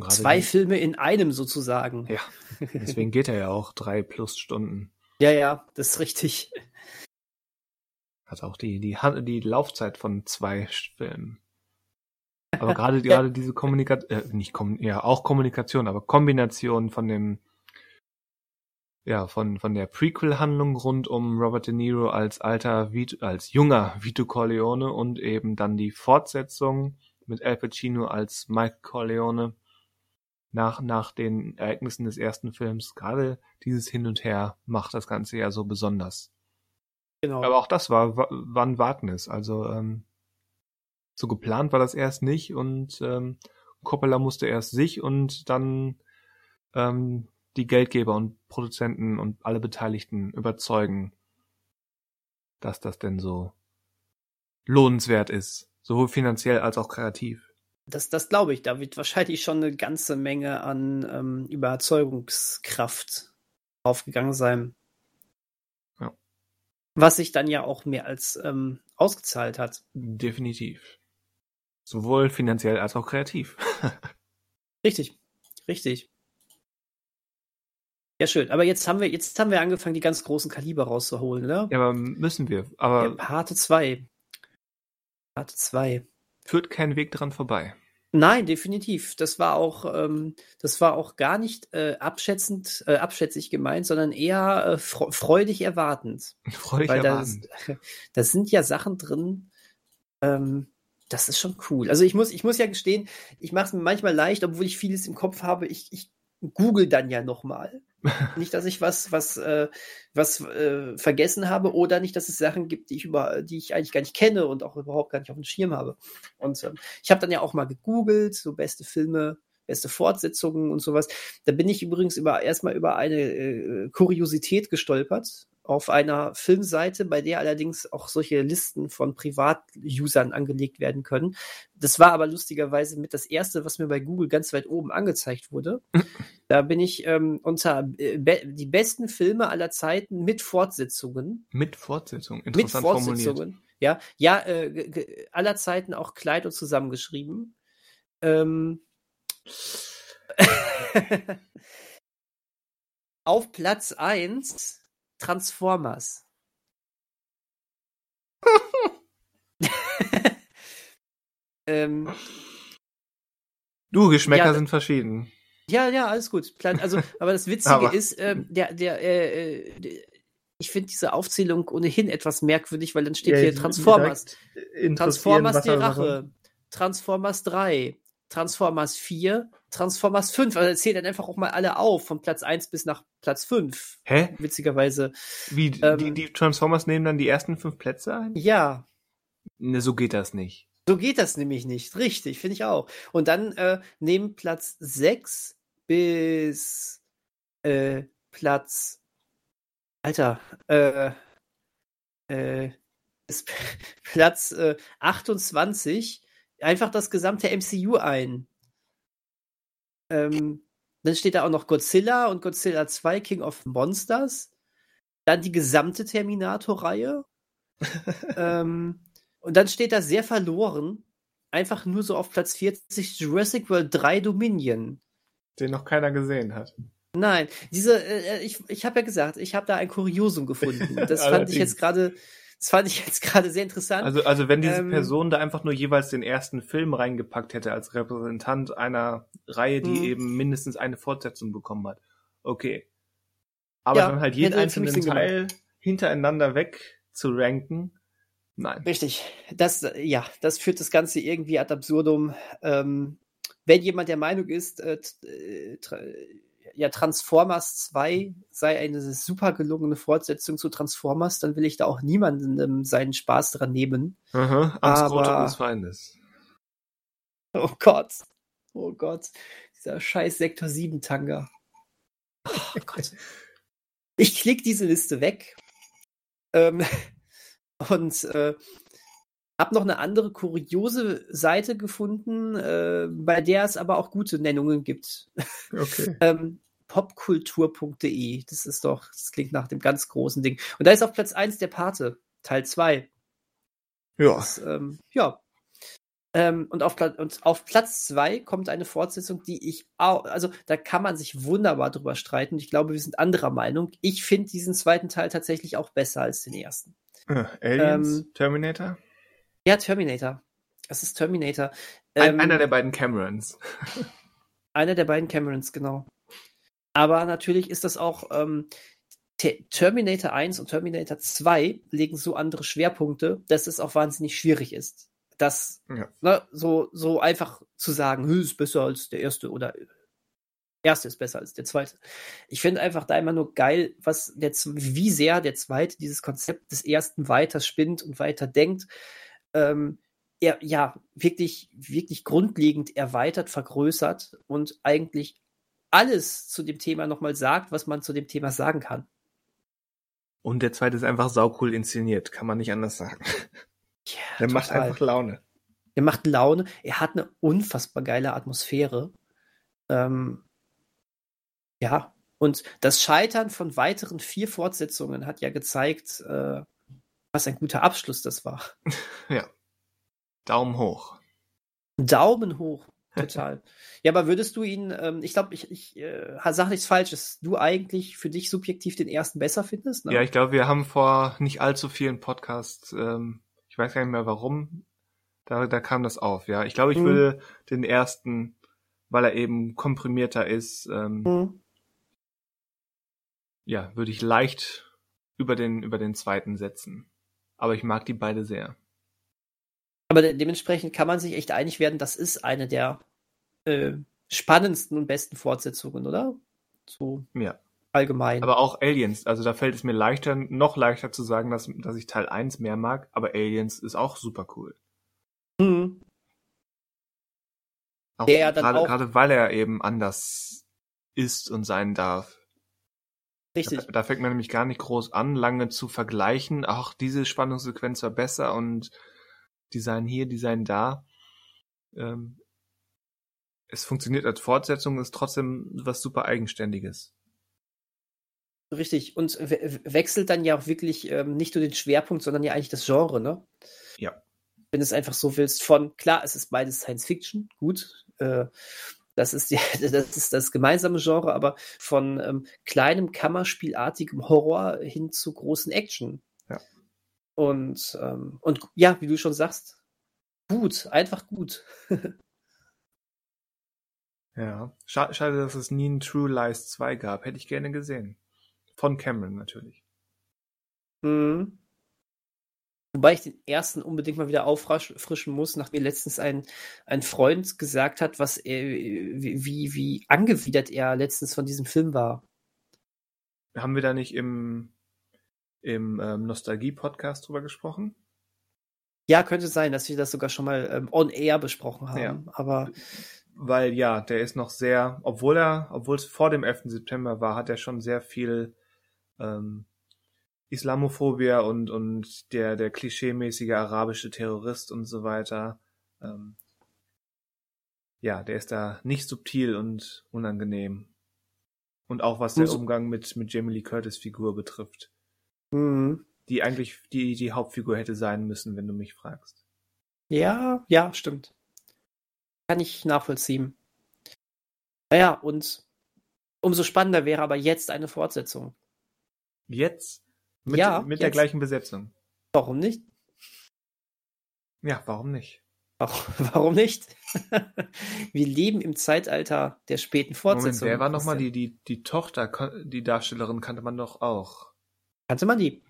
Zwei die- Filme in einem sozusagen. Ja, *laughs* deswegen geht er ja auch drei plus Stunden. Ja, ja, das ist richtig. Hat auch die, die, die Laufzeit von zwei Filmen. Aber gerade, *laughs* gerade diese Kommunikation, äh, nicht Kom ja, auch Kommunikation, aber Kombination von dem, ja, von, von der Prequel-Handlung rund um Robert De Niro als alter, Vito, als junger Vito Corleone und eben dann die Fortsetzung mit Al Pacino als Mike Corleone nach, nach den Ereignissen des ersten Films. Gerade dieses Hin und Her macht das Ganze ja so besonders. Genau. Aber auch das war, war ein Wagnis. Also ähm, so geplant war das erst nicht und ähm, Coppola musste erst sich und dann ähm, die Geldgeber und Produzenten und alle Beteiligten überzeugen, dass das denn so lohnenswert ist, sowohl finanziell als auch kreativ. Das, das glaube ich. Da wird wahrscheinlich schon eine ganze Menge an ähm, Überzeugungskraft aufgegangen sein. Ja. Was sich dann ja auch mehr als ähm, ausgezahlt hat. Definitiv. Sowohl finanziell als auch kreativ. *laughs* Richtig, richtig. Ja, schön. Aber jetzt haben wir, jetzt haben wir angefangen, die ganz großen Kaliber rauszuholen, ne? ja, aber müssen wir. Aber Der Harte 2. Harte 2. führt kein Weg dran vorbei. Nein, definitiv. Das war auch, ähm, das war auch gar nicht äh, abschätzend, äh, abschätzig gemeint, sondern eher äh, fre freudig erwartend. *laughs* Freudig Weil da, erwarten. *laughs* da sind ja Sachen drin, ähm, das ist schon cool. Also ich muss, ich muss ja gestehen, ich mache es mir manchmal leicht, obwohl ich vieles im Kopf habe. Ich, ich google dann ja nochmal. Nicht, dass ich was, was, äh, was äh, vergessen habe oder nicht, dass es Sachen gibt, die ich über, die ich eigentlich gar nicht kenne und auch überhaupt gar nicht auf dem Schirm habe. Und ähm, ich habe dann ja auch mal gegoogelt, so beste Filme, beste Fortsetzungen und sowas. Da bin ich übrigens über erstmal über eine äh, Kuriosität gestolpert auf einer Filmseite, bei der allerdings auch solche Listen von Privatusern angelegt werden können. Das war aber lustigerweise mit das erste, was mir bei Google ganz weit oben angezeigt wurde. *laughs* da bin ich ähm, unter äh, be die besten Filme aller Zeiten mit Fortsetzungen. Mit Fortsetzung. Mit Interessant formuliert. Fortsetzungen. Ja, ja, äh, aller Zeiten auch kleid und zusammengeschrieben. Ähm, *laughs* auf Platz 1 Transformers. *laughs* ähm, Du, Geschmäcker Ja, sind verschieden. ja, ja, alles gut. Also, aber das Witzige Aber- ist, ähm, der, der, äh, äh, der- ich finde diese Aufzählung ohnehin etwas merkwürdig, weil dann steht hier Transformers. Transformers die Rache, Transformers 3, Transformers 4, Transformers 5. Also zählt dann einfach auch mal alle auf, von Platz 1 bis nach Platz 5. Hä? Witzigerweise. Wie, Ähm, die, die Transformers nehmen dann die ersten fünf Plätze ein? Ja, Ne, so geht das nicht. So geht das nämlich nicht. Richtig, finde ich auch. Und dann äh, neben Platz 6 bis äh, Platz. Alter, äh, äh, *laughs* Platz äh, 28 einfach das gesamte MCU ein. Ähm, dann steht da auch noch Godzilla und Godzilla 2 King of Monsters. Dann die gesamte Terminator-Reihe. *laughs* ähm, und dann steht da sehr verloren, einfach nur so auf Platz 40 Jurassic World 3 Dominion. Den noch keiner gesehen hat. Nein, diese, äh, ich, ich habe ja gesagt, ich habe da ein Kuriosum gefunden. *laughs* Das fand ich jetzt gerade, das fand ich jetzt gerade sehr interessant. Also, also wenn diese ähm, Person da einfach nur jeweils den ersten Film reingepackt hätte als Repräsentant einer Reihe, die mhm. eben mindestens eine Fortsetzung bekommen hat. Okay. Aber ja, dann halt jeden einzelnen Teil gemacht. hintereinander weg zu ranken, Nein. Richtig. Das, ja, das führt das Ganze irgendwie ad absurdum. Ähm, wenn jemand der Meinung ist, äh, äh ja, Transformers 2 sei eine super gelungene Fortsetzung zu Transformers, dann will ich da auch niemandem seinen Spaß dran nehmen. Aha, Aber... des Feindes. Oh Gott. Oh Gott. Dieser scheiß Sektor 7 Tanga. Oh Gott. Ich klicke diese Liste weg. Ähm, *laughs* und äh, habe noch eine andere kuriose Seite gefunden, äh, bei der es aber auch gute Nennungen gibt. Okay. *laughs* ähm, popkultur.de. Das ist doch, das klingt nach dem ganz großen Ding. Und da ist auf Platz 1 der Pate, Teil 2. Ja. Das, ähm, ja. Ähm, und, auf, und auf Platz 2 kommt eine Fortsetzung, die ich auch, also da kann man sich wunderbar drüber streiten. Ich glaube, wir sind anderer Meinung. Ich finde diesen zweiten Teil tatsächlich auch besser als den ersten. Äh, Aliens? Ähm, Terminator? Ja, Terminator. Es ist Terminator. Ein, ähm, einer der beiden Camerons. *laughs* einer der beiden Camerons, genau. Aber natürlich ist das auch. Ähm, Terminator 1 und Terminator 2 legen so andere Schwerpunkte, dass es auch wahnsinnig schwierig ist. Das ja. ne, so, so einfach zu sagen, ist besser als der erste oder erste ist besser als der zweite. Ich finde einfach da immer nur geil, was der, wie sehr der zweite dieses Konzept des ersten weiter spinnt und weiter denkt. Ähm, er ja wirklich, wirklich grundlegend erweitert, vergrößert und eigentlich alles zu dem Thema nochmal sagt, was man zu dem Thema sagen kann. Und der zweite ist einfach saucool inszeniert, kann man nicht anders sagen. Ja, *laughs* der total. macht einfach Laune. Er macht Laune. Er hat eine unfassbar geile Atmosphäre. Ähm, ja, und das Scheitern von weiteren vier Fortsetzungen hat ja gezeigt, äh, was ein guter Abschluss das war. *laughs* Ja. Daumen hoch. Daumen hoch, total. ja, aber würdest du ihn, ähm, ich glaube, ich, ich äh, sage nichts Falsches, du eigentlich für dich subjektiv den ersten besser findest? Ne? Ja, ich glaube, wir haben vor nicht allzu vielen Podcasts, ähm, ich weiß gar nicht mehr warum, da, da kam das auf, ja. Ich glaube, ich mhm. würde den ersten, weil er eben komprimierter ist, ähm, mhm ja, würde ich leicht über den, über den zweiten setzen. Aber ich mag die beide sehr. Aber de dementsprechend kann man sich echt einig werden, das ist eine der äh, spannendsten und besten Fortsetzungen, oder? So ja. allgemein. Aber auch Aliens, also da fällt es mir leichter, noch leichter zu sagen, dass, dass ich Teil 1 mehr mag, aber Aliens ist auch super cool. Mhm. Auch der gerade, auch gerade weil er eben anders ist und sein darf. Richtig. Da, da fängt man nämlich gar nicht groß an, lange zu vergleichen. Ach, diese Spannungssequenz war besser und Design hier, Design da. Ähm, es funktioniert als Fortsetzung, ist trotzdem was super Eigenständiges. Richtig. Und we wechselt dann ja auch wirklich ähm, nicht nur den Schwerpunkt, sondern ja eigentlich das Genre, ne? Ja. Wenn du es einfach so willst, von, klar, es ist beides Science Fiction, gut. Äh, das ist, die, *laughs* das ist das gemeinsame Genre, aber von ähm, kleinem Kammerspielartigem Horror hin zu großen Action. Und, ähm, und ja, wie du schon sagst, gut, einfach gut. *laughs* ja, schade, dass es nie ein True Lies 2 gab. Hätte ich gerne gesehen. Von Cameron natürlich. Mhm. Wobei ich den ersten unbedingt mal wieder auffrischen muss, nachdem mir letztens ein, ein Freund gesagt hat, was er, wie, wie angewidert er letztens von diesem Film war. Haben wir da nicht im, im ähm, Nostalgie-Podcast drüber gesprochen? Ja, könnte sein, dass wir das sogar schon mal ähm, on air besprochen haben. Ja. Aber Weil ja, der ist noch sehr, obwohl er, obwohl es vor dem 11. September war, hat er schon sehr viel ähm, Islamophobia und, und der, der klischeemäßige arabische Terrorist und so weiter. Ähm, ja, der ist da nicht subtil und unangenehm. Und auch was der Umgang mit, mit Jamie Lee Curtis Figur betrifft. Mhm. Die eigentlich die, die Hauptfigur hätte sein müssen, wenn du mich fragst. ja, ja, stimmt. Kann ich nachvollziehen. Naja, und umso spannender wäre aber jetzt eine Fortsetzung. Jetzt? Mit, Ja, mit der jetzt. gleichen Besetzung. Warum nicht? Ja, warum nicht? Auch, *laughs* warum nicht? *laughs* Wir leben im Zeitalter der späten Moment, Fortsetzung. wer war nochmal die, die, die Tochter, die Darstellerin kannte man doch auch. Kannte man die?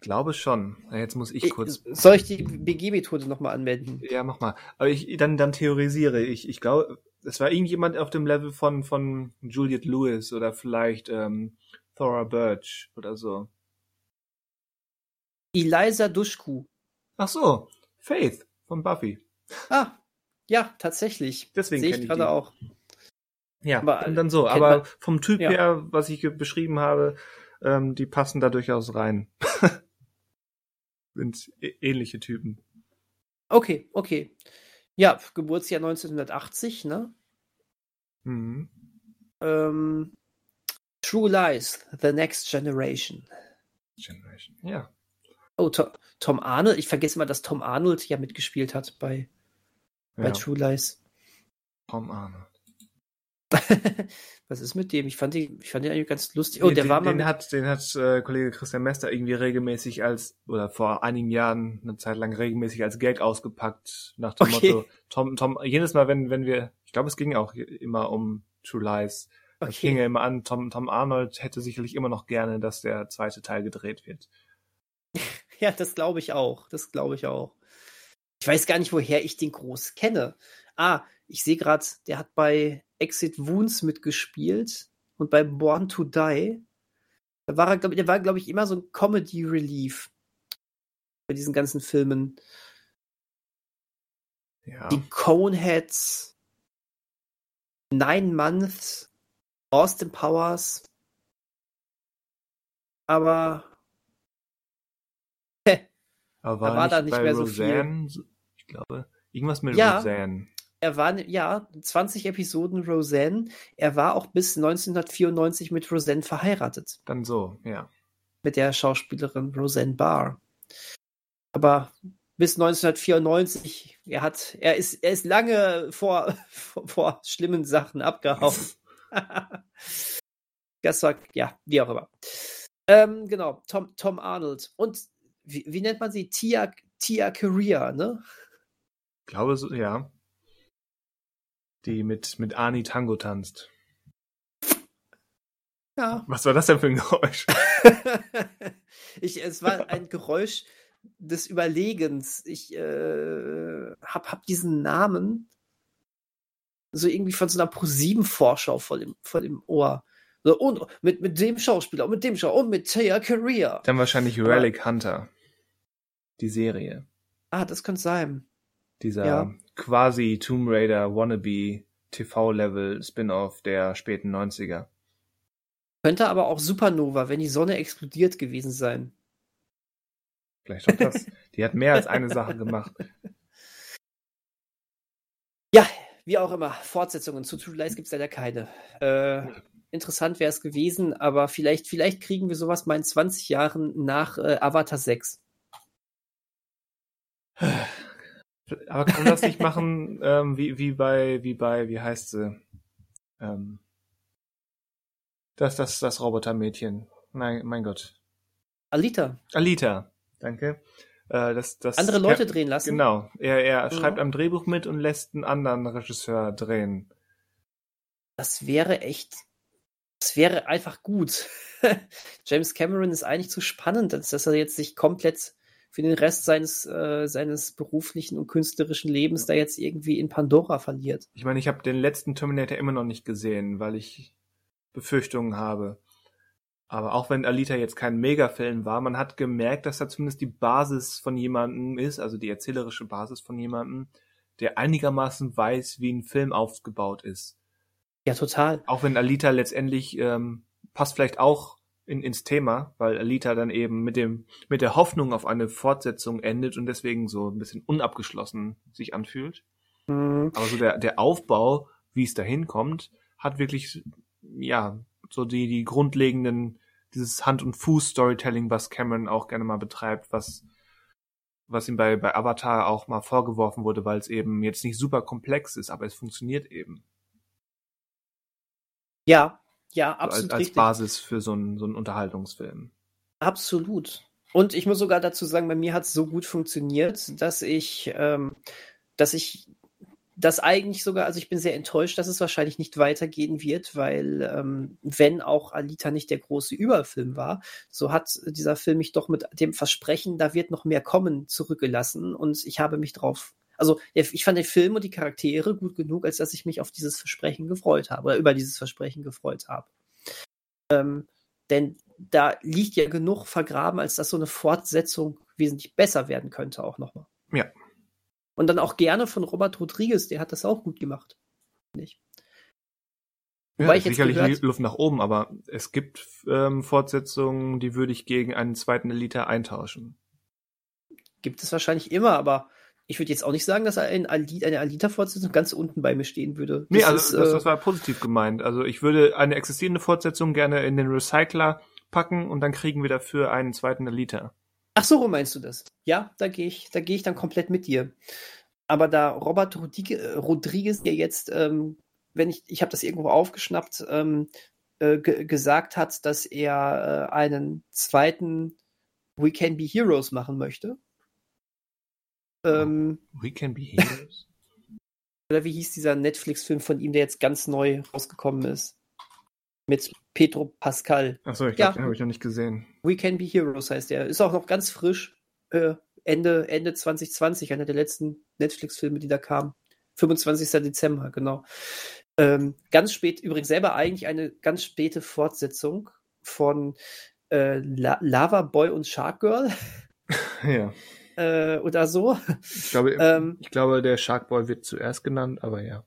Glaube schon. Jetzt muss ich kurz. soll ich die BG-Methode nochmal anwenden? Ja, mach mal. Aber ich, dann, dann theorisiere ich. Ich glaube, es war irgendjemand auf dem Level von, von Juliette Lewis oder vielleicht ähm, Thora Birch oder so. Eliza Duschku. Ach so, Faith von Buffy. Ah, ja, tatsächlich. Deswegen Sehe ich ich gerade auch. Ja, Aber, dann, dann so. Aber vom Typ Ja. her, was ich beschrieben habe, ähm, die passen da durchaus rein. *laughs* Sind ähnliche Typen. Okay, okay. Ja, Geburtsjahr 1980, ne? Mhm. Ähm, True Lies, The Next Generation. Generation. Ja. Oh, To Tom Arnold. Ich vergesse mal, dass Tom Arnold ja mitgespielt hat bei, bei ja. True Lies. Tom Arnold. *laughs* Was ist mit dem? Ich fand, die, ich fand den eigentlich ganz lustig. Oh, den, der war den, mal den hat, den hat äh, Kollege Christian Mester irgendwie regelmäßig als, oder vor einigen Jahren eine Zeit lang regelmäßig als Gag ausgepackt, nach dem Okay. Motto, Tom, Tom, jedes Mal, wenn, wenn wir, ich glaube, es ging auch immer um True Lies, da fing okay. er immer an, Tom, Tom Arnold hätte sicherlich immer noch gerne, dass der zweite Teil gedreht wird. *laughs* Ja, das glaube ich auch. Das glaube ich auch. Ich weiß gar nicht, woher ich den groß kenne. Ah, ich sehe gerade, der hat bei Exit Wounds mitgespielt und bei Born to Die. Da war er, glaub, ich- der war, glaube ich, immer so ein Comedy Relief bei diesen ganzen Filmen. Ja. Die Coneheads, Nine Months, Austin Powers. Aber *laughs* Aber da war da nicht bei mehr so viel. Roseanne, so- ich glaube, irgendwas mit Ja. Roseanne. Er war, ja, 20 Episoden Roseanne. Er war auch bis 1994 mit Roseanne verheiratet. Dann so, ja. Mit der Schauspielerin Roseanne Barr. Aber bis 1994, er hat, er ist, er ist lange vor, *laughs* vor, vor schlimmen Sachen abgehauen. *laughs* das war, ja, wie auch immer. Ähm, genau, Tom, Tom Arnold. Und wie, wie nennt man sie? Tia, Tia Career, ne? Ich glaube, so, ja. Die mit, mit Ani Tango tanzt. Ja. Was war das denn für ein Geräusch? *laughs* ich, es war ein Geräusch des Überlegens. Ich äh, hab, hab diesen Namen so irgendwie von so einer Pro-7-Vorschau vor dem, vor dem Ohr. So, und mit, mit dem Schauspieler und mit dem Schauspieler und mit Taya Career. Dann wahrscheinlich Aber- Relic Hunter. Die Serie. Ah, das könnte sein. Dieser Ja. Quasi Tomb Raider Wannabe TV-Level Spin-off der späten 90er. Könnte aber auch Supernova, wenn die Sonne explodiert gewesen sein. Vielleicht auch das. Die hat mehr als eine Sache gemacht. Ja, wie auch immer. Fortsetzungen zu True Lies gibt es leider keine. Äh, interessant wäre es gewesen, aber vielleicht, vielleicht kriegen wir sowas mal in 20 Jahren nach äh, Avatar 6. *sighs* Aber kann man das nicht machen, *laughs* ähm, wie, wie bei, wie bei, wie heißt sie? Ähm, das, das, das Robotermädchen. Mein, mein Gott. Alita, Alita. Danke. Äh, das, das andere Leute drehen lassen. Genau. Er, er Mhm. schreibt am Drehbuch mit und lässt einen anderen Regisseur drehen. Das wäre echt, das wäre einfach gut. *laughs* James Cameron ist eigentlich zu spannend, als dass er jetzt sich komplett für den Rest seines, äh, seines beruflichen und künstlerischen Lebens da jetzt irgendwie in Pandora verliert. Ich meine, ich habe den letzten Terminator immer noch nicht gesehen, weil ich Befürchtungen habe. Aber auch wenn Alita jetzt kein Megafilm war, man hat gemerkt, dass da zumindest die Basis von jemandem ist, also die erzählerische Basis von jemandem, der einigermaßen weiß, wie ein Film aufgebaut ist. Ja, total. Auch wenn Alita letztendlich ähm, passt vielleicht auch in, ins Thema, weil Alita dann eben mit dem mit der Hoffnung auf eine Fortsetzung endet und deswegen so ein bisschen unabgeschlossen sich anfühlt. Mhm. Aber so der der Aufbau, wie es dahin kommt, hat wirklich ja so die die grundlegenden dieses Hand und Fuß Storytelling, was Cameron auch gerne mal betreibt, was was ihm bei bei Avatar auch mal vorgeworfen wurde, weil es eben jetzt nicht super komplex ist, aber es funktioniert eben. Ja, ja, absolut. als, als Basis für so einen, so einen Unterhaltungsfilm. Absolut. Und ich muss sogar dazu sagen, bei mir hat es so gut funktioniert, dass ich, ähm, dass ich das eigentlich sogar, also ich bin sehr enttäuscht, dass es wahrscheinlich nicht weitergehen wird, weil ähm, wenn auch Alita nicht der große Überfilm war, so hat dieser Film mich doch mit dem Versprechen, da wird noch mehr kommen, zurückgelassen und ich habe mich drauf also ich fand den Film und die Charaktere gut genug, als dass ich mich auf dieses Versprechen gefreut habe oder über dieses Versprechen gefreut habe. Ähm, denn da liegt ja genug vergraben, als dass so eine Fortsetzung wesentlich besser werden könnte auch nochmal. Ja. Und dann auch gerne von Robert Rodriguez, der hat das auch gut gemacht. Nicht? Ja, Wobei ich sicherlich gehört, Luft nach oben, aber es gibt ähm, Fortsetzungen, die würde ich gegen einen zweiten Elite eintauschen. Gibt es wahrscheinlich immer, aber ich würde jetzt auch nicht sagen, dass ein Alita, eine Alita-Fortsetzung ganz unten bei mir stehen würde. Das nee, also ist, das, äh, das war positiv gemeint. Also ich würde eine existierende Fortsetzung gerne in den Recycler packen und dann kriegen wir dafür einen zweiten Alita. Ach so, meinst du das? Ja, da gehe ich, da gehe ich dann komplett mit dir. Aber da Robert Rodriguez ja jetzt, ähm, wenn ich, ich habe das irgendwo aufgeschnappt, ähm, äh, gesagt hat, dass er äh, einen zweiten We Can Be Heroes machen möchte. Ähm, We Can Be Heroes? *laughs* oder wie hieß dieser Netflix-Film von ihm, der jetzt ganz neu rausgekommen ist? Mit Pedro Pascal. Achso, ich glaube, ja. den habe ich noch nicht gesehen. We Can Be Heroes heißt der. Ist auch noch ganz frisch. Äh, Ende, Ende 2020, einer der letzten Netflix-Filme, die da kamen. 25. Dezember, genau. Ähm, ganz spät, übrigens selber eigentlich eine ganz späte Fortsetzung von äh, La Lava Boy und Shark Girl. *laughs* ja äh, oder so. Ich glaube, *laughs* ähm, ich glaube, der Shark Boy wird zuerst genannt, aber ja.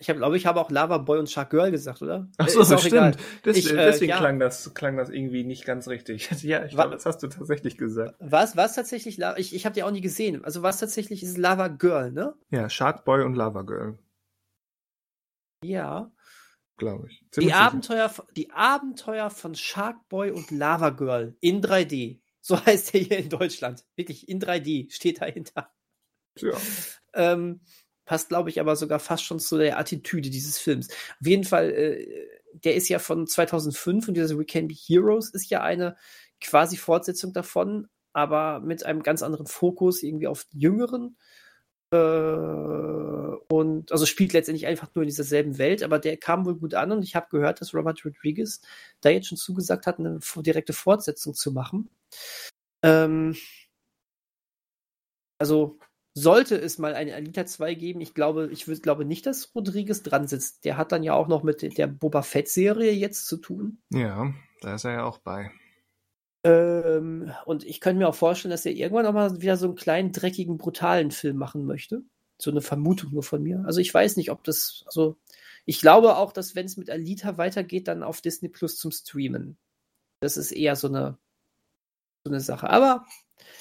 Ich habe, glaube ich, habe auch Lava Boy und Shark Girl gesagt, oder? Ach so, das stimmt. Das, ich, äh, deswegen ja. klang das klang das irgendwie nicht ganz richtig. *laughs* ja, ich glaube, das hast du tatsächlich gesagt. Was was tatsächlich Lava? Ich, ich habe die auch nie gesehen. Also was tatsächlich ist Lava Girl, ne? Ja, Shark Boy und Lava Girl. Ja. Glaube ich. die Abenteuer, die Abenteuer von Shark Boy und Lava Girl in 3D. So *laughs* heißt er hier in Deutschland. Wirklich in 3D steht dahinter. Ja. Ähm, passt, glaube ich, aber sogar fast schon zu der Attitüde dieses Films. Auf jeden Fall, äh, der ist ja von 2005 und dieser We Can Be Heroes ist ja eine quasi Fortsetzung davon, aber mit einem ganz anderen Fokus irgendwie auf die Jüngeren. Äh, und also spielt letztendlich einfach nur in dieser selben Welt, aber der kam wohl gut an und ich habe gehört, dass Robert Rodriguez da jetzt schon zugesagt hat, eine direkte Fortsetzung zu machen. Ähm, also sollte es mal eine Alita 2 geben, ich glaube, ich würde, glaube nicht, dass Rodriguez dran sitzt. Der hat dann ja auch noch mit der Boba Fett-Serie jetzt zu tun. Ja, da ist er ja auch bei. Ähm, und ich könnte mir auch vorstellen, dass er irgendwann auch mal wieder so einen kleinen, dreckigen, brutalen Film machen möchte. So eine Vermutung nur von mir. Also ich weiß nicht, ob das, also ich glaube auch, dass wenn es mit Alita weitergeht, dann auf Disney Plus zum Streamen. Das ist eher so eine so eine Sache. Aber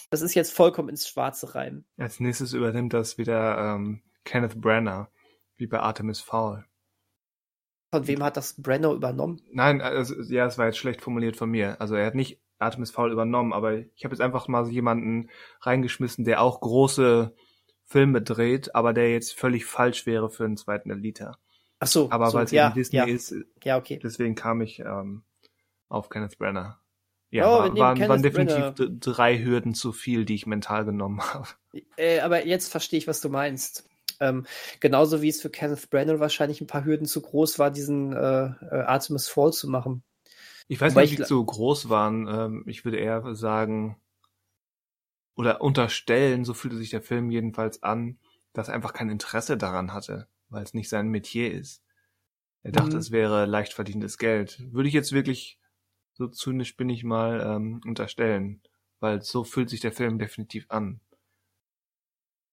das ist jetzt vollkommen ins Schwarze rein. Als nächstes übernimmt das wieder ähm, Kenneth Branagh, wie bei Artemis Fowl. Von wem hat das Brenner übernommen? Nein, also, ja, es war jetzt schlecht formuliert von mir. Also er hat nicht Artemis Fowl übernommen, aber ich habe jetzt einfach mal so jemanden reingeschmissen, der auch große Filme dreht, aber der jetzt völlig falsch wäre für einen zweiten Elite. Ach so. Aber so, weil es ja, eben Disney ja. ist, ja, okay. deswegen kam ich ähm, auf Kenneth Branagh. Ja, oh, war, waren, waren definitiv Brenner. drei Hürden zu viel, die ich mental genommen habe. Äh, aber jetzt verstehe ich, was du meinst. Ähm, genauso wie es für Kenneth Branagh wahrscheinlich ein paar Hürden zu groß war, diesen äh, äh Artemis Fall zu machen. Ich weiß Wobei nicht, wie so groß waren. Ähm, ich würde eher sagen oder unterstellen, so fühlte sich der Film jedenfalls an, dass er einfach kein Interesse daran hatte, weil es nicht sein Metier ist. Er dachte, mhm. es wäre leicht verdientes Geld. Würde ich jetzt wirklich, so zynisch bin ich mal, ähm, unterstellen. Weil so fühlt sich der Film definitiv an.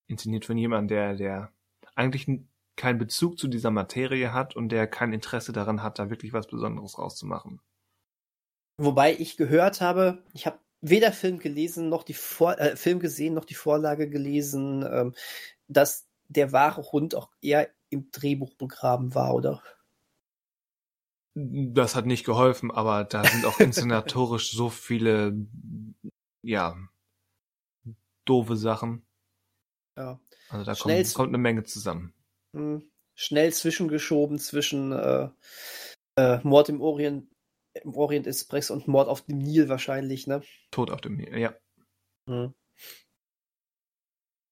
Inszeniert von jemandem, der, der eigentlich keinen Bezug zu dieser Materie hat und der kein Interesse daran hat, da wirklich was Besonderes rauszumachen. Wobei ich gehört habe, ich habe weder Film gelesen noch die Vor äh, Film gesehen noch die Vorlage gelesen, ähm, dass der wahre Hund auch eher im Drehbuch begraben war, oder? Das hat nicht geholfen, aber da sind auch inszenatorisch so viele, ja, doofe Sachen. Ja. Also da kommt, kommt, eine Menge zusammen. Hm. Schnell zwischengeschoben zwischen äh, äh, Mord im Orient, im Orient Express und Mord auf dem Nil wahrscheinlich, ne? Tod auf dem Nil, ja. Hm.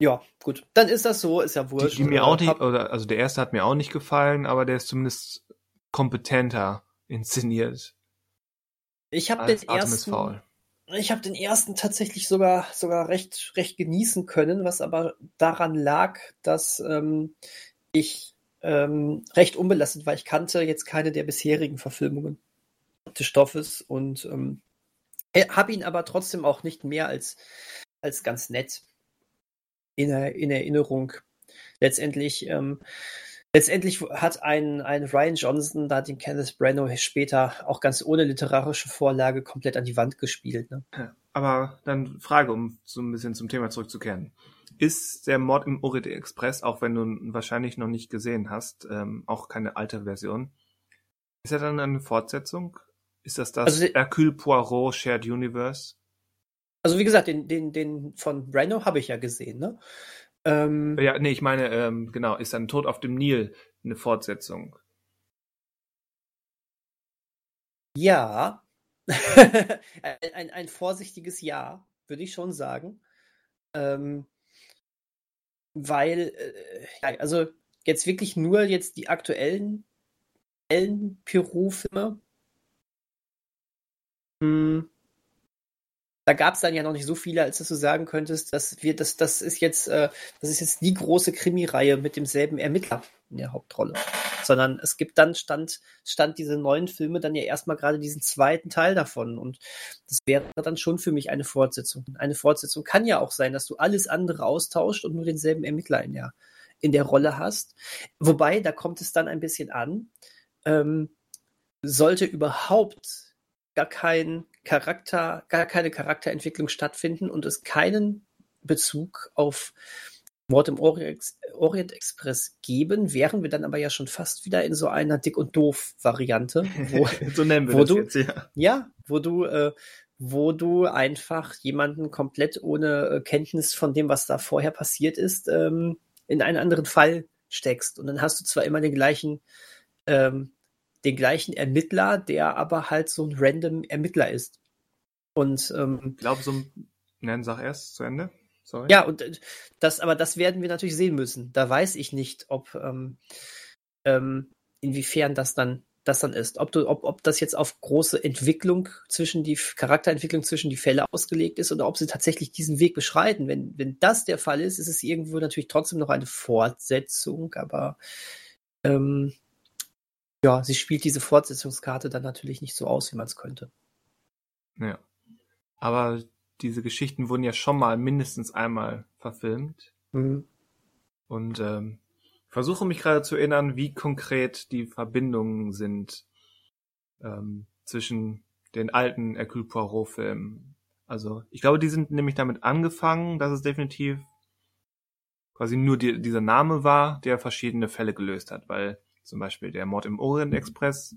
Ja, gut. Dann ist das so, ist ja wurscht. Die, die mir auch nicht, oder, also der erste hat mir auch nicht gefallen, aber der ist zumindest kompetenter inszeniert. Ich habe den ersten. Ich habe den ersten tatsächlich sogar sogar recht recht genießen können, was aber daran lag, dass ähm, ich ähm, recht unbelastet war. Ich kannte jetzt keine der bisherigen Verfilmungen des Stoffes und ähm, habe ihn aber trotzdem auch nicht mehr als als ganz nett in, in Erinnerung. Letztendlich, ähm, letztendlich hat ein, ein Ryan Johnson da den Kenneth Branagh später auch ganz ohne literarische Vorlage komplett an die Wand gespielt. Ne? Aber dann Frage, um so ein bisschen zum Thema zurückzukehren. Ist der Mord im Orient Express, auch wenn du ihn wahrscheinlich noch nicht gesehen hast, ähm, auch keine alte Version, ist er dann eine Fortsetzung? Ist das das also, Hercule Poirot Shared Universe? Also wie gesagt, den, den, den von Brando habe ich ja gesehen, ne? Ähm, ja, nee, ich meine, ähm, genau, ist dann Tod auf dem Nil eine Fortsetzung? Ja. *laughs* ein, ein, ein, vorsichtiges Ja, würde ich schon sagen. Ähm, weil, äh, also jetzt wirklich nur jetzt die aktuellen, aktuellen Peru-Filme. Hm, da gab es dann ja noch nicht so viele, als dass du sagen könntest, dass wir, das, das ist jetzt, äh, das ist jetzt die große Krimireihe mit demselben Ermittler in der Hauptrolle. Sondern es gibt dann stand, stand diese neuen Filme dann ja erstmal gerade diesen zweiten Teil davon. Und das wäre dann schon für mich eine Fortsetzung. Eine Fortsetzung kann ja auch sein, dass du alles andere austauscht und nur denselben Ermittler in der, in der Rolle hast. Wobei, da kommt es dann ein bisschen an. Ähm, sollte überhaupt gar kein Charakter, gar keine Charakterentwicklung stattfinden und es keinen Bezug auf Mord im Orient, Express geben, wären wir dann aber ja schon fast wieder in so einer Dick- und Doof-Variante. *laughs* so nennen wir wo das du, jetzt, ja. Ja, wo du, äh, wo du einfach jemanden komplett ohne äh, Kenntnis von dem, was da vorher passiert ist, ähm, in einen anderen Fall steckst. Und dann hast du zwar immer den gleichen ähm, den gleichen Ermittler, der aber halt so ein random Ermittler ist. Und ähm, ich glaube, so ein Nein, sag erst zu Ende. Sorry. Ja, und äh, das, aber das werden wir natürlich sehen müssen. Da weiß ich nicht, ob ähm, ähm, inwiefern das dann das dann ist. Ob, du, ob, ob das jetzt auf große Entwicklung zwischen die Charakterentwicklung zwischen die Fälle ausgelegt ist oder ob sie tatsächlich diesen Weg beschreiten. Wenn, wenn das der Fall ist, ist es irgendwo natürlich trotzdem noch eine Fortsetzung, aber ähm, ja, sie spielt diese Fortsetzungskarte dann natürlich nicht so aus, wie man es könnte. Ja. Aber diese Geschichten wurden ja schon mal mindestens einmal verfilmt. Mhm. Und ähm, versuche mich gerade zu erinnern, wie konkret die Verbindungen sind ähm, zwischen den alten Hercule Poirot-Filmen. Also ich glaube, die sind nämlich damit angefangen, dass es definitiv quasi nur die, dieser Name war, der verschiedene Fälle gelöst hat, weil zum Beispiel der Mord im Orient Express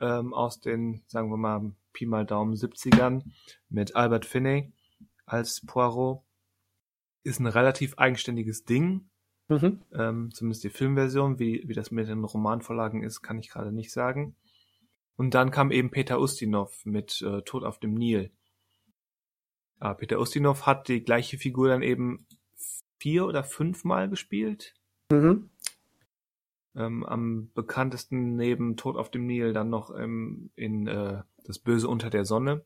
ähm, aus den, sagen wir mal, Pi mal Daumen 70ern mit Albert Finney als Poirot ist ein relativ eigenständiges Ding. Mhm. Ähm, zumindest die Filmversion, wie, wie das mit den Romanvorlagen ist, kann ich gerade nicht sagen. Und dann kam eben Peter Ustinov mit äh, Tod auf dem Nil. Ah, Peter Ustinov hat die gleiche Figur dann eben vier oder fünfmal gespielt. Mhm. Ähm, am bekanntesten neben Tod auf dem Nil dann noch ähm, in äh, Das Böse unter der Sonne.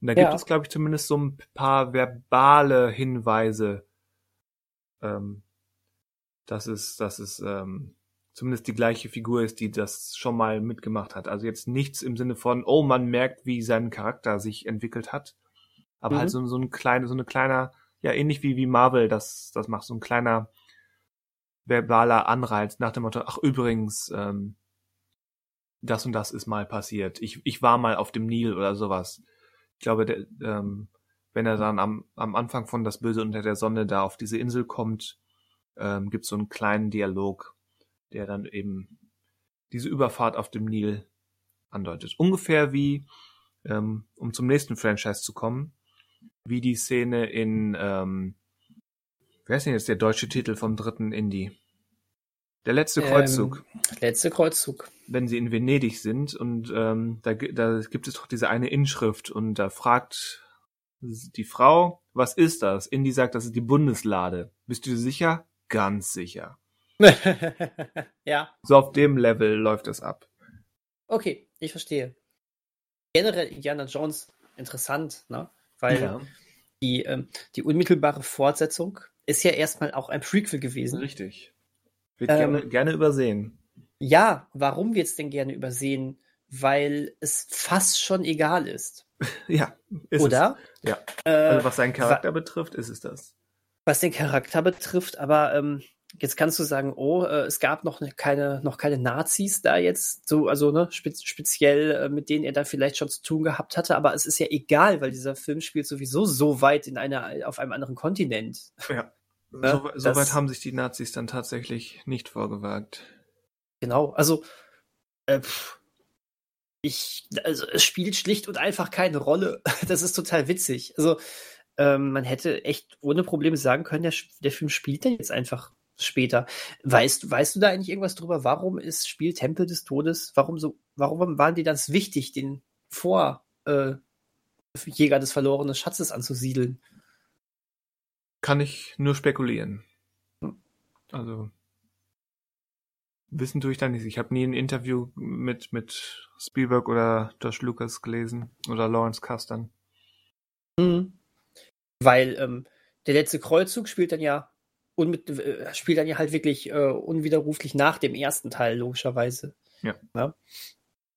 Und da gibt ja. es, glaube ich, zumindest so ein paar verbale Hinweise, ähm, dass es, dass es ähm, zumindest die gleiche Figur ist, die das schon mal mitgemacht hat. Also jetzt nichts im Sinne von, oh, man merkt, wie sein Charakter sich entwickelt hat. Aber halt Mhm. so, so ein kleiner, so eine kleiner, ja, ähnlich wie, wie Marvel das, das macht, so ein kleiner verbaler Anreiz nach dem Motto, ach übrigens, ähm, das und das ist mal passiert. Ich, ich war mal auf dem Nil oder sowas. Ich glaube, der, ähm, wenn er dann am, am Anfang von Das Böse unter der Sonne da auf diese Insel kommt, ähm, gibt so einen kleinen Dialog, der dann eben diese Überfahrt auf dem Nil andeutet. Ungefähr wie, ähm, um zum nächsten Franchise zu kommen, wie die Szene in, ähm, wer ist denn jetzt der deutsche Titel vom dritten Indie? Der letzte Kreuzzug Ähm, letzte Kreuzzug. wenn sie in Venedig sind und ähm, da, da gibt es doch diese eine Inschrift und da fragt die Frau, was ist das? Indy sagt, das ist die Bundeslade. Bist du dir sicher? Ganz sicher. *laughs* ja, So auf dem Level läuft es ab. okay, ich verstehe. Generell Indiana Jones interessant, ne? Weil die, ähm, die unmittelbare Fortsetzung ist ja erstmal auch ein Prequel gewesen. richtig. Wird Ähm, gerne, gerne übersehen. Ja, warum wird's denn gerne übersehen? Weil es fast schon egal ist. *laughs* Ja, ist Oder? es. Ja. Äh, Also was seinen Charakter betrifft, ist es das. was den Charakter betrifft, aber ähm, jetzt kannst du sagen, oh, äh, es gab noch ne, keine, noch keine Nazis da jetzt, so, also ne, spez speziell äh, mit denen er da vielleicht schon zu tun gehabt hatte, aber es ist ja egal, weil dieser Film spielt sowieso so weit in einer, auf einem anderen Kontinent. Ja. Ne, So, so weit haben sich die Nazis dann tatsächlich nicht vorgewagt. Genau, also äh, ich, also es spielt schlicht und einfach keine Rolle. *laughs* Das ist total witzig. Also ähm, man hätte echt ohne Probleme sagen können, der, der Film spielt dann jetzt einfach später. Weißt, du- weißt du da eigentlich irgendwas drüber? Warum ist Spiel Tempel des Todes? Warum so? Warum waren die das wichtig, den vor äh, Jäger des verlorenen Schatzes anzusiedeln? Kann ich nur spekulieren. Also wissen tue ich da nicht. Ich habe nie ein Interview mit mit Spielberg oder Josh Lucas gelesen oder Lawrence Kasdan. Mhm. Weil ähm, der letzte Kreuzzug spielt dann ja unmit äh, spielt dann ja halt wirklich äh, unwiderruflich nach dem ersten Teil, logischerweise. Ja.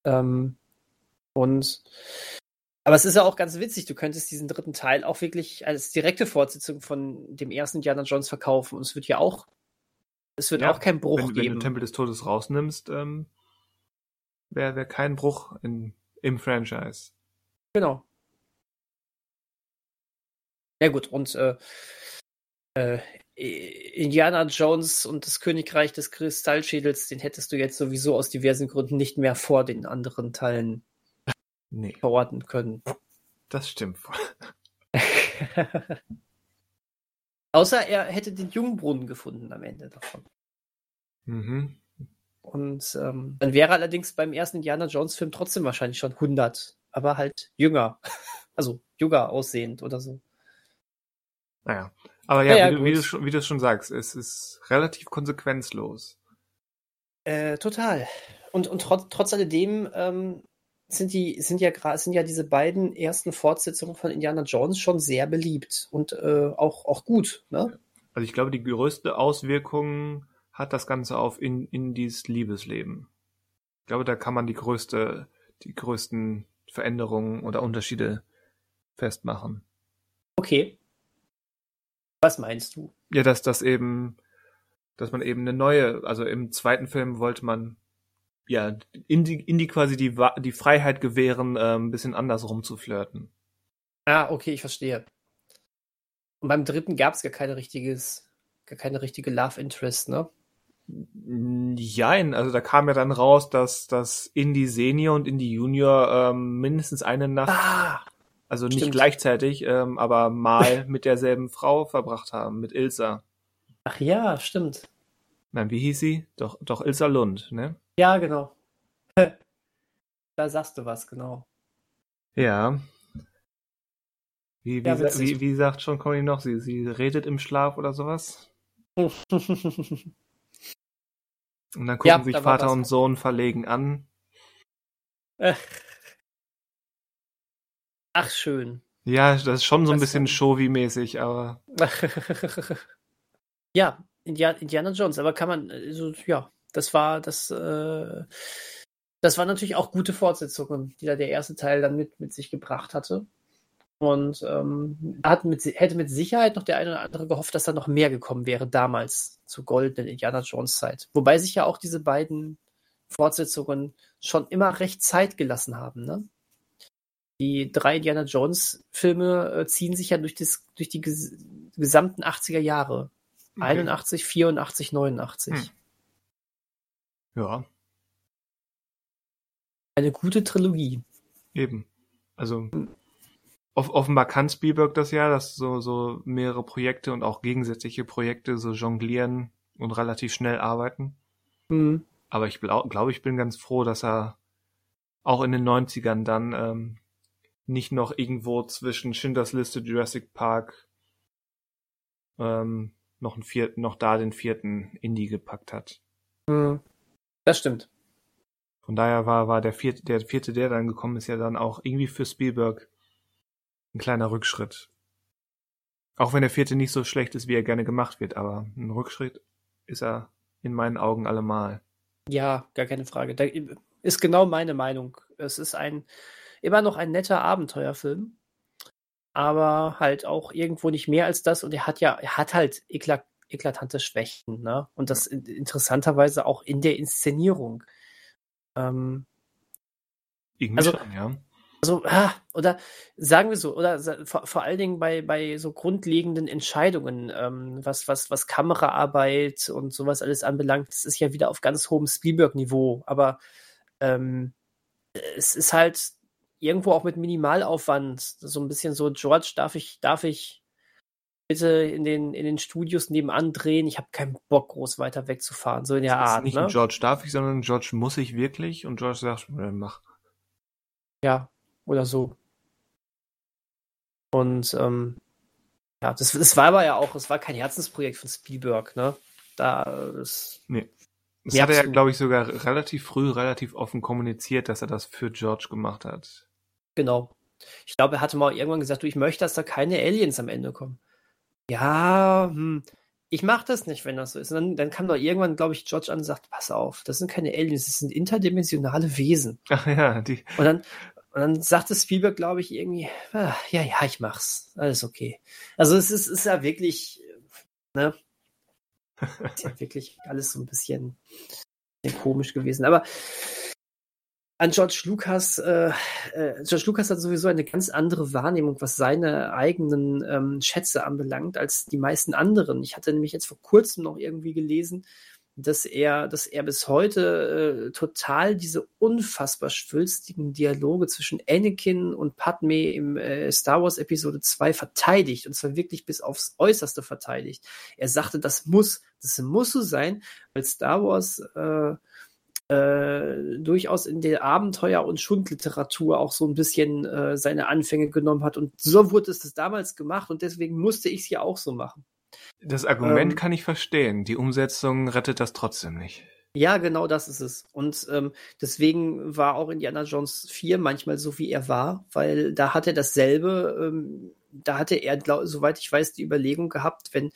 Ähm, und aber es ist ja auch ganz witzig, du könntest diesen dritten Teil auch wirklich als direkte Fortsetzung von dem ersten Indiana Jones verkaufen. Und es wird ja auch, es wird Ja, auch keinen Bruch Wenn, wenn du geben. Tempel des Todes rausnimmst, ähm, wäre wär kein Bruch in, im Franchise. Genau. Ja gut, und äh, äh, Indiana Jones und das Königreich des Kristallschädels, den hättest du jetzt sowieso aus diversen Gründen nicht mehr vor den anderen Teilen Nee, verorten können. das stimmt. *laughs* Außer er hätte den Jungbrunnen gefunden am Ende davon. Mhm. Und ähm, dann wäre allerdings beim ersten Indiana Jones Film trotzdem wahrscheinlich schon 100, aber halt jünger. *laughs* Also jünger aussehend oder so. Naja. Aber ja, Ja, ja, wie, du, wie, du schon, wie du schon sagst, es ist relativ konsequenzlos. Äh, total. Und, und trotz, trotz alledem ähm, sind die, sind ja gerade, sind ja diese beiden ersten Fortsetzungen von Indiana Jones schon sehr beliebt und äh, auch, auch gut, ne? Also ich glaube, die größte Auswirkung hat das Ganze auf in, Indies Liebesleben. Ich glaube, da kann man die größte, die größten Veränderungen oder Unterschiede festmachen. Okay. Was meinst du? Ja, dass das eben, dass man eben eine neue, also im zweiten Film wollte man ja Indie, Indie quasi die, die Freiheit gewähren, äh, ein bisschen andersrum zu flirten. Ah, okay, ich verstehe. Und beim dritten gab es gar keine richtiges, gar keine richtige Love Interest, ne? Jein, also da kam ja dann raus, dass dass Indie Senior und Indie Junior ähm, mindestens eine Nacht Ah, Also nicht Stimmt. gleichzeitig, ähm, aber mal *laughs* mit derselben Frau verbracht haben, mit Ilsa. ach ja, stimmt. Nein, wie hieß sie? Doch, doch Ilsa Lund, ne? Ja, genau. *laughs* da sagst du was, genau. Ja. Wie, wie, Ja, sa- witzig. wie, wie sagt schon Conny noch? Sie, sie redet im Schlaf oder sowas? *laughs* Und dann gucken Ja, sich da war Vater was. und Sohn verlegen an. *laughs* Ach, schön. Ja, das ist schon so ein Das bisschen kann- Showy-mäßig, aber ja, Indiana, Indiana Jones, aber kann man, also, ja, das war das, äh, das waren natürlich auch gute Fortsetzungen, die da der erste Teil dann mit, mit sich gebracht hatte. Und ähm, hat mit, hätte mit Sicherheit noch der eine oder andere gehofft, dass da noch mehr gekommen wäre damals zur goldenen Indiana Jones Zeit. Wobei sich ja auch diese beiden Fortsetzungen schon immer recht Zeit gelassen haben. Ne? Die drei Indiana Jones Filme äh, ziehen sich ja durch, das, durch die ges gesamten 80er Jahre. Okay. 81, 84, 89. Hm. Ja. Eine gute Trilogie. Eben. Also off offenbar kann Spielberg das ja, dass so, so mehrere Projekte und auch gegensätzliche Projekte so jonglieren und relativ schnell arbeiten. Mhm. Aber ich glaube, glaub, ich bin ganz froh, dass er auch in den 90ern dann ähm, nicht noch irgendwo zwischen Schindlers Liste, Jurassic Park ähm, noch, einen vierten, noch da den vierten Indie gepackt hat. Mhm. Das stimmt. Von daher war, war der vierte, der vierte, der dann gekommen ist, ja dann auch irgendwie für Spielberg ein kleiner Rückschritt. Auch wenn der vierte nicht so schlecht ist, wie er gerne gemacht wird, aber ein Rückschritt ist er in meinen Augen allemal. Ja, gar keine Frage. Da ist genau meine Meinung. Es ist ein immer noch ein netter Abenteuerfilm, aber halt auch irgendwo nicht mehr als das. Und er hat ja, er hat halt eklat eklatante Schwächen, ne? Und das interessanterweise auch in der Inszenierung. Ähm, Irgendwie also, schon, ja. Also, ah, oder sagen wir so, oder vor, vor allen Dingen bei, bei so grundlegenden Entscheidungen, ähm, was, was, was Kameraarbeit und sowas alles anbelangt, das ist ja wieder auf ganz hohem Spielberg-Niveau, aber ähm, es ist halt irgendwo auch mit Minimalaufwand, so ein bisschen so, George, darf ich, darf ich bitte in den, in den Studios nebenan drehen? Ich habe keinen Bock, groß weiter wegzufahren, so in der das Art. Ist nicht ne? George darf ich, sondern George muss ich wirklich und George sagt, mach. Ja, oder so. Und ähm, ja, das, das war aber ja auch, es war kein Herzensprojekt von Spielberg, ne? Da ist. Nee. Das hat er ja, glaube ich, sogar relativ früh, relativ offen kommuniziert, dass er das für George gemacht hat. Genau. Ich glaube, er hatte mal irgendwann gesagt, du, ich möchte, dass da keine Aliens am Ende kommen. Ja, hm, ich mache das nicht, wenn das so ist. Und dann, dann kam doch irgendwann, glaube ich, George an und sagt, pass auf, das sind keine Aliens, das sind interdimensionale Wesen. *laughs* Ach ja, die. Und dann, und dann sagte Spielberg, glaube ich, irgendwie, ah, ja, ja, ich mach's. Alles okay. Also es ist, ist ja wirklich, ne? *laughs* Ist ja wirklich alles so ein bisschen, bisschen komisch gewesen. Aber an George Lucas, äh, äh, George Lucas hat sowieso eine ganz andere Wahrnehmung, was seine eigenen ähm, Schätze anbelangt, als die meisten anderen. Ich hatte nämlich jetzt vor kurzem noch irgendwie gelesen, dass er, dass er bis heute äh, total diese unfassbar schwülstigen Dialoge zwischen Anakin und Padme im äh, Star Wars Episode 2 verteidigt und zwar wirklich bis aufs Äußerste verteidigt. Er sagte, das muss, das muss so sein, weil Star Wars äh, äh, durchaus in der Abenteuer- und Schundliteratur auch so ein bisschen äh, seine Anfänge genommen hat. Und so wurde es das damals gemacht und deswegen musste ich es ja auch so machen. Das Argument ähm, kann ich verstehen. Die Umsetzung rettet das trotzdem nicht. Ja, genau das ist es. Und ähm, deswegen war auch Indiana Jones 4 manchmal so, wie er war, weil da hat er dasselbe, ähm, da hatte er, glaub, soweit ich weiß, die Überlegung gehabt, wenn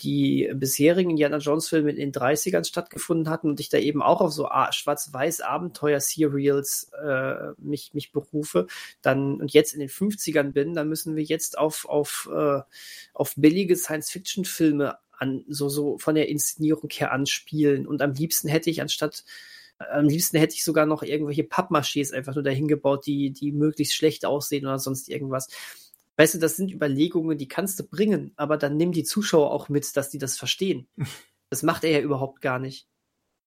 die bisherigen Indiana Jones Filme in den 30ern stattgefunden hatten und ich da eben auch auf so schwarz-weiß Abenteuer-Serials äh, mich, mich berufe, dann und jetzt in den 50ern bin, dann müssen wir jetzt auf, auf, äh, auf billige Science-Fiction-Filme an, so, so von der Inszenierung her anspielen. Und am liebsten hätte ich anstatt am liebsten hätte ich sogar noch irgendwelche Pappmachés einfach nur dahin gebaut, die, die möglichst schlecht aussehen oder sonst irgendwas. Weißt du, das sind Überlegungen, die kannst du bringen, aber dann nimm die Zuschauer auch mit, dass die das verstehen. *laughs* Das macht er ja überhaupt gar nicht.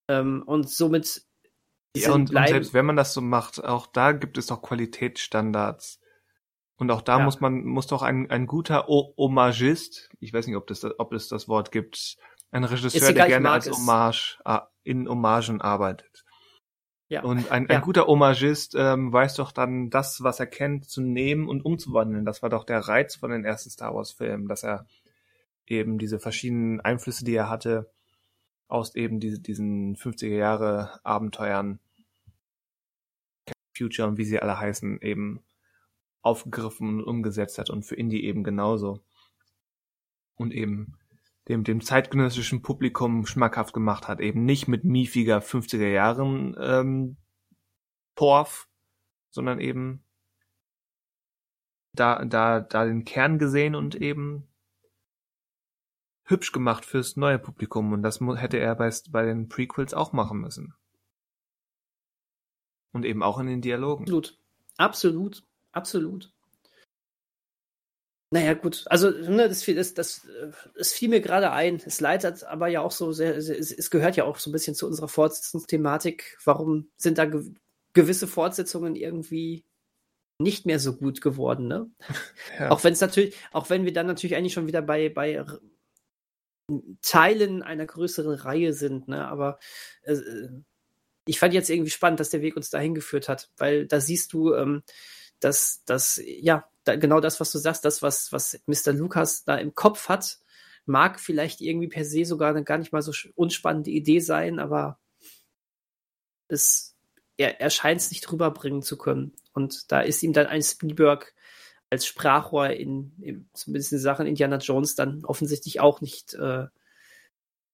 Ähm, und somit. Ja, und, und, selbst wenn man das so macht, auch da gibt es doch Qualitätsstandards. Und auch da ja. muss man, muss doch ein, ein guter o Homagist, ich weiß nicht, ob das, ob es das Wort gibt, ein Regisseur, egal, der gerne als Hommage, in Hommagen arbeitet. Ja. Und ein, ein ja. guter Homagist ähm, weiß doch dann, das, was er kennt, zu nehmen und umzuwandeln. Das war doch der Reiz von den ersten Star Wars-Filmen, dass er eben diese verschiedenen Einflüsse, die er hatte, aus eben diese, diesen 50er Jahre Abenteuern, Future und wie sie alle heißen, eben aufgegriffen und umgesetzt hat und für Indie eben genauso. Und eben dem, dem zeitgenössischen Publikum schmackhaft gemacht hat. Eben nicht mit miefiger 50er Jahren ähm, Torf, sondern eben da, da, da den Kern gesehen und eben hübsch gemacht fürs neue Publikum. Und das hätte er bei, bei den Prequels auch machen müssen. Und eben auch in den Dialogen. Absolut. Absolut. Absolut. Naja, gut. Also, ne, das, das, das, das fiel mir gerade ein. Es leitet aber ja auch so sehr, es, es gehört ja auch so ein bisschen zu unserer Fortsetzungsthematik. Warum sind da ge gewisse Fortsetzungen irgendwie nicht mehr so gut geworden, ne? *laughs* Ja. Auch wenn es natürlich, auch wenn wir dann natürlich eigentlich schon wieder bei, bei Teilen einer größeren Reihe sind, ne? Aber äh, ich fand jetzt irgendwie spannend, dass der Weg uns dahin geführt hat, weil da siehst du, ähm, dass, dass ja, da, genau das, was du sagst, das, was, was Mr. Lucas da im Kopf hat, mag vielleicht irgendwie per se sogar eine gar nicht mal so unspannende Idee sein, aber es, er, er scheint es nicht rüberbringen zu können. Und da ist ihm dann ein Spielberg als Sprachrohr in, in zumindest in Sachen Indiana Jones dann offensichtlich auch nicht, äh,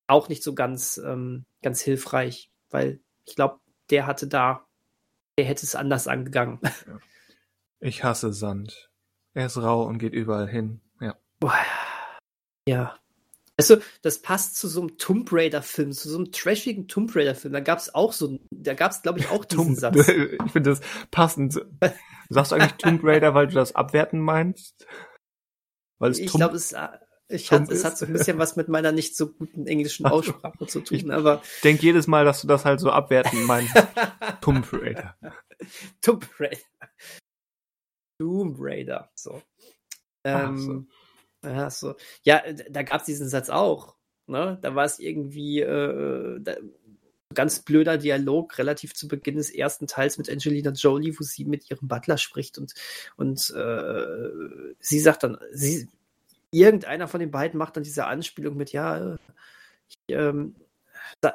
auch nicht so ganz, ähm, ganz hilfreich, weil ich glaube, der hatte da, der hätte es anders angegangen. Ich hasse Sand. Er ist rau und geht überall hin. Ja. Boah. Ja. Also, das passt zu so einem Tomb Raider-Film, zu so einem trashigen Tomb Raider-Film. Da gab es auch so, da gab es, glaube ich, auch *laughs* diesen Satz. *laughs* Ich finde das passend. Sagst du eigentlich Tomb Raider, weil du das abwerten meinst? Weil es ich glaube, es, äh, ich hat, es hat so ein bisschen was mit meiner nicht so guten englischen Aussprache zu tun, ich aber. Denk jedes Mal, dass du das halt so abwerten meinst. *laughs* Tomb Raider. Tomb Raider. Tomb Raider. So. Ähm, so. Ja, so. Ja, da gab es diesen Satz auch. Ne? Da war es irgendwie äh, da, ganz blöder Dialog relativ zu Beginn des ersten Teils mit Angelina Jolie, wo sie mit ihrem Butler spricht und, und äh, sie sagt dann, sie, irgendeiner von den beiden macht dann diese Anspielung mit, ja, äh, ich, ähm,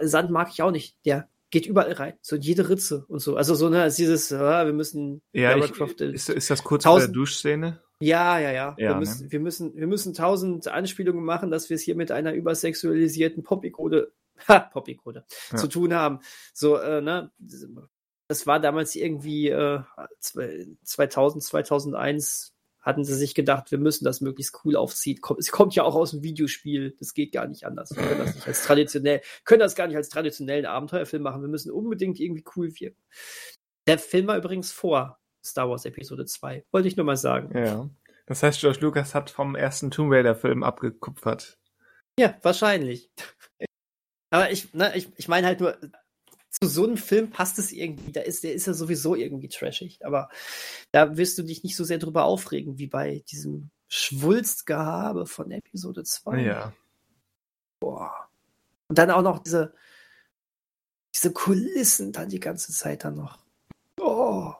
Sand mag ich auch nicht. Der geht überall rein, so in jede Ritze und so. Also so, ne, dieses, ja, wir müssen ja, ich, ist, ist das kurz tausend, vor der Duschszene? Ja, ja, ja. ja wir, müssen, ne? wir, müssen, wir müssen tausend Anspielungen machen, dass wir es hier mit einer übersexualisierten Pop-Ikone, *laughs* ha, Pop-Ikone, ja. zu tun haben. So, äh, ne, das war damals irgendwie äh, 2000, 2001 hatten sie sich gedacht, wir müssen das möglichst cool aufziehen. Es kommt ja auch aus dem Videospiel, das geht gar nicht anders. Wir können das nicht als traditionell, können das gar nicht als traditionellen Abenteuerfilm machen. Wir müssen unbedingt irgendwie cool wirken. Der Film war übrigens vor Star Wars Episode 2. Wollte ich nur mal sagen. Ja. Das heißt, George Lucas hat vom ersten Tomb Raider Film abgekupfert. Ja, wahrscheinlich. *laughs* Aber ich, ne, ich, ich meine halt nur, zu so einem Film passt es irgendwie. Da ist, der ist ja sowieso irgendwie trashig. Aber da wirst du dich nicht so sehr drüber aufregen, wie bei diesem Schwulstgehabe von Episode 2. Ja. Boah. Und dann auch noch diese, diese Kulissen dann die ganze Zeit dann noch. Oh.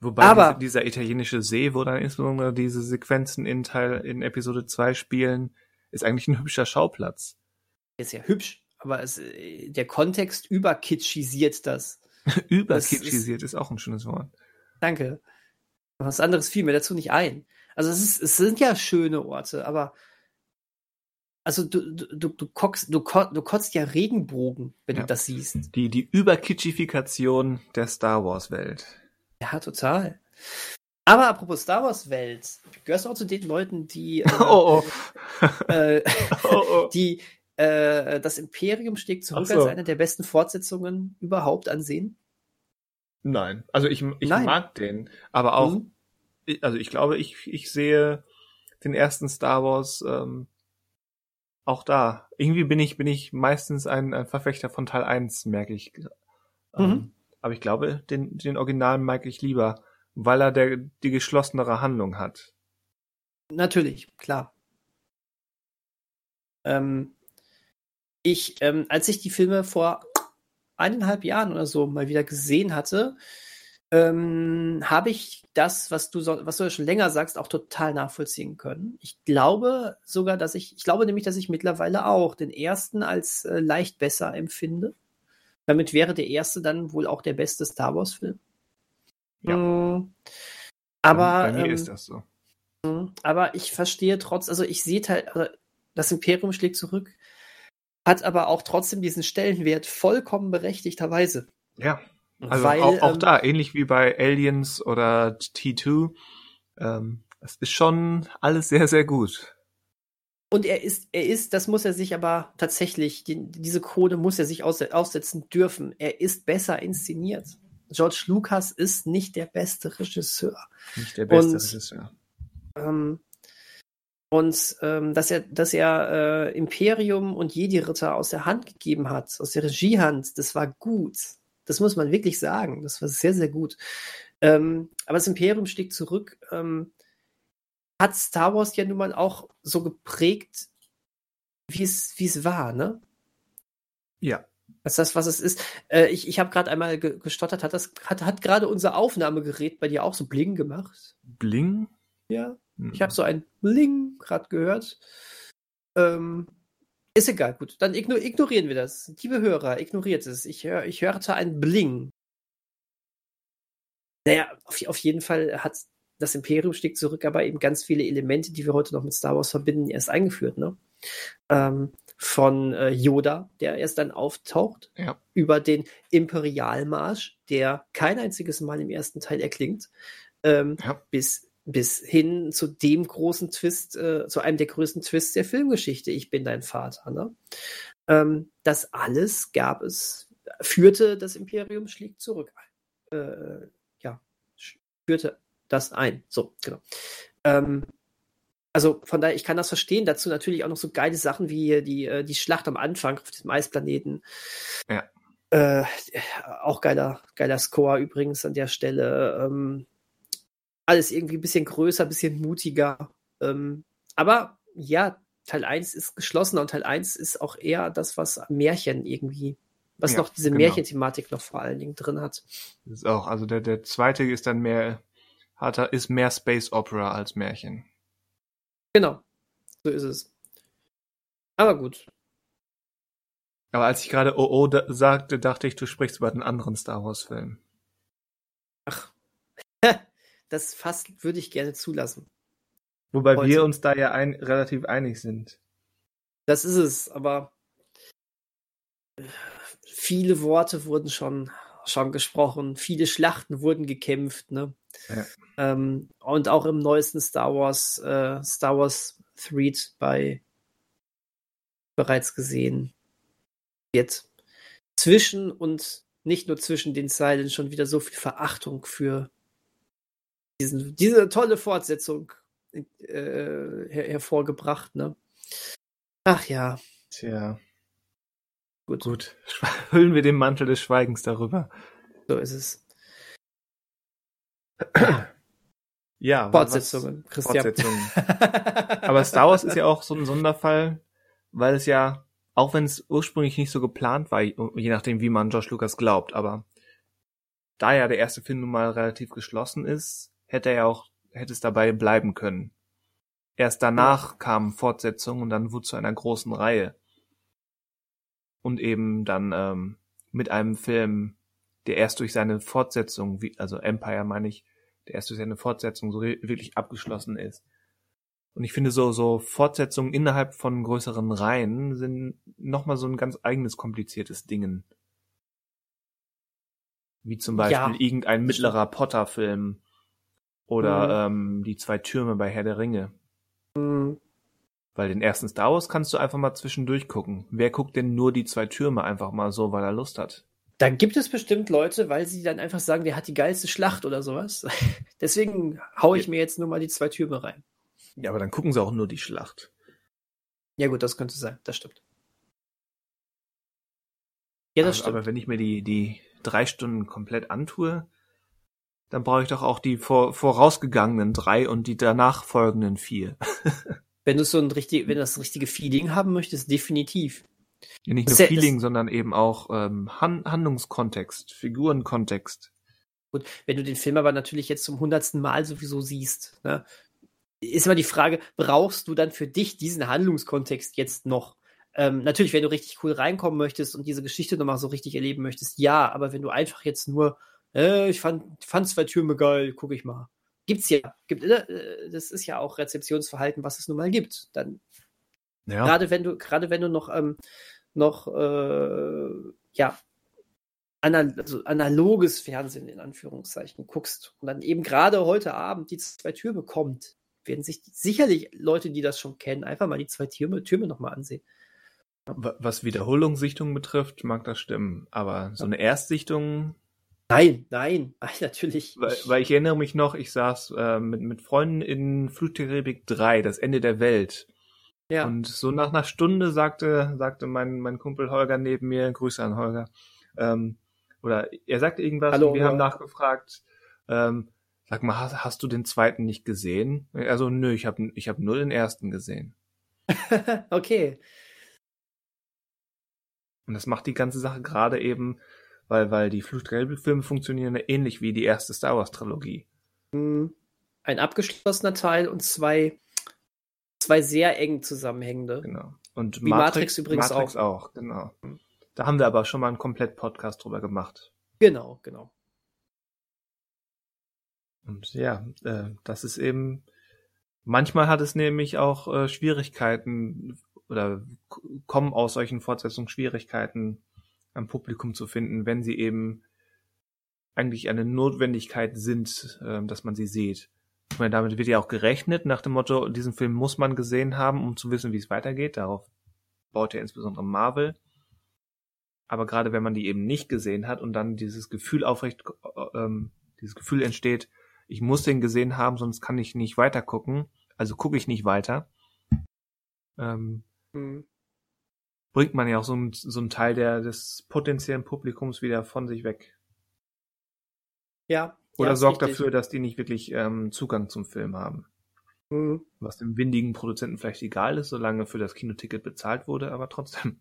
Wobei Aber, dieser, dieser italienische See, wo dann insbesondere diese Sequenzen in Teil in Episode 2 spielen, ist eigentlich ein hübscher Schauplatz. Ist ja hübsch aber es, äh, der Kontext überkitschisiert das. *laughs* überkitschisiert ist, ist, auch ein schönes Wort. Danke. Was anderes fiel mir dazu nicht ein. Also es, ist, es sind ja schöne Orte, aber also du, du, du, kockst, du, du kotzt ja Regenbogen, wenn ja. du das siehst. Die, die Überkitschifikation der Star Wars Welt. Ja, total. Aber apropos Star Wars Welt, gehörst du auch zu den Leuten, die, äh, *laughs* oh, oh. Äh, *laughs* oh, oh. die, äh, das Imperium schlägt zurück so. als eine der besten Fortsetzungen überhaupt ansehen? Nein, also ich, ich Nein. mag den, aber auch, mhm. also ich glaube, ich, ich sehe den ersten Star Wars ähm, auch da. Irgendwie bin ich, bin ich meistens ein, ein Verfechter von Teil 1, merke ich. Ähm, mhm. aber ich glaube, den, den Originalen mag ich lieber, weil er der, die geschlossenere Handlung hat. Natürlich, klar. Ähm, ich, ähm, als ich die Filme vor eineinhalb Jahren oder so mal wieder gesehen hatte, ähm, habe ich das, was du, so, was du ja schon länger sagst, auch total nachvollziehen können. Ich glaube sogar, dass ich, ich glaube nämlich, dass ich mittlerweile auch den ersten als äh, leicht besser empfinde. Damit wäre der erste dann wohl auch der beste Star Wars Film. Ja. Mhm. Aber bei mir ähm, ist das so. Mhm. Aber ich verstehe trotz, also ich sehe halt, also das Imperium schlägt zurück, hat aber auch trotzdem diesen Stellenwert vollkommen berechtigterweise. Ja. Also Weil, auch, auch ähm, da, ähnlich wie bei Aliens oder T2, ähm, es ist schon alles sehr, sehr gut. Und er ist, er ist, das muss er sich aber tatsächlich, die, diese Code muss er sich aus, aussetzen dürfen. Er ist besser inszeniert. George Lucas ist nicht der beste Regisseur. Nicht der beste und, Regisseur. Ähm, und ähm, dass er, dass er äh, Imperium und Jedi-Ritter aus der Hand gegeben hat, aus der Regiehand, das war gut. Das muss man wirklich sagen. Das war sehr, sehr gut. Ähm, aber das Imperium stieg zurück. Ähm, hat Star Wars ja nun mal auch so geprägt, wie es, wie es war, ne? Ja. Das ist das, was es ist. Äh, ich ich habe gerade einmal ge gestottert. Hat das hat, hat gerade unser Aufnahmegerät bei dir auch so Bling gemacht? Bling? Ja. Hm. Ich habe so ein Bling gerade gehört. Ähm, ist egal, gut. Dann igno ignorieren wir das. Liebe Hörer, ignoriert es. Ich, hör, ich hörte ein Bling. Naja, auf, auf jeden Fall hat das Imperium schlägt zurück, aber eben ganz viele Elemente, die wir heute noch mit Star Wars verbinden, erst eingeführt. Ne? Ähm, von äh, Yoda, der erst dann auftaucht, ja. über den Imperialmarsch, der kein einziges Mal im ersten Teil erklingt, ähm, ja. bis, bis hin zu dem großen Twist, äh, zu einem der größten Twists der Filmgeschichte, ich bin dein Vater. Ne? Ähm, das alles gab es, führte das Imperium schlägt zurück. Äh, ja, führte das ein. So, genau. Ähm, also von daher, ich kann das verstehen. Dazu natürlich auch noch so geile Sachen wie die, äh, die Schlacht am Anfang auf diesem Eisplaneten. Ja. Äh, auch geiler, geiler Score übrigens an der Stelle. Ähm, alles irgendwie ein bisschen größer, ein bisschen mutiger. Ähm, aber ja, Teil 1 ist geschlossener und Teil 1 ist auch eher das, was Märchen irgendwie, was ja, noch diese genau. Märchenthematik noch vor allen Dingen drin hat. Das ist auch, also der, der zweite ist dann mehr hat ist mehr Space Opera als Märchen. Genau, so ist es. Aber gut. Aber als ich gerade OO da sagte, dachte ich, du sprichst über einen anderen Star Wars Film. Ach, das fast würde ich gerne zulassen. Wobei Heute. wir uns da ja ein, relativ einig sind. Das ist es, aber viele Worte wurden schon, schon gesprochen, viele Schlachten wurden gekämpft, ne? Ja. Ähm, und auch im neuesten Star Wars, äh, Star Wars Thread bei bereits gesehen wird zwischen und nicht nur zwischen den Zeilen schon wieder so viel Verachtung für diesen, diese tolle Fortsetzung äh, her hervorgebracht, ne? Ach ja. Tja. Gut. Gut. *laughs* Hüllen wir den Mantel des Schweigens darüber. So ist es. *clears throat* Ja, Fortsetzungen, was, Christian. Fortsetzungen. Aber Star Wars ist ja auch so ein Sonderfall, weil es ja, auch wenn es ursprünglich nicht so geplant war, je nachdem, wie man Josh Lucas glaubt, aber da ja der erste Film nun mal relativ geschlossen ist, hätte er auch, hätte es dabei bleiben können. Erst danach kamen Fortsetzungen und dann wurde zu einer großen Reihe. Und eben dann ähm, mit einem Film, der erst durch seine Fortsetzung, wie, also Empire meine ich, der erst durch seine Fortsetzung so wirklich abgeschlossen ist. Und ich finde so, so Fortsetzungen innerhalb von größeren Reihen sind nochmal so ein ganz eigenes kompliziertes Dingen. Wie zum Beispiel ja, irgendein mittlerer Potter-Film oder mhm. ähm, die zwei Türme bei Herr der Ringe. Mhm. Weil den ersten Star Wars kannst du einfach mal zwischendurch gucken. Wer guckt denn nur die zwei Türme einfach mal so, weil er Lust hat? Dann gibt es bestimmt Leute, weil sie dann einfach sagen, der hat die geilste Schlacht oder sowas. *laughs* Deswegen hau ich mir jetzt nur mal die zwei Türme rein. Ja, aber dann gucken sie auch nur die Schlacht. Ja gut, das könnte sein, das stimmt. Ja, das aber, stimmt. Aber wenn ich mir die, die drei Stunden komplett antue, dann brauche ich doch auch die vor, vorausgegangenen drei und die danach folgenden vier. *laughs* wenn du so ein richtig, wenn du das richtige Feeling haben möchtest, definitiv. Ja, nicht nur ja, Feeling, sondern eben auch ähm, Han Handlungskontext, Figurenkontext. Gut, wenn du den Film aber natürlich jetzt zum hundertsten Mal sowieso siehst, ne, ist immer die Frage, brauchst du dann für dich diesen Handlungskontext jetzt noch? Ähm, natürlich, wenn du richtig cool reinkommen möchtest und diese Geschichte nochmal so richtig erleben möchtest, ja, aber wenn du einfach jetzt nur, äh, ich fand, fand zwei Türme geil, guck ich mal. Gibt's ja. Gibt, äh, das ist ja auch Rezeptionsverhalten, was es nun mal gibt. Dann Ja. Gerade wenn du, gerade wenn du noch, ähm, noch, äh, ja, anal also analoges Fernsehen in Anführungszeichen guckst und dann eben gerade heute Abend die zwei Türme kommt, werden sich sicherlich Leute, die das schon kennen, einfach mal die zwei Türme, Türme nochmal ansehen. Was Wiederholungssichtungen betrifft, mag das stimmen, aber so eine Erstsichtung. Nein, *laughs* nein, natürlich. Weil, weil ich erinnere mich noch, ich saß äh, mit, mit Freunden in Flugkaribik 3, das Ende der Welt. Ja. Und so nach einer Stunde sagte, sagte mein, mein Kumpel Holger neben mir, Grüße an Holger, ähm, oder er sagte irgendwas Hallo, und wir haben nachgefragt, ähm, sag mal, hast, hast, du den zweiten nicht gesehen? Also, nö, ich habe ich hab nur den ersten gesehen. *laughs* okay. Und das macht die ganze Sache gerade eben, weil, weil die Fluchtgelbe-Filme funktionieren ähnlich wie die erste Star Wars-Trilogie. Hm. Ein abgeschlossener Teil und zwei, zwei sehr eng zusammenhängende. Genau. Und wie Matrix, Matrix übrigens Matrix auch. auch. Genau. Da haben wir aber schon mal einen komplett Podcast drüber gemacht. Genau, genau. Und ja, äh, das ist eben, manchmal hat es nämlich auch äh, Schwierigkeiten oder kommen aus solchen Fortsetzungen Schwierigkeiten am Publikum zu finden, wenn sie eben eigentlich eine Notwendigkeit sind, äh, dass man sie sieht. Ich meine, damit wird ja auch gerechnet nach dem Motto, diesen Film muss man gesehen haben, um zu wissen, wie es weitergeht. Darauf baut ja insbesondere Marvel. Aber gerade wenn man die eben nicht gesehen hat und dann dieses Gefühl aufrecht, äh, ähm, dieses Gefühl entsteht, ich muss den gesehen haben, sonst kann ich nicht weiter gucken, also gucke ich nicht weiter, ähm, mhm. Bringt man ja auch so, ein, so einen Teil der, des potenziellen Publikums wieder von sich weg. Ja. Oder ja, sorgt richtig. dafür, dass die nicht wirklich ähm, Zugang zum Film haben. Mhm. Was dem windigen Produzenten vielleicht egal ist, solange für das Kinoticket bezahlt wurde, aber trotzdem.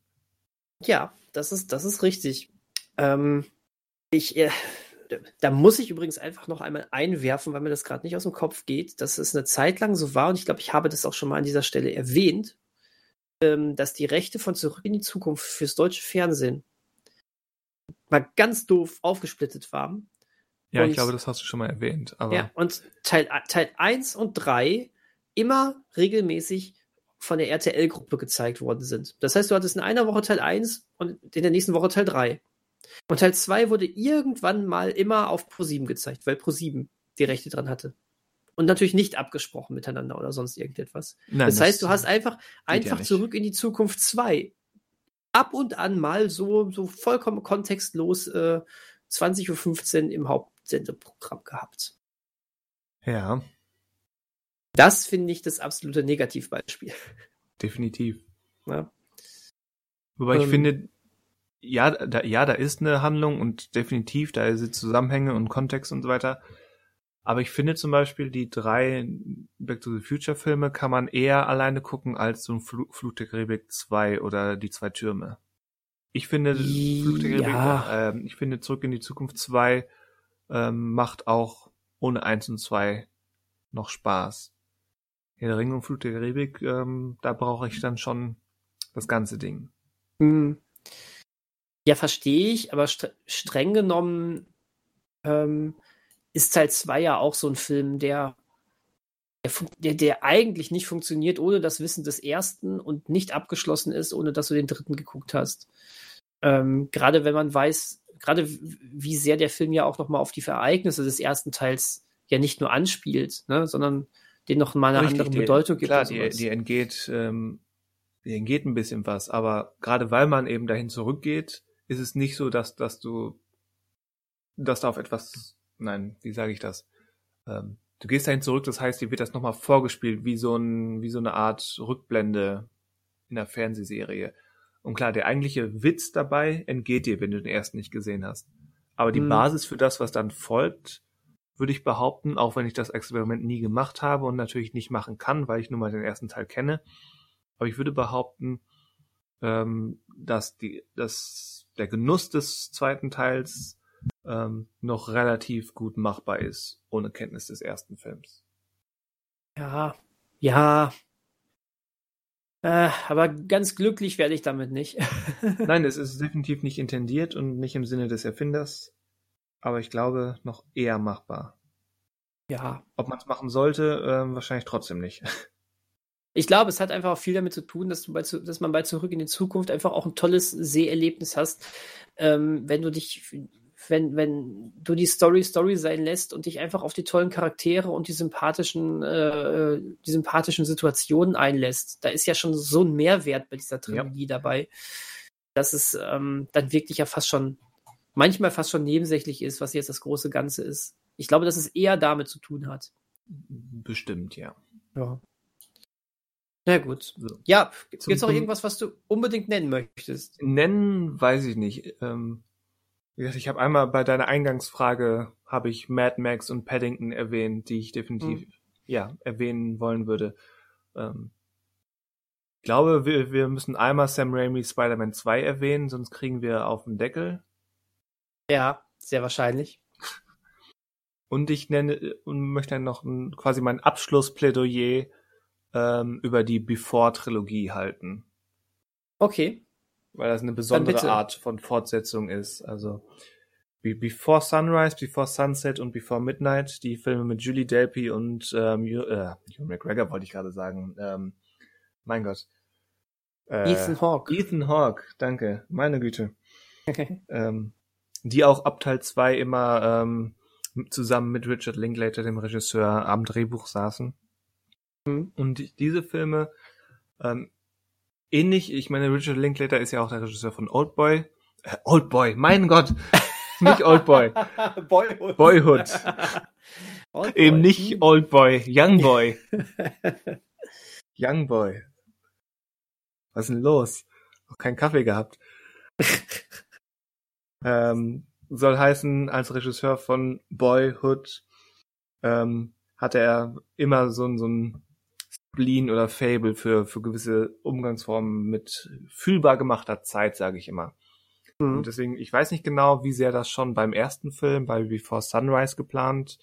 Ja, das ist, das ist richtig. Ähm, ich, äh, da muss ich übrigens einfach noch einmal einwerfen, weil mir das gerade nicht aus dem Kopf geht, dass es eine Zeit lang so war, und ich glaube, ich habe das auch schon mal an dieser Stelle erwähnt, ähm, dass die Rechte von Zurück in die Zukunft fürs deutsche Fernsehen mal ganz doof aufgesplittet waren. Ja, und, ich glaube, das hast du schon mal erwähnt. Aber ja, und Teil, Teil 1 und 3 immer regelmäßig von der RTL-Gruppe gezeigt worden sind. Das heißt, du hattest in einer Woche Teil 1 und in der nächsten Woche Teil 3. Und Teil 2 wurde irgendwann mal immer auf Pro7 gezeigt, weil Pro7 die Rechte dran hatte. Und natürlich nicht abgesprochen miteinander oder sonst irgendetwas. Nein, das, das heißt, du hast einfach, einfach ja zurück in die Zukunft 2 ab und an mal so, so vollkommen kontextlos äh, 20.15 Uhr im Hauptsendeprogramm gehabt. Ja. Das finde ich das absolute Negativbeispiel. Definitiv. Ja. Wobei ähm, ich finde, ja, da, ja, da ist eine Handlung und definitiv, da sind Zusammenhänge und Kontext und so weiter. Aber ich finde zum Beispiel, die drei Back to the Future Filme kann man eher alleine gucken als so ein Fl Flug der Karibik 2 oder die zwei Türme. Ich finde, Flug der Karibik, ja. äh, ich finde Zurück in die Zukunft 2 ähm, macht auch ohne 1 und 2 noch Spaß. Der Ring und Flug der Karibik, ähm, da brauche ich dann schon das ganze Ding. Mhm. Ja, verstehe ich, aber st streng genommen ähm, ist Teil 2 ja auch so ein Film, der, der, der, eigentlich nicht funktioniert ohne das Wissen des ersten und nicht abgeschlossen ist, ohne dass du den dritten geguckt hast. Ähm, gerade wenn man weiß, gerade wie sehr der Film ja auch nochmal auf die Ereignisse des ersten Teils ja nicht nur anspielt, ne, sondern den noch mal eine Richtig, andere die, Bedeutung gibt. Klar, die, die entgeht, ähm, die entgeht ein bisschen was, aber gerade weil man eben dahin zurückgeht, ist es nicht so, dass, dass du, dass da auf etwas, nein, wie sage ich das? Ähm, du gehst dahin zurück, das heißt, dir wird das nochmal vorgespielt, wie so ein, wie so eine Art Rückblende in der Fernsehserie. Und klar, der eigentliche Witz dabei entgeht dir, wenn du den ersten nicht gesehen hast. Aber die hm. Basis für das, was dann folgt, würde ich behaupten, auch wenn ich das Experiment nie gemacht habe und natürlich nicht machen kann, weil ich nur mal den ersten Teil kenne. Aber ich würde behaupten, ähm, dass die, dass der Genuss des zweiten Teils ähm, noch relativ gut machbar ist, ohne Kenntnis des ersten Films. Ja, ja. Äh, aber ganz glücklich werde ich damit nicht. *laughs* Nein, es ist definitiv nicht intendiert und nicht im Sinne des Erfinders aber ich glaube noch eher machbar. Ja. Ob man es machen sollte, ähm, wahrscheinlich trotzdem nicht. *laughs* Ich glaube, es hat einfach auch viel damit zu tun, dass, du bei, dass man bei Zurück in die Zukunft einfach auch ein tolles Seherlebnis hast, ähm, wenn du dich, wenn, wenn du die Story Story sein lässt und dich einfach auf die tollen Charaktere und die sympathischen, äh, die sympathischen Situationen einlässt. Da ist ja schon so ein Mehrwert bei dieser Trilogie ja. dabei, dass es ähm, dann wirklich ja fast schon, manchmal fast schon nebensächlich ist, was jetzt das große Ganze ist. Ich glaube, dass es eher damit zu tun hat. Bestimmt, ja. Ja. Na gut. So. Ja, gibt es noch irgendwas, was du unbedingt nennen möchtest? Nennen weiß ich nicht. Ähm, ich habe einmal bei deiner Eingangsfrage habe ich Mad Max und Paddington erwähnt, die ich definitiv hm. ja erwähnen wollen würde. Ähm, ich glaube, wir, wir müssen einmal Sam Raimi Spider-Man 2 erwähnen, sonst kriegen wir auf den Deckel. Ja, sehr wahrscheinlich. *laughs* Und ich nenne und möchte dann noch ein, quasi mein Abschlussplädoyer ähm, über die Before-Trilogie halten. Okay. Weil das eine besondere Art von Fortsetzung ist. Also Before Sunrise, Before Sunset und Before Midnight, die Filme mit Julie Delpy und ähm, äh, Hugh McGregor wollte ich gerade sagen. Ähm, mein Gott. Äh, Ethan Hawke. Ethan Hawke, danke. Meine Güte. *laughs* ähm, die auch ab Teil 2 immer ähm, zusammen mit Richard Linklater, dem Regisseur, am Drehbuch saßen. Mhm. Und diese Filme, ähm, ähnlich, ich meine, Richard Linklater ist ja auch der Regisseur von Oldboy. Äh, Oldboy, mein Gott! *laughs* nicht Oldboy. Boyhood. Boyhood. *laughs* Old Eben nicht hm. Oldboy, Youngboy. *laughs* Youngboy. Was ist denn los? Noch keinen Kaffee gehabt. ähm, soll heißen, als Regisseur von Boyhood ähm, hatte er immer so, so ein Spleen oder Fable für, für gewisse Umgangsformen mit fühlbar gemachter Zeit, sage ich immer. Mhm. Und deswegen, ich weiß nicht genau, wie sehr das schon beim ersten Film, bei Before Sunrise geplant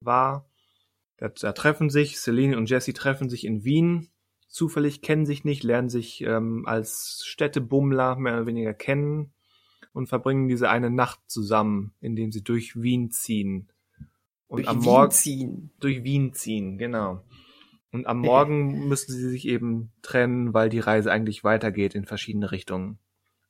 war. Da, da treffen sich, Celine und Jesse treffen sich in Wien, zufällig kennen sich nicht, lernen sich ähm, als Städtebummler mehr oder weniger kennen und verbringen diese eine Nacht zusammen, indem sie durch Wien ziehen. Und durch am Wien Morgen ziehen. Durch Wien ziehen, genau. Und am Morgen müssen sie sich eben trennen, weil die Reise eigentlich weitergeht in verschiedene Richtungen.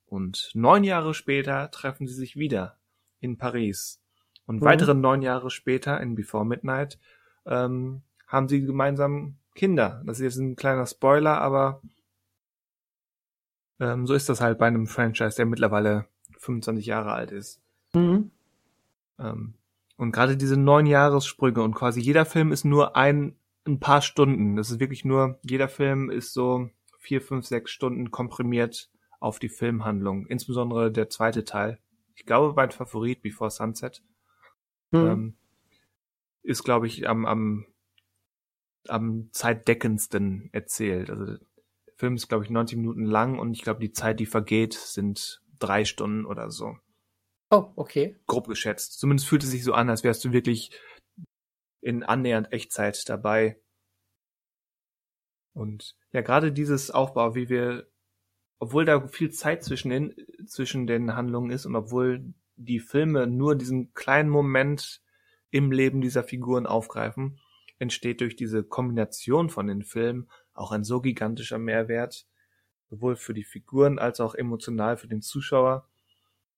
Und neun Jahre später treffen sie sich wieder in Paris. Und mhm. weitere neun Jahre später, in Before Midnight, ähm, haben sie gemeinsam Kinder. Das ist jetzt ein kleiner Spoiler, aber ähm, so ist das halt bei einem Franchise, der mittlerweile 25 Jahre alt ist. Mhm. Ähm, und gerade diese neun Jahressprünge und quasi jeder Film ist nur ein, ein paar Stunden. Das ist wirklich nur, jeder Film ist so vier, fünf, sechs Stunden komprimiert auf die Filmhandlung. Insbesondere der zweite Teil. Ich glaube, mein Favorit, Before Sunset, mhm. ähm, ist, glaube ich, am, am, am zeitdeckendsten erzählt. Also der Film ist, glaube ich, 90 Minuten lang und ich glaube, die Zeit, die vergeht, sind drei Stunden oder so. Oh, okay. Grob geschätzt. Zumindest fühlt es sich so an, als wärst du wirklich in annähernd Echtzeit dabei. Und ja, gerade dieses Aufbau, wie wir, obwohl da viel Zeit zwischen den, zwischen den Handlungen ist und obwohl die Filme nur diesen kleinen Moment im Leben dieser Figuren aufgreifen, entsteht durch diese Kombination von den Filmen auch ein so gigantischer Mehrwert, sowohl für die Figuren als auch emotional für den Zuschauer,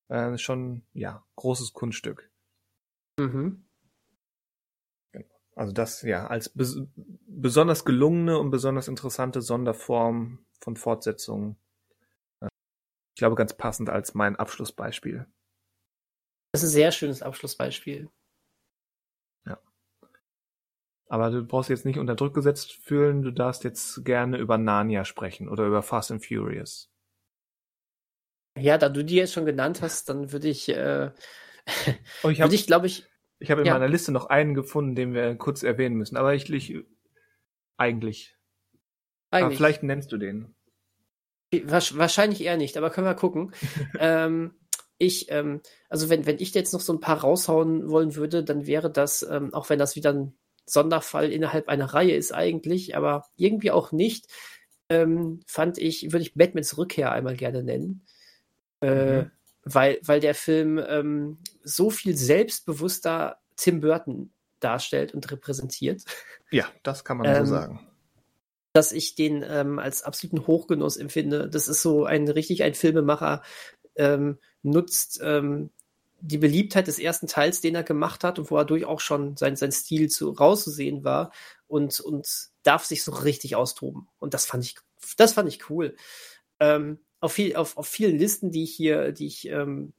äh, schon, ja, großes Kunststück. Mhm. Also das, ja, als bes besonders gelungene und besonders interessante Sonderform von Fortsetzungen. Äh, ich glaube, ganz passend als mein Abschlussbeispiel. Das ist ein sehr schönes Abschlussbeispiel. Aber du brauchst jetzt nicht unter Druck gesetzt fühlen, du darfst jetzt gerne über Narnia sprechen oder über Fast and Furious. Ja, da du die jetzt schon genannt hast, dann würde ich, äh, oh, ich *laughs* würde ich, glaube ich. Ich habe in ja. meiner Liste noch einen gefunden, den wir kurz erwähnen müssen, aber ich, ich eigentlich. Eigentlich. Aber vielleicht nennst du den. Wahrscheinlich eher nicht, aber können wir gucken. *laughs* ähm, ich, ähm, also wenn, wenn ich jetzt noch so ein paar raushauen wollen würde, dann wäre das, ähm, auch wenn das wieder ein Sonderfall innerhalb einer Reihe ist eigentlich, aber irgendwie auch nicht, ähm, fand ich, würde ich Batmans Rückkehr einmal gerne nennen. Äh, mhm. weil, weil der Film ähm, so viel selbstbewusster Tim Burton darstellt und repräsentiert. Ja, das kann man ähm, so sagen. dass ich den ähm, als absoluten Hochgenuss empfinde. Das ist so ein richtig ein Filmemacher ähm, nutzt ähm, die Beliebtheit des ersten Teils, den er gemacht hat und wo er durch auch schon sein, sein Stil zu, rauszusehen war und, und darf sich so richtig austoben. Und das fand ich, das fand ich cool. Ähm, auf, viel, auf, auf vielen Listen, die ich hier, die ich ähm,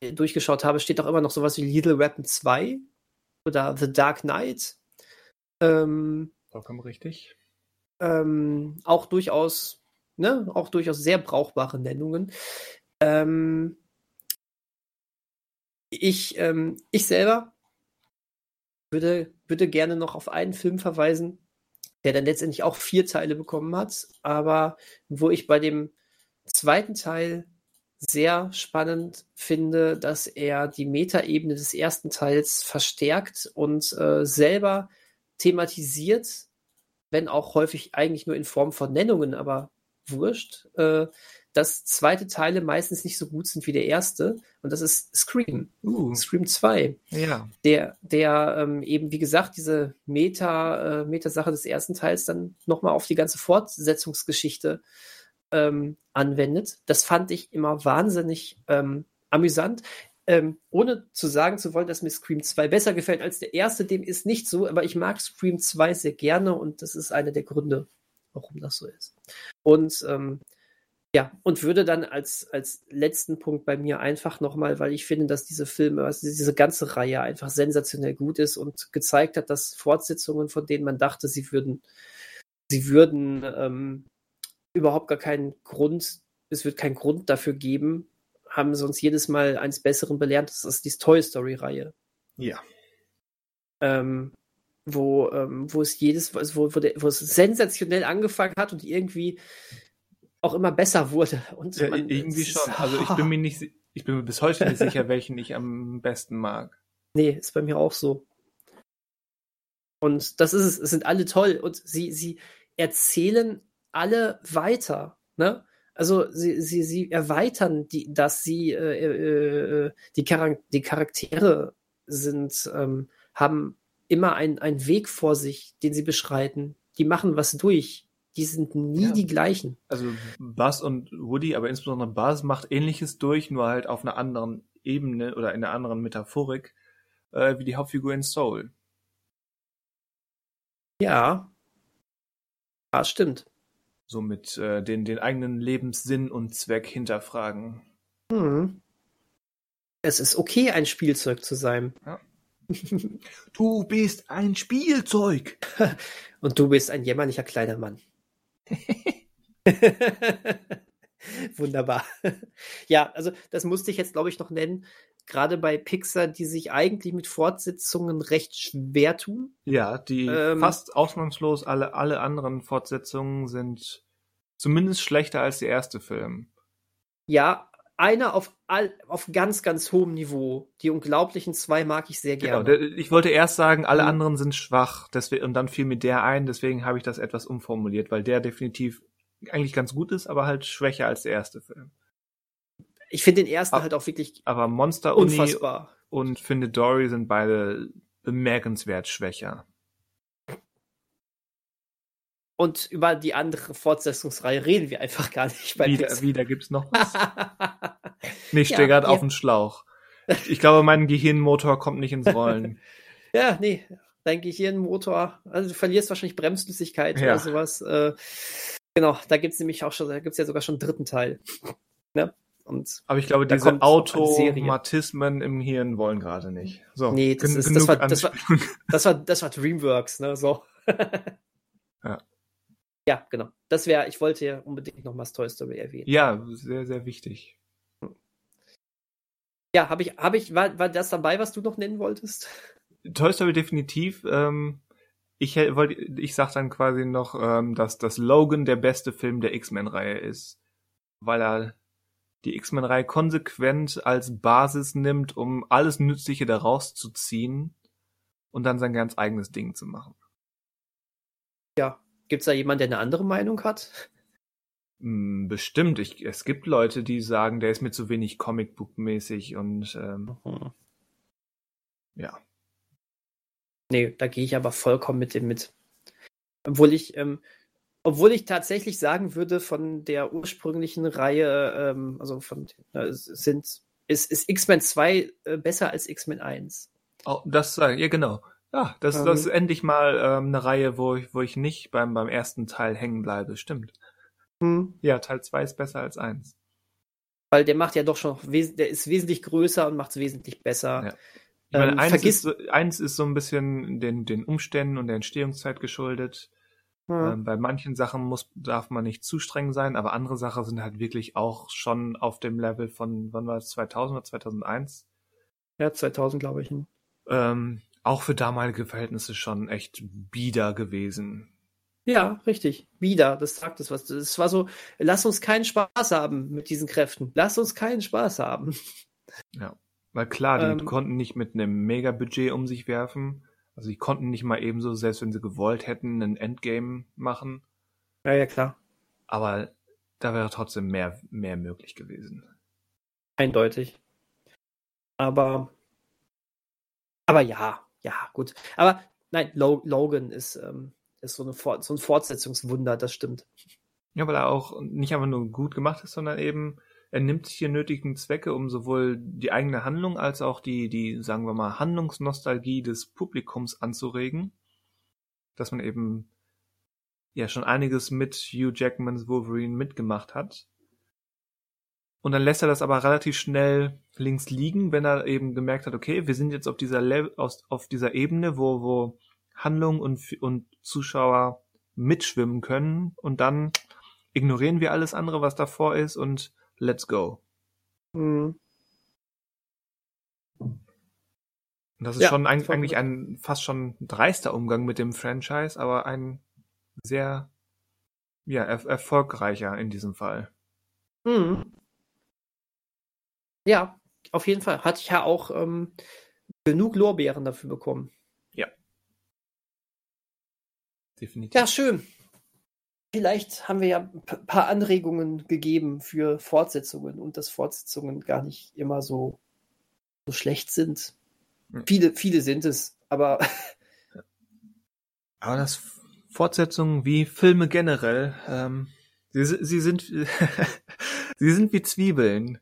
durchgeschaut habe, steht auch immer noch sowas wie Little Weapon 2 oder The Dark Knight. Ähm, Vollkommen richtig. Ähm, auch durchaus, ne, auch durchaus sehr brauchbare Nennungen. Ähm, ich, ähm, ich selber würde, würde gerne noch auf einen Film verweisen, der dann letztendlich auch vier Teile bekommen hat, aber wo ich bei dem zweiten Teil sehr spannend finde, dass er die Metaebene des ersten Teils verstärkt und äh, selber thematisiert, wenn auch häufig eigentlich nur in Form von Nennungen, aber wurscht, äh, dass zweite Teile meistens nicht so gut sind wie der erste. Und das ist Scream. Uh. Scream 2. Ja. Der, der ähm, eben, wie gesagt, diese Meta, äh, Meta-Sache des ersten Teils dann nochmal auf die ganze Fortsetzungsgeschichte ähm, anwendet. Das fand ich immer wahnsinnig ähm, amüsant. Ähm, ohne zu sagen zu wollen, dass mir Scream 2 besser gefällt als der erste, dem ist nicht so, aber ich mag Scream 2 sehr gerne und das ist einer der Gründe, warum das so ist. Und ähm, ja, und würde dann als, als letzten Punkt bei mir einfach nochmal, weil ich finde, dass diese Filme, also diese ganze Reihe einfach sensationell gut ist und gezeigt hat, dass Fortsetzungen, von denen man dachte, sie würden, sie würden ähm, überhaupt gar keinen Grund, es wird keinen Grund dafür geben, haben sie uns jedes Mal eines Besseren belernt. Das ist die Toy Story-Reihe. Ja. Ähm, wo, ähm, wo es jedes, wo, wo, der, wo es sensationell angefangen hat und irgendwie auch immer besser wurde. Und ja, irgendwie schon. Also ich bin mir nicht, ich bin mir bis heute nicht sicher, welchen ich am besten mag. *laughs* Nee, ist bei mir auch so. Und das ist es, es sind alle toll und sie, sie erzählen alle weiter, ne? Also sie, sie, sie erweitern die, dass sie äh, äh, äh die, Char die Charaktere sind, ähm, haben immer einen Weg vor sich, den sie beschreiten. Die machen was durch die sind nie ja. die gleichen. Also Buzz und Woody, aber insbesondere Buzz macht ähnliches durch, nur halt auf einer anderen Ebene oder in einer anderen Metaphorik, äh, wie die Hauptfigur in Soul. Ja. Ah, stimmt. So mit äh, den, den eigenen Lebenssinn und Zweck hinterfragen. Hm. Es ist okay, ein Spielzeug zu sein. Ja. *laughs* Du bist ein Spielzeug. *laughs* Und du bist ein jämmerlicher kleiner Mann. *laughs* *laughs* Wunderbar. ja, also das musste ich jetzt, glaube ich, noch nennen. Gerade bei Pixar, die sich eigentlich mit Fortsetzungen recht schwer tun. Ja, die ähm, fast ausnahmslos alle, alle anderen Fortsetzungen sind zumindest schlechter als der erste Film. Ja, einer auf, all, auf ganz, ganz hohem Niveau. Die unglaublichen zwei mag ich sehr genau, gerne. Genau, ich wollte erst sagen, alle mhm. anderen sind schwach, deswegen, und dann fiel mir der ein, deswegen habe ich das etwas umformuliert, weil der definitiv eigentlich ganz gut ist, aber halt schwächer als der erste Film. Ich finde den ersten aber, halt auch wirklich aber Monster Uni und Finde Dory sind beide bemerkenswert schwächer. Und über die andere Fortsetzungsreihe reden wir einfach gar nicht bei wieder, Pixar. Wieder gibt's noch *laughs* was? nee, ich stehe ja, gerade ja. auf dem Schlauch. Ich glaube, mein Gehirnmotor kommt nicht ins Rollen. *laughs* ja, nee, dein Gehirnmotor, also du verlierst wahrscheinlich Bremsflüssigkeit ja. oder sowas. Äh, genau, da gibt's nämlich auch schon, da gibt's ja sogar schon einen dritten Teil. *laughs* Ne? Und Aber ich glaube, diese Automatismen im Hirn wollen gerade nicht. So, nee, das, ist, das, war, das, war, *laughs* das, war, das war Dreamworks, ne? So. *laughs* ja. Ja, genau. Das wäre, ich wollte ja unbedingt nochmals Toy Story erwähnen. Ja, sehr, sehr wichtig. Ja, habe ich, habe ich, war, war das dabei, was du noch nennen wolltest? Toy Story definitiv. Ähm, ich wollte, ich sag dann quasi noch, ähm, dass das Logan der beste Film der X-Men-Reihe ist, weil er die X-Men-Reihe konsequent als Basis nimmt, um alles Nützliche daraus zu ziehen und dann sein ganz eigenes Ding zu machen. Ja, Gibt es da jemanden, der eine andere Meinung hat? Hm, bestimmt. Ich, es gibt Leute, die sagen, der ist mir zu wenig Comicbook-mäßig und ähm, mhm. ja. Nee, da gehe ich aber vollkommen mit dem mit. Obwohl ich, ähm, Obwohl ich tatsächlich sagen würde, von der ursprünglichen Reihe, ähm, also von äh, sind, ist, ist X-Men 2 äh, besser als X-Men 1. Oh, das sage ja genau. Ja, das, Ähm. das ist endlich mal ähm, eine Reihe, wo ich, wo ich nicht beim, beim ersten Teil hängen bleibe. Stimmt. Hm. Ja, Teil 2 ist besser als 1. Weil der macht ja doch schon, der ist wesentlich größer und macht es wesentlich besser. Ja. Ich meine, Ähm, eins, vergiss- ist, so- eins ist so ein bisschen den, den Umständen und der Entstehungszeit geschuldet. Ja. Ähm, bei manchen Sachen muss, darf man nicht zu streng sein, aber andere Sachen sind halt wirklich auch schon auf dem Level von, wann war es, 2000 oder 2001? ja, 2000 glaube ich. hm. Ähm, auch für damalige Verhältnisse schon echt bieder gewesen. Ja, richtig. Wieder, das sagt es was. Es war so, lass uns keinen Spaß haben mit diesen Kräften. Lass uns keinen Spaß haben. Weil klar, die Ähm. konnten nicht mit einem Megabudget um sich werfen. Also die konnten nicht mal ebenso, selbst wenn sie gewollt hätten, ein Endgame machen. Ja, ja, klar. Aber da wäre trotzdem mehr, mehr möglich gewesen. Eindeutig. Aber, aber ja, ja, gut. Aber nein, Lo Logan ist, ähm, ist so, eine so ein Fortsetzungswunder, das stimmt. Ja, weil er auch nicht einfach nur gut gemacht ist, sondern eben, er nimmt sich die nötigen Zwecke, um sowohl die eigene Handlung als auch die, die, sagen wir mal, Handlungsnostalgie des Publikums anzuregen. Dass man eben ja schon einiges mit Hugh Jackmans Wolverine mitgemacht hat. Und dann lässt er das aber relativ schnell links liegen, wenn er eben gemerkt hat, okay, wir sind jetzt auf dieser aus, auf dieser Ebene, wo, wo Handlung und, und Zuschauer mitschwimmen können und dann ignorieren wir alles andere, was davor ist und let's go. Hm. Und das ist Ja, schon ein, eigentlich ein fast schon dreister Umgang mit dem Franchise, aber ein sehr ja, er erfolgreicher in diesem Fall. Hm. Ja, auf jeden Fall. Hatte ich ja auch ähm, genug Lorbeeren dafür bekommen. Definitiv. Ja, schön. Vielleicht haben wir ja ein paar Anregungen gegeben für Fortsetzungen und dass Fortsetzungen gar nicht immer so, so schlecht sind. Hm. Viele, viele sind es, aber *laughs* Aber das Fortsetzungen wie Filme generell, ähm, sie, sie sind *laughs* sie sind wie Zwiebeln.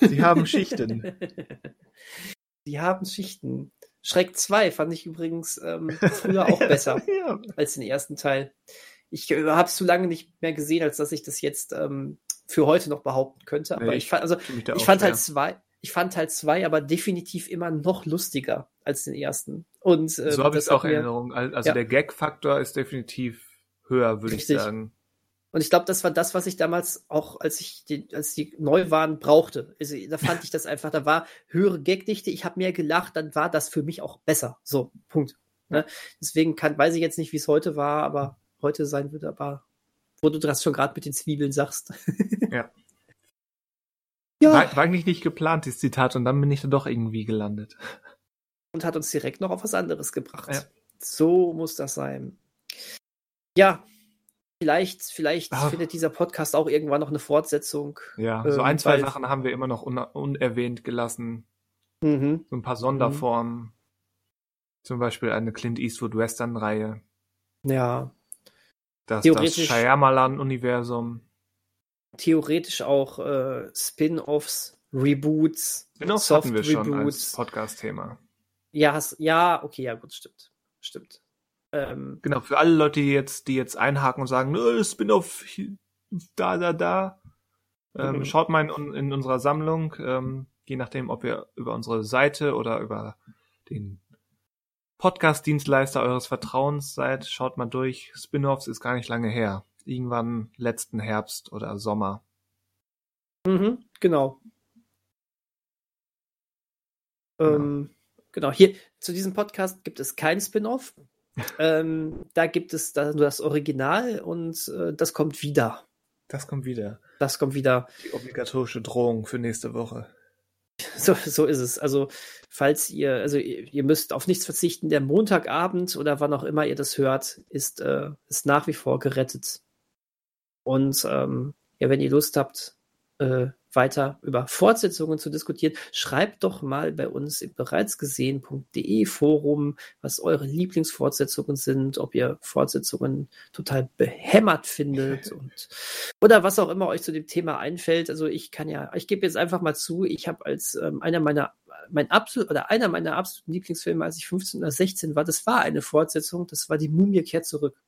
Sie haben Schichten. *laughs* Die haben Schichten. Schreck 2 fand ich übrigens ähm, früher auch besser ja. als den ersten Teil. Ich äh, habe es zu lange nicht mehr gesehen, als dass ich das jetzt ähm, für heute noch behaupten könnte. Aber Nee, ich fand, also ich auch fand halt zwei, ich fand halt zwei, aber definitiv immer noch lustiger als den ersten. Und ähm, so habe ich auch mir- Erinnerung. Al- Also Ja. der Gag-Faktor ist definitiv höher, würde ich sagen. Und ich glaube, das war das, was ich damals auch, als ich die, als die neu waren, brauchte. Also, da fand ich das einfach, da war höhere Gagdichte, ich habe mehr gelacht, dann war das für mich auch besser. So, Punkt. Ne? Deswegen kann, weiß ich jetzt nicht, wie es heute war, aber heute sein wird, aber wo du das schon gerade mit den Zwiebeln sagst. *laughs* Ja. ja. War, war eigentlich nicht geplant, dieses Zitat, und dann bin ich da doch irgendwie gelandet. und hat uns direkt noch auf was anderes gebracht. Ja. So muss das sein. Ja, vielleicht, vielleicht Ah. findet dieser Podcast auch irgendwann noch eine Fortsetzung. Ja, so Ähm, ein, zwei Sachen haben wir immer noch un unerwähnt gelassen. Mhm. So ein paar Sonderformen. Zum Beispiel eine Clint Eastwood Western-Reihe. Ja, Das, das Theoretisch- Shyamalan-Universum. theoretisch auch äh, Spin-offs, Reboots, Genau, das hatten wir schon als Podcast-Thema. Ja, hast, ja, okay, ja, gut, stimmt. Stimmt. Ähm, Genau, für alle Leute, die jetzt, die jetzt einhaken und sagen, "Nö, Spin-off, da, da, da. Ähm, Mhm. Schaut mal in, in unserer Sammlung, ähm, je nachdem, ob ihr über unsere Seite oder über den Podcast-Dienstleister eures Vertrauens seid, schaut mal durch. Spin-offs ist gar nicht lange her. Irgendwann letzten Herbst oder Sommer. mhm, genau. Ähm, genau, hier zu diesem Podcast gibt es kein Spin-off. *laughs* ähm, da gibt es da nur das Original und äh, das kommt wieder. Das kommt wieder. Das kommt wieder. Die obligatorische Drohung für nächste Woche. *laughs* So, so ist es. Also, falls ihr, also ihr, müsst auf nichts verzichten, der Montagabend oder wann auch immer ihr das hört, ist, äh, ist nach wie vor gerettet. Und ähm, ja, wenn ihr Lust habt, äh, weiter über Fortsetzungen zu diskutieren, schreibt doch mal bei uns im bereitsgesehen.de Forum, was eure Lieblingsfortsetzungen sind, ob ihr Fortsetzungen total behämmert findet *laughs* und oder was auch immer euch zu dem Thema einfällt. Also ich kann ja, ich gebe jetzt einfach mal zu, ich habe als ähm, einer meiner mein absolut oder einer meiner absoluten Lieblingsfilme, als ich 15 oder 16 war, das war eine Fortsetzung, das war die Mumie kehrt zurück.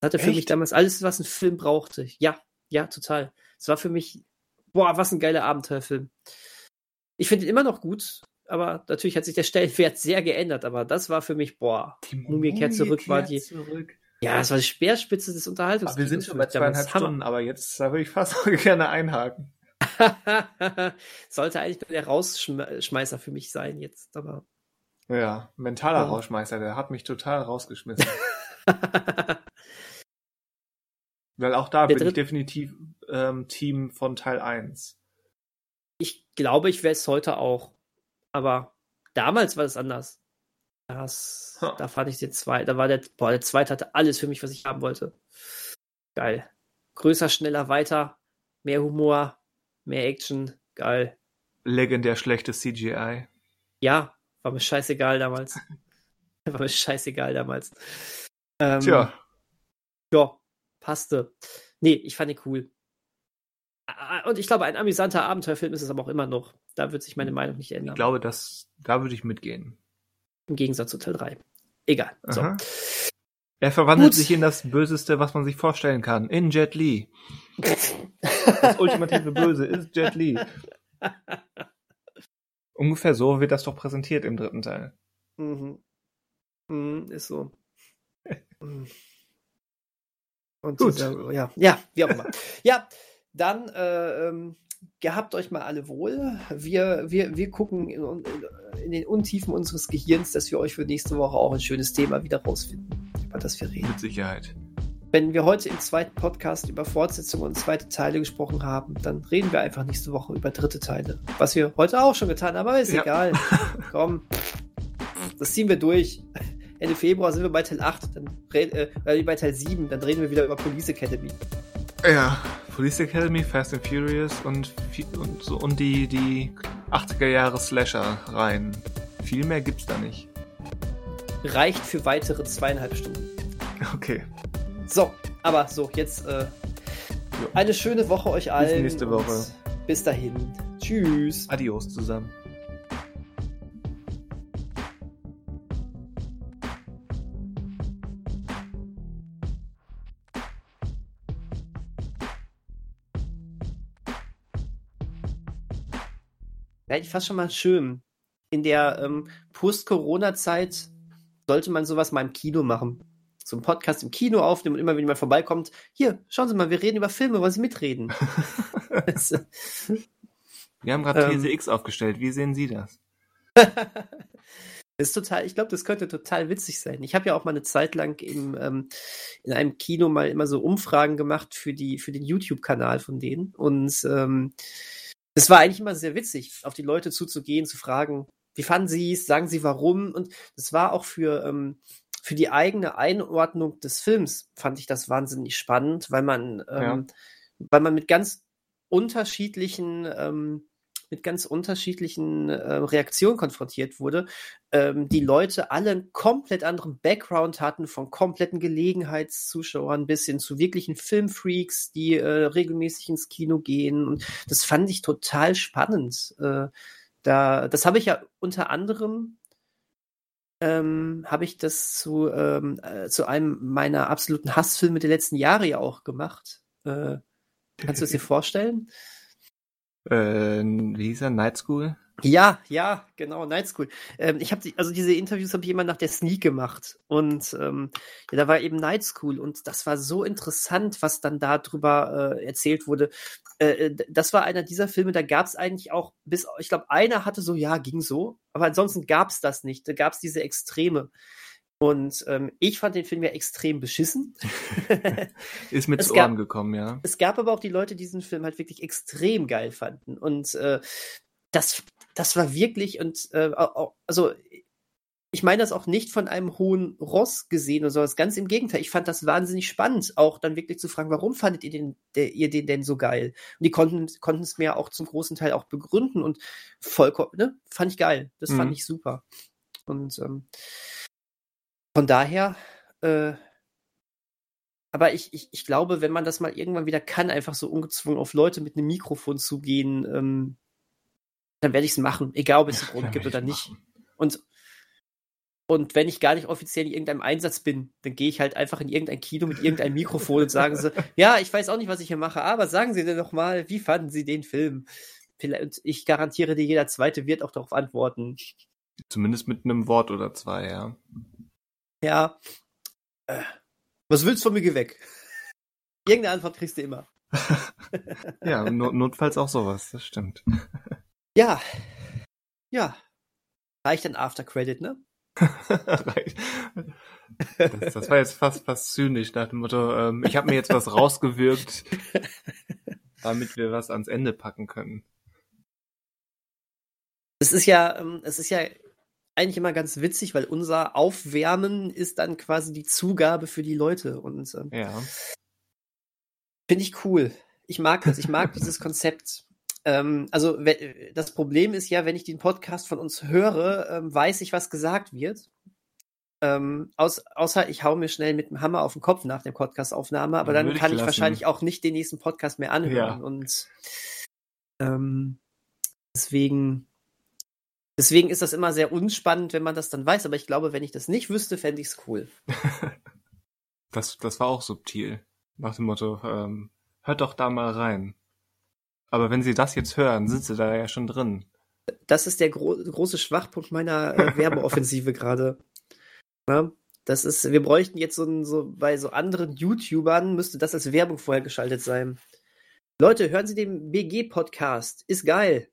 Das hatte für Echt? mich damals alles, was ein Film brauchte. Ja, ja, total. Es war für mich boah, was ein geiler Abenteuerfilm. Ich finde ihn immer noch gut, aber natürlich hat sich der Stellenwert sehr geändert, aber das war für mich, boah, die Mumie kehrt zurück war die. Zurück. Ja, das war die Speerspitze des Unterhaltungs. wir sind schon bei zweieinhalb Stunden, aber jetzt, da würde ich fast *laughs* gerne einhaken. *laughs* Sollte eigentlich der Rausschmeißer für mich sein jetzt, aber. Ja, mentaler oh. Rausschmeißer, der hat mich total rausgeschmissen. *laughs* Weil auch da der bin ich definitiv ähm, Team von Teil 1. Ich glaube, ich wäre es heute auch. Aber damals war es anders. Das, huh. Da fand ich den zweiten, da war der, boah, der zweite hatte alles für mich, was ich haben wollte. Geil. Größer, schneller, weiter, mehr Humor, mehr Action, geil. Legendär schlechtes CGI. Ja, war mir scheißegal damals. *laughs* war mir scheißegal damals. Ähm, Tja. Ja, passte. Nee, ich fand ihn cool. Und ich glaube, ein amüsanter Abenteuerfilm ist es aber auch immer noch. Da wird sich meine Meinung nicht ändern. Ich glaube, dass, da würde ich mitgehen. Im Gegensatz zu Teil 3. Egal. So. Er verwandelt Gut. sich in das Böseste, was man sich vorstellen kann. In Jet Li. das ultimative Böse ist Jet Li. *laughs* Ungefähr so wird das doch präsentiert im dritten Teil. Mhm. Mhm, ist so. *laughs* Und Gut. Dieser, ja, ja, wie auch immer. *laughs* ja, dann äh, ähm, gehabt euch mal alle wohl. Wir, wir, wir gucken in, in, den Untiefen unseres Gehirns, dass wir euch für nächste Woche auch ein schönes Thema wieder rausfinden, über das wir reden. Mit Sicherheit. Wenn wir heute im zweiten Podcast über Fortsetzungen und zweite Teile gesprochen haben, dann reden wir einfach nächste Woche über dritte Teile. Was wir heute auch schon getan haben, aber ist ja. egal. *laughs* Komm, das ziehen wir durch. Ende Februar sind wir bei Teil 8, dann äh, bei Teil 7, dann reden wir wieder über Police Academy. Ja, Police Academy, Fast and Furious und, und, so, und die, die 80er Jahre Slasher rein. Viel mehr gibt's da nicht. Reicht für weitere zweieinhalb Stunden. Okay. So, aber so, jetzt äh, eine schöne Woche euch allen. Bis nächste Woche. Bis dahin. Tschüss. Adios zusammen. Eigentlich fast schon mal schön. In der ähm, Post-Corona-Zeit sollte man sowas mal im Kino machen. So einen Podcast im Kino aufnehmen und immer, wenn jemand vorbeikommt, hier, schauen Sie mal, wir reden über Filme, wollen Sie mitreden? *laughs* wir haben gerade These ähm, X aufgestellt. Wie sehen Sie das? *laughs* ist total, ich glaube, das könnte total witzig sein. Ich habe ja auch mal eine Zeit lang im, ähm, in einem Kino mal immer so Umfragen gemacht für die, für den YouTube-Kanal von denen. Und ähm, es war eigentlich immer sehr witzig, auf die Leute zuzugehen, zu fragen, wie fanden sie es, sagen sie warum. Und das war auch für, ähm, für die eigene Einordnung des Films, fand ich das wahnsinnig spannend, weil man, ähm, ja. weil man mit ganz unterschiedlichen ähm, mit ganz unterschiedlichen äh, Reaktionen konfrontiert wurde. Ähm, die Leute alle einen komplett anderen Background hatten, von kompletten Gelegenheitszuschauern bis hin zu wirklichen Filmfreaks, die äh, regelmäßig ins Kino gehen. Und das fand ich total spannend. Äh, da, das habe ich ja unter anderem ähm, habe ich das zu, ähm, äh, zu einem meiner absoluten Hassfilme der letzten Jahre ja auch gemacht. Äh, kannst du es dir *laughs* vorstellen? Äh, wie hieß er, Night School? Ja, ja, genau, Night School. Ähm, ich habe die, also diese Interviews habe ich immer nach der Sneak gemacht und ähm, ja, da war eben Night School und das war so interessant, was dann darüber äh, erzählt wurde. Äh, äh das war einer dieser Filme, da gab es eigentlich auch bis, ich glaube, einer hatte so, ja, ging so, aber ansonsten gab es das nicht. Da gab es diese Extreme. Und ähm, ich fand den Film ja extrem beschissen. *laughs* Ist mit zu Ohren gekommen, ja. Es gab aber auch die Leute, die diesen Film halt wirklich extrem geil fanden. Und äh, das, das war wirklich, und äh, also ich meine das auch nicht von einem hohen Ross gesehen oder sowas. Ganz im Gegenteil. Ich fand das wahnsinnig spannend, auch dann wirklich zu fragen, warum fandet ihr den, der, ihr den denn so geil? Und die konnten, konnten es mir auch zum großen Teil auch begründen und vollkommen, ne? Fand ich geil. Das mhm. fand ich super. Und ähm, von daher, äh, aber ich, ich, ich glaube, wenn man das mal irgendwann wieder kann, einfach so ungezwungen auf Leute mit einem Mikrofon zu gehen, ähm, dann werde ich es machen, egal ob es einen Grund gibt oder nicht. Und und wenn ich gar nicht offiziell in irgendeinem Einsatz bin, dann gehe ich halt einfach in irgendein Kino mit irgendeinem Mikrofon und sagen so, *laughs* ja, ich weiß auch nicht, was ich hier mache, aber sagen Sie denn doch mal, wie fanden Sie den Film? Und ich garantiere dir, jeder Zweite wird auch darauf antworten. Zumindest mit einem Wort oder zwei, ja. Ja. Äh, was willst du von mir, geh weg. Irgendeine Antwort kriegst du immer. *laughs* ja, not notfalls auch sowas, das stimmt. Ja. Ja. Reicht ein After Credit, ne? *laughs* das, das, war jetzt fast, fast zynisch nach dem Motto, ähm, ich habe mir jetzt was rausgewirkt, *laughs* damit wir was ans Ende packen können. Es ist ja, ähm, es ist ja eigentlich immer ganz witzig, weil unser Aufwärmen ist dann quasi die Zugabe für die Leute und ähm, ja. finde ich cool. Ich mag das, ich mag *laughs* dieses Konzept. Ähm, also das Problem ist ja, wenn ich den Podcast von uns höre, ähm, weiß ich, was gesagt wird. Ähm, aus, außer ich hau mir schnell mit dem Hammer auf den Kopf nach der Podcast-Aufnahme, aber dann, dann kann ich, ich wahrscheinlich auch nicht den nächsten Podcast mehr anhören. Ja. Und ähm, deswegen, deswegen ist das immer sehr unspannend, wenn man das dann weiß. Aber ich glaube, wenn ich das nicht wüsste, fände ich es cool. *laughs* das, das war auch subtil. Nach dem Motto, ähm, hört doch da mal rein. Aber wenn Sie das jetzt hören, sind Sie da ja schon drin. Das ist der gro große Schwachpunkt meiner äh, *laughs* Werbeoffensive gerade. Ja, das ist, wir bräuchten jetzt so, ein, so bei so anderen YouTubern müsste das als Werbung vorher geschaltet sein. Leute, hören Sie den BG-Podcast. Ist geil.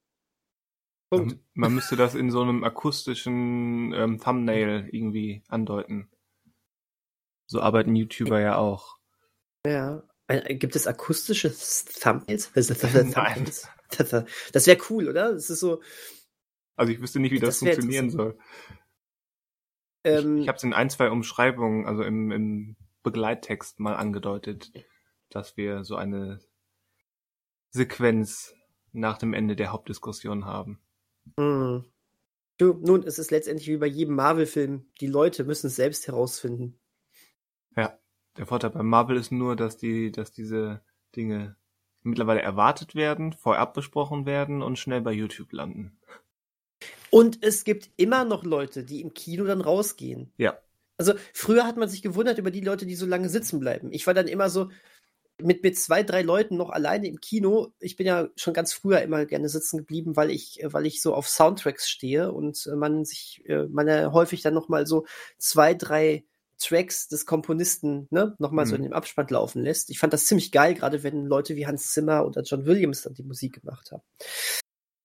Punkt. Man, müsste das in so einem akustischen ähm, Thumbnail irgendwie andeuten. So arbeiten YouTuber ja auch. Ja, äh, gibt es akustische Thumbnails? *laughs* Nein. Das wäre cool, oder? Das ist so. Also ich wüsste nicht, wie das, das funktionieren soll. Ähm, ich ich habe es in ein, zwei Umschreibungen, also im, im Begleittext mal angedeutet, dass wir so eine Sequenz nach dem Ende der Hauptdiskussion haben. Hm. Du, nun, es ist letztendlich wie bei jedem Marvel-Film. Die Leute müssen es selbst herausfinden. Ja. Der Vorteil bei Marvel ist nur, dass die, dass diese Dinge mittlerweile erwartet werden, vorab besprochen werden und schnell bei YouTube landen. Und es gibt immer noch Leute, die im Kino dann rausgehen. Ja. Also früher hat man sich gewundert über die Leute, die so lange sitzen bleiben. Ich war dann immer so mit, mit zwei, drei Leuten noch alleine im Kino. Ich bin ja schon ganz früher immer gerne sitzen geblieben, weil ich, weil ich so auf Soundtracks stehe und man sich, äh, man ja häufig dann noch mal so zwei, drei Tracks des Komponisten ne, nochmal mhm. so in dem Abspann laufen lässt. Ich fand das ziemlich geil, gerade wenn Leute wie Hans Zimmer oder John Williams dann die Musik gemacht haben.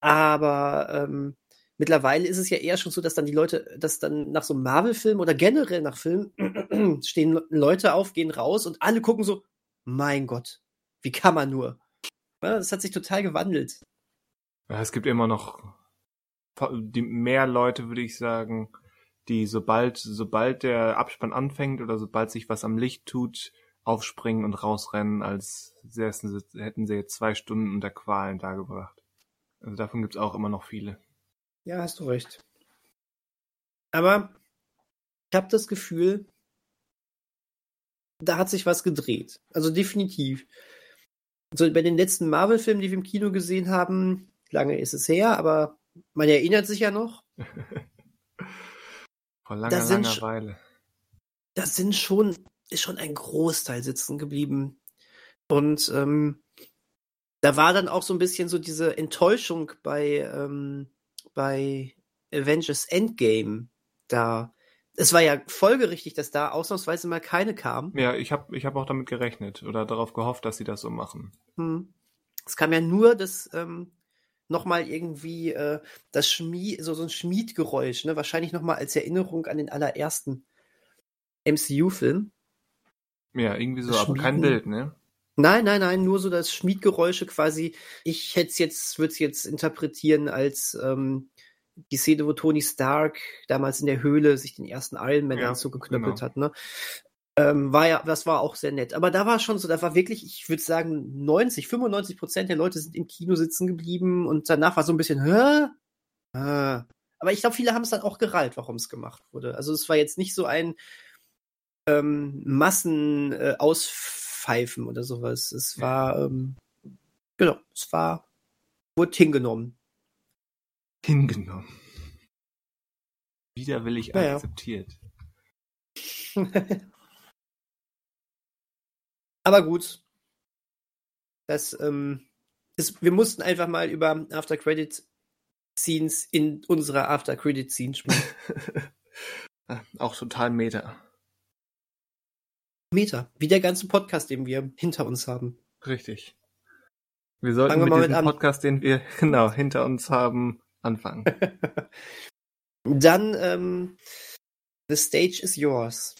Aber ähm, mittlerweile ist es ja eher schon so, dass dann die Leute, dass dann nach so einem Marvel-Film oder generell nach Filmen *clears throat* stehen Leute auf, gehen raus und alle gucken so, mein Gott, wie kann man nur? Das hat sich total gewandelt. Ja, es gibt immer noch die mehr Leute, würde ich sagen, die sobald, sobald der Abspann anfängt oder sobald sich was am Licht tut, aufspringen und rausrennen, als hätten sie jetzt zwei Stunden unter Qualen dargebracht. Also davon gibt's auch immer noch viele. Ja, hast du recht. Aber ich habe das Gefühl, da hat sich was gedreht. Also definitiv. Also bei den letzten Marvel-Filmen, die wir im Kino gesehen haben, lange ist es her, aber man erinnert sich ja noch. *laughs* Vor langer, da sind, langer Weile. Da sind schon, ist schon ein Großteil sitzen geblieben. Und ähm, da war dann auch so ein bisschen so diese Enttäuschung bei, ähm, bei Avengers Endgame da. Es war ja folgerichtig, dass da ausnahmsweise mal keine kam. Ja, ich habe ich hab auch damit gerechnet oder darauf gehofft, dass sie das so machen. Hm. Es kam ja nur das ähm, nochmal irgendwie äh, das Schmied, so, so ein Schmiedgeräusch, ne? Wahrscheinlich nochmal als Erinnerung an den allerersten MCU-Film. Ja, irgendwie so, aber kein Bild, ne? Nein, nein, nein, nur so das Schmiedgeräusche quasi. Ich hätte es jetzt, würde es jetzt interpretieren als ähm, die Szene, wo Tony Stark damals in der Höhle sich den ersten Iron Man Ja, Anzug geknöppelt genau. hat, ne? Ähm, war ja, das war auch sehr nett. Aber da war schon so, da war wirklich, ich würde sagen, 90, 95 Prozent der Leute sind im Kino sitzen geblieben und danach war so ein bisschen, hä? Ah. Aber ich glaube, viele haben es dann auch gerallt, warum es gemacht wurde. Also es war jetzt nicht so ein ähm, Massen äh, oder sowas. Es war, ähm, genau, es war, wurde hingenommen. Hingenommen. Widerwillig Ja, ja. akzeptiert. *laughs* Aber gut. Das, ähm, das, wir mussten einfach mal über After Credit Scenes in unserer After Credit Scene sprechen. *laughs* Auch total meta. Meter. Wie der ganze Podcast, den wir hinter uns haben. Richtig. Wir sollten wir mit mal mit diesem an. Podcast, den wir *laughs* genau hinter uns haben, anfangen. *laughs* Dann, ähm, The Stage is yours.